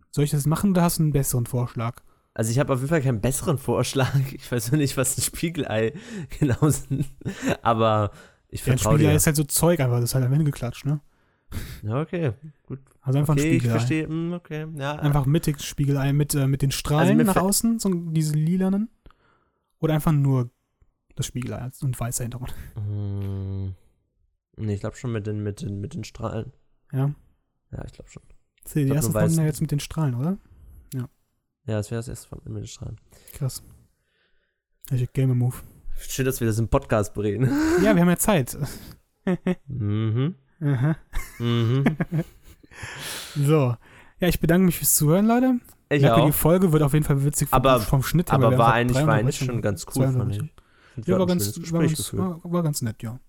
[SPEAKER 2] Soll ich das machen oder hast du einen besseren Vorschlag?
[SPEAKER 1] Also ich habe auf jeden Fall keinen besseren Vorschlag. Ich weiß noch nicht, was ein Spiegelei genau sind. Aber ich
[SPEAKER 2] Ja, ein Spiegelei
[SPEAKER 1] dir.
[SPEAKER 2] ist halt so Zeug einfach, das ist halt am Ende geklatscht, ne?
[SPEAKER 1] Ja, okay.
[SPEAKER 2] Also einfach ein
[SPEAKER 1] Okay, ich
[SPEAKER 2] Spiegelei.
[SPEAKER 1] verstehe. hm, Okay, ja.
[SPEAKER 2] Einfach mittig Spiegelei mit, äh, mit den Strahlen
[SPEAKER 1] mir
[SPEAKER 2] nach außen, so diese lilanen. Oder einfach nur das Spiegelei und weißer Hintergrund.
[SPEAKER 1] Hm. Nee, ich glaube schon mit den, mit, den, mit den Strahlen.
[SPEAKER 2] Ja.
[SPEAKER 1] Ja, ich glaube schon.
[SPEAKER 2] Ist die
[SPEAKER 1] glaub,
[SPEAKER 2] erste
[SPEAKER 1] nur weiß-
[SPEAKER 2] Thumbnail jetzt mit den Strahlen, oder?
[SPEAKER 1] Ja, das wäre das erste von mit den Strahlen.
[SPEAKER 2] Krass. Welche Game Move.
[SPEAKER 1] Schön, dass wir das im Podcast bereden.
[SPEAKER 2] Ja, wir haben ja Zeit.
[SPEAKER 1] mhm.
[SPEAKER 2] Aha.
[SPEAKER 1] Mhm.
[SPEAKER 2] so. Ja, ich bedanke mich fürs Zuhören, Leute.
[SPEAKER 1] Ich
[SPEAKER 2] Merke,
[SPEAKER 1] auch.
[SPEAKER 2] Die Folge wird auf jeden Fall witzig vom,
[SPEAKER 1] Aber-
[SPEAKER 2] vom Schnitt her,
[SPEAKER 1] Aber war eigentlich, war eigentlich schon ganz cool, fand ich. Und
[SPEAKER 2] Ja, war ganz, war, ganz, war, war ganz nett, ja.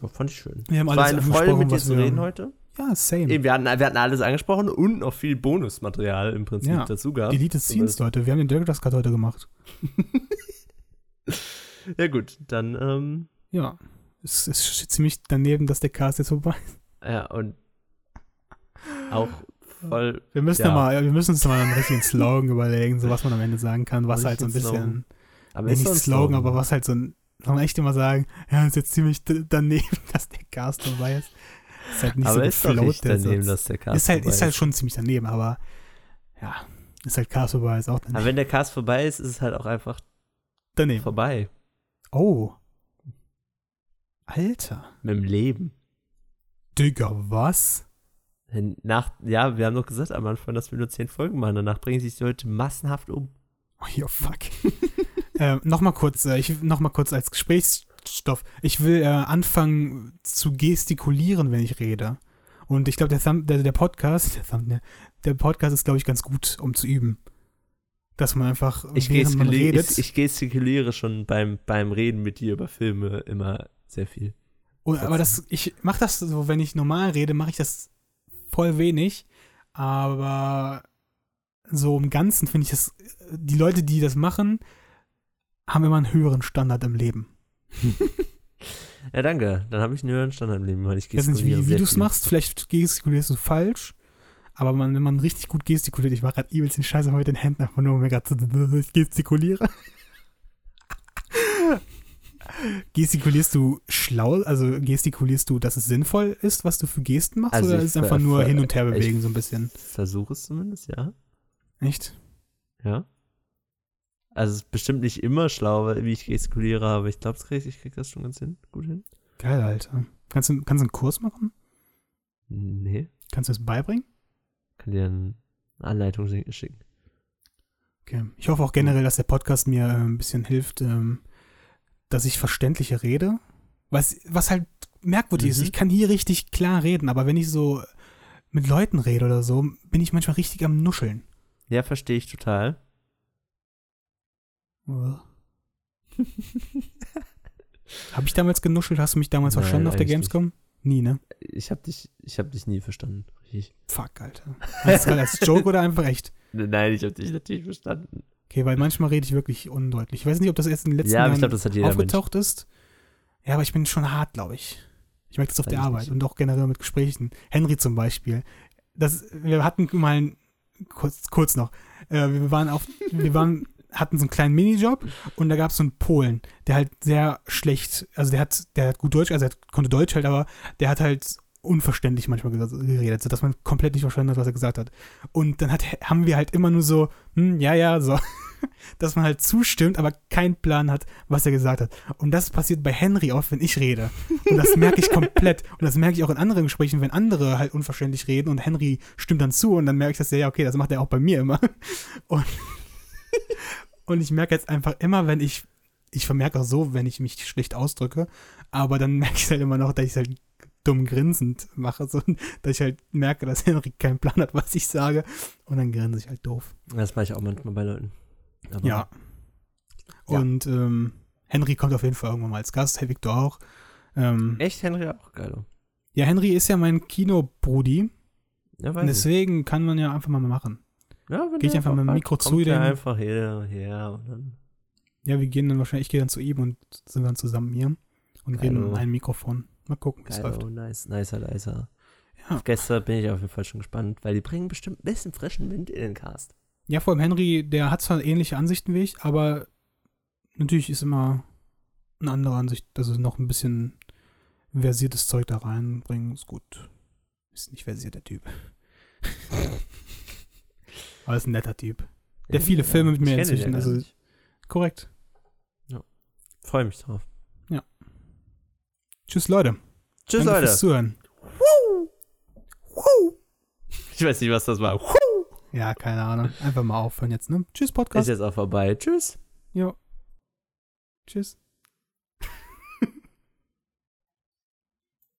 [SPEAKER 1] Ja, fand ich schön.
[SPEAKER 2] Wir haben
[SPEAKER 1] Es war
[SPEAKER 2] alles
[SPEAKER 1] eine Freude, mit dir zu reden heute.
[SPEAKER 2] Ja, same.
[SPEAKER 1] Eben, wir, hatten, wir hatten alles angesprochen und noch viel Bonusmaterial im Prinzip
[SPEAKER 2] Ja.
[SPEAKER 1] dazu gehabt.
[SPEAKER 2] Deleted Scenes, Leute. Wir haben den Director's Cut heute gemacht.
[SPEAKER 1] Ja, gut, dann, ähm,
[SPEAKER 2] Ja. Es ist ziemlich daneben, dass der Cast jetzt vorbei ist.
[SPEAKER 1] ja, und auch voll.
[SPEAKER 2] Wir müssen,
[SPEAKER 1] Ja.
[SPEAKER 2] mal, wir müssen uns mal einen richtigen Slogan überlegen, so was man am Ende sagen kann, was halt so ein bisschen,
[SPEAKER 1] Slogan. Aber
[SPEAKER 2] nicht
[SPEAKER 1] so ein
[SPEAKER 2] Slogan, aber was halt so ein, soll man echt immer sagen, ja, ist jetzt ziemlich daneben, dass der Cast vorbei ist. Ist halt nicht
[SPEAKER 1] aber
[SPEAKER 2] so
[SPEAKER 1] ist nicht
[SPEAKER 2] der
[SPEAKER 1] daneben,
[SPEAKER 2] Satz.
[SPEAKER 1] dass der Cast
[SPEAKER 2] ist halt,
[SPEAKER 1] vorbei
[SPEAKER 2] ist halt schon ziemlich daneben, aber ja, ist halt Cast vorbei, ist auch daneben.
[SPEAKER 1] Aber wenn der Cast vorbei ist, ist es halt auch einfach
[SPEAKER 2] daneben.
[SPEAKER 1] vorbei.
[SPEAKER 2] Oh. Alter.
[SPEAKER 1] Mit dem Leben.
[SPEAKER 2] Digga, was?
[SPEAKER 1] Nach, ja, wir haben doch gesagt am Anfang, dass wir nur zehn Folgen machen. Danach bringen sich die Leute massenhaft um.
[SPEAKER 2] Oh, ja, fuck. äh, Nochmal kurz, äh, ich, noch mal kurz als Gesprächsstoff. Ich will äh, anfangen zu gestikulieren, wenn ich rede. Und ich glaube, der, Thumb- der, der Podcast, der, Thumbnail, der Podcast ist, glaube ich, ganz gut, um zu üben. Dass man einfach,
[SPEAKER 1] Ich,
[SPEAKER 2] während man redet,
[SPEAKER 1] ich, ich gestikuliere schon beim, beim Reden mit dir über Filme immer sehr viel.
[SPEAKER 2] Oh, aber das, ich mache das so, wenn ich normal rede, mache ich das voll wenig. Aber so im Ganzen finde ich das, die Leute, die das machen, haben immer einen höheren Standard im Leben.
[SPEAKER 1] Ja, danke. Dann habe ich einen höheren Standard im Leben, weil ich
[SPEAKER 2] Ich weiß nicht,
[SPEAKER 1] gestikuliere
[SPEAKER 2] wie, wie du es machst. Vielleicht gestikulierst du falsch. Aber man, wenn man richtig gut gestikuliert, ich war gerade übelst den Scheiße mit den Händen einfach nur, mir gerade ich gestikuliere. Gestikulierst du schlau, also gestikulierst du, dass es sinnvoll ist, was du für Gesten machst,
[SPEAKER 1] Also
[SPEAKER 2] oder ist es einfach nur hin und her bewegen, so ein bisschen?
[SPEAKER 1] Versuche es zumindest, ja.
[SPEAKER 2] Echt?
[SPEAKER 1] Ja. Also es ist bestimmt nicht immer schlau, wie ich gestikuliere, aber ich glaube, ich krieg das schon ganz hin, gut hin.
[SPEAKER 2] Geil, Alter. Kannst du, kannst du einen Kurs machen?
[SPEAKER 1] Nee,
[SPEAKER 2] Kannst du das beibringen?
[SPEAKER 1] kann dir eine Anleitung schi- schicken.
[SPEAKER 2] Okay. Ich hoffe auch generell, dass der Podcast mir äh, ein bisschen hilft, ähm, dass ich verständlicher rede. Was, was halt merkwürdig ist,
[SPEAKER 1] Mhm.
[SPEAKER 2] ich kann hier richtig klar reden, aber wenn ich so mit Leuten rede oder so, bin ich manchmal richtig am Nuscheln.
[SPEAKER 1] Ja, verstehe ich total.
[SPEAKER 2] Habe ich damals genuschelt? Hast du mich damals
[SPEAKER 1] Nein,
[SPEAKER 2] verstanden auf der Gamescom? Nie, ne?
[SPEAKER 1] Ich habe dich, ich habe dich nie verstanden. Ich,
[SPEAKER 2] Fuck, Alter. Meinst du das gerade als Joke oder einfach echt?
[SPEAKER 1] nein, ich habe dich natürlich verstanden.
[SPEAKER 2] Okay, weil manchmal rede ich wirklich undeutlich. Ich weiß nicht, ob das erst in den letzten
[SPEAKER 1] Ja,
[SPEAKER 2] Jahren
[SPEAKER 1] ich glaube, das hat jeder Mensch.
[SPEAKER 2] aufgetaucht ist. Ja, aber ich bin schon hart, glaube ich. Ich merke das auf
[SPEAKER 1] Weiß
[SPEAKER 2] der Arbeit
[SPEAKER 1] nicht.
[SPEAKER 2] und auch generell mit Gesprächen. Henry zum Beispiel. Das, wir hatten mal kurz, kurz noch. Äh, wir waren auf, wir waren, hatten so einen kleinen Minijob und da gab es so einen Polen, der halt sehr schlecht, also der hat, der hat gut Deutsch, also er konnte Deutsch halt, aber der hat halt unverständlich manchmal geredet, sodass man komplett nicht verstanden hat, was er gesagt hat. Und dann hat, haben wir halt immer nur so, hm, ja, ja, so, dass man halt zustimmt, aber keinen Plan hat, was er gesagt hat. Und das passiert bei Henry oft, wenn ich rede. Und das merke ich komplett. Und das merke ich auch in anderen Gesprächen, wenn andere halt unverständlich reden und Henry stimmt dann zu und dann merke ich, dass er, ja, okay, das macht er auch bei mir immer. Und, und ich merke jetzt einfach immer, wenn ich, ich vermerke auch so, wenn ich mich schlecht ausdrücke, aber dann merke ich halt immer noch, dass ich halt dumm grinsend mache, so, dass ich halt merke, dass Henry keinen Plan hat, was ich sage. Und dann grinse ich halt doof.
[SPEAKER 1] Das mache ich auch manchmal bei Leuten. Aber
[SPEAKER 2] Ja.
[SPEAKER 1] Ja.
[SPEAKER 2] Und ähm, Henry kommt auf jeden Fall irgendwann mal als Gast, Herr Victor auch. Ähm,
[SPEAKER 1] Echt, Henry auch geil.
[SPEAKER 2] ja, Henry ist ja mein Kinobrudi.
[SPEAKER 1] Ja, weiß ich.
[SPEAKER 2] deswegen kann man ja einfach mal machen.
[SPEAKER 1] Ja, wenn
[SPEAKER 2] Geh ich einfach mit dem Mikro zu ihm.
[SPEAKER 1] einfach her, her und dann.
[SPEAKER 2] Ja, wir gehen dann wahrscheinlich, ich gehe dann zu ihm und sind dann zusammen hier und reden in ein Mikrofon. Mal gucken, wie es läuft.
[SPEAKER 1] oh, nice, nicer, nicer.
[SPEAKER 2] Ja.
[SPEAKER 1] Auf Gäste bin ich auf jeden Fall schon gespannt, weil die bringen bestimmt ein bisschen frischen Wind in den Cast.
[SPEAKER 2] Ja, vor allem Henry, der hat zwar ähnliche Ansichten wie ich, aber natürlich ist immer eine andere Ansicht, dass es noch ein bisschen versiertes Zeug da reinbringen, ist gut. Ist nicht versiert, der Typ. aber ist ein netter Typ. Der viele Filme mit mir inzwischen,
[SPEAKER 1] ja
[SPEAKER 2] also-. Korrekt.
[SPEAKER 1] Freue mich drauf.
[SPEAKER 2] Tschüss, Leute.
[SPEAKER 1] Tschüss,
[SPEAKER 2] Danke
[SPEAKER 1] Leute.
[SPEAKER 2] fürs Zuhören.
[SPEAKER 1] Ich weiß nicht, was das war.
[SPEAKER 2] Ja, keine Ahnung. Einfach mal aufhören jetzt, ne? Tschüss,
[SPEAKER 1] Ist
[SPEAKER 2] Podcast.
[SPEAKER 1] jetzt auch vorbei. Tschüss.
[SPEAKER 2] Jo. Tschüss.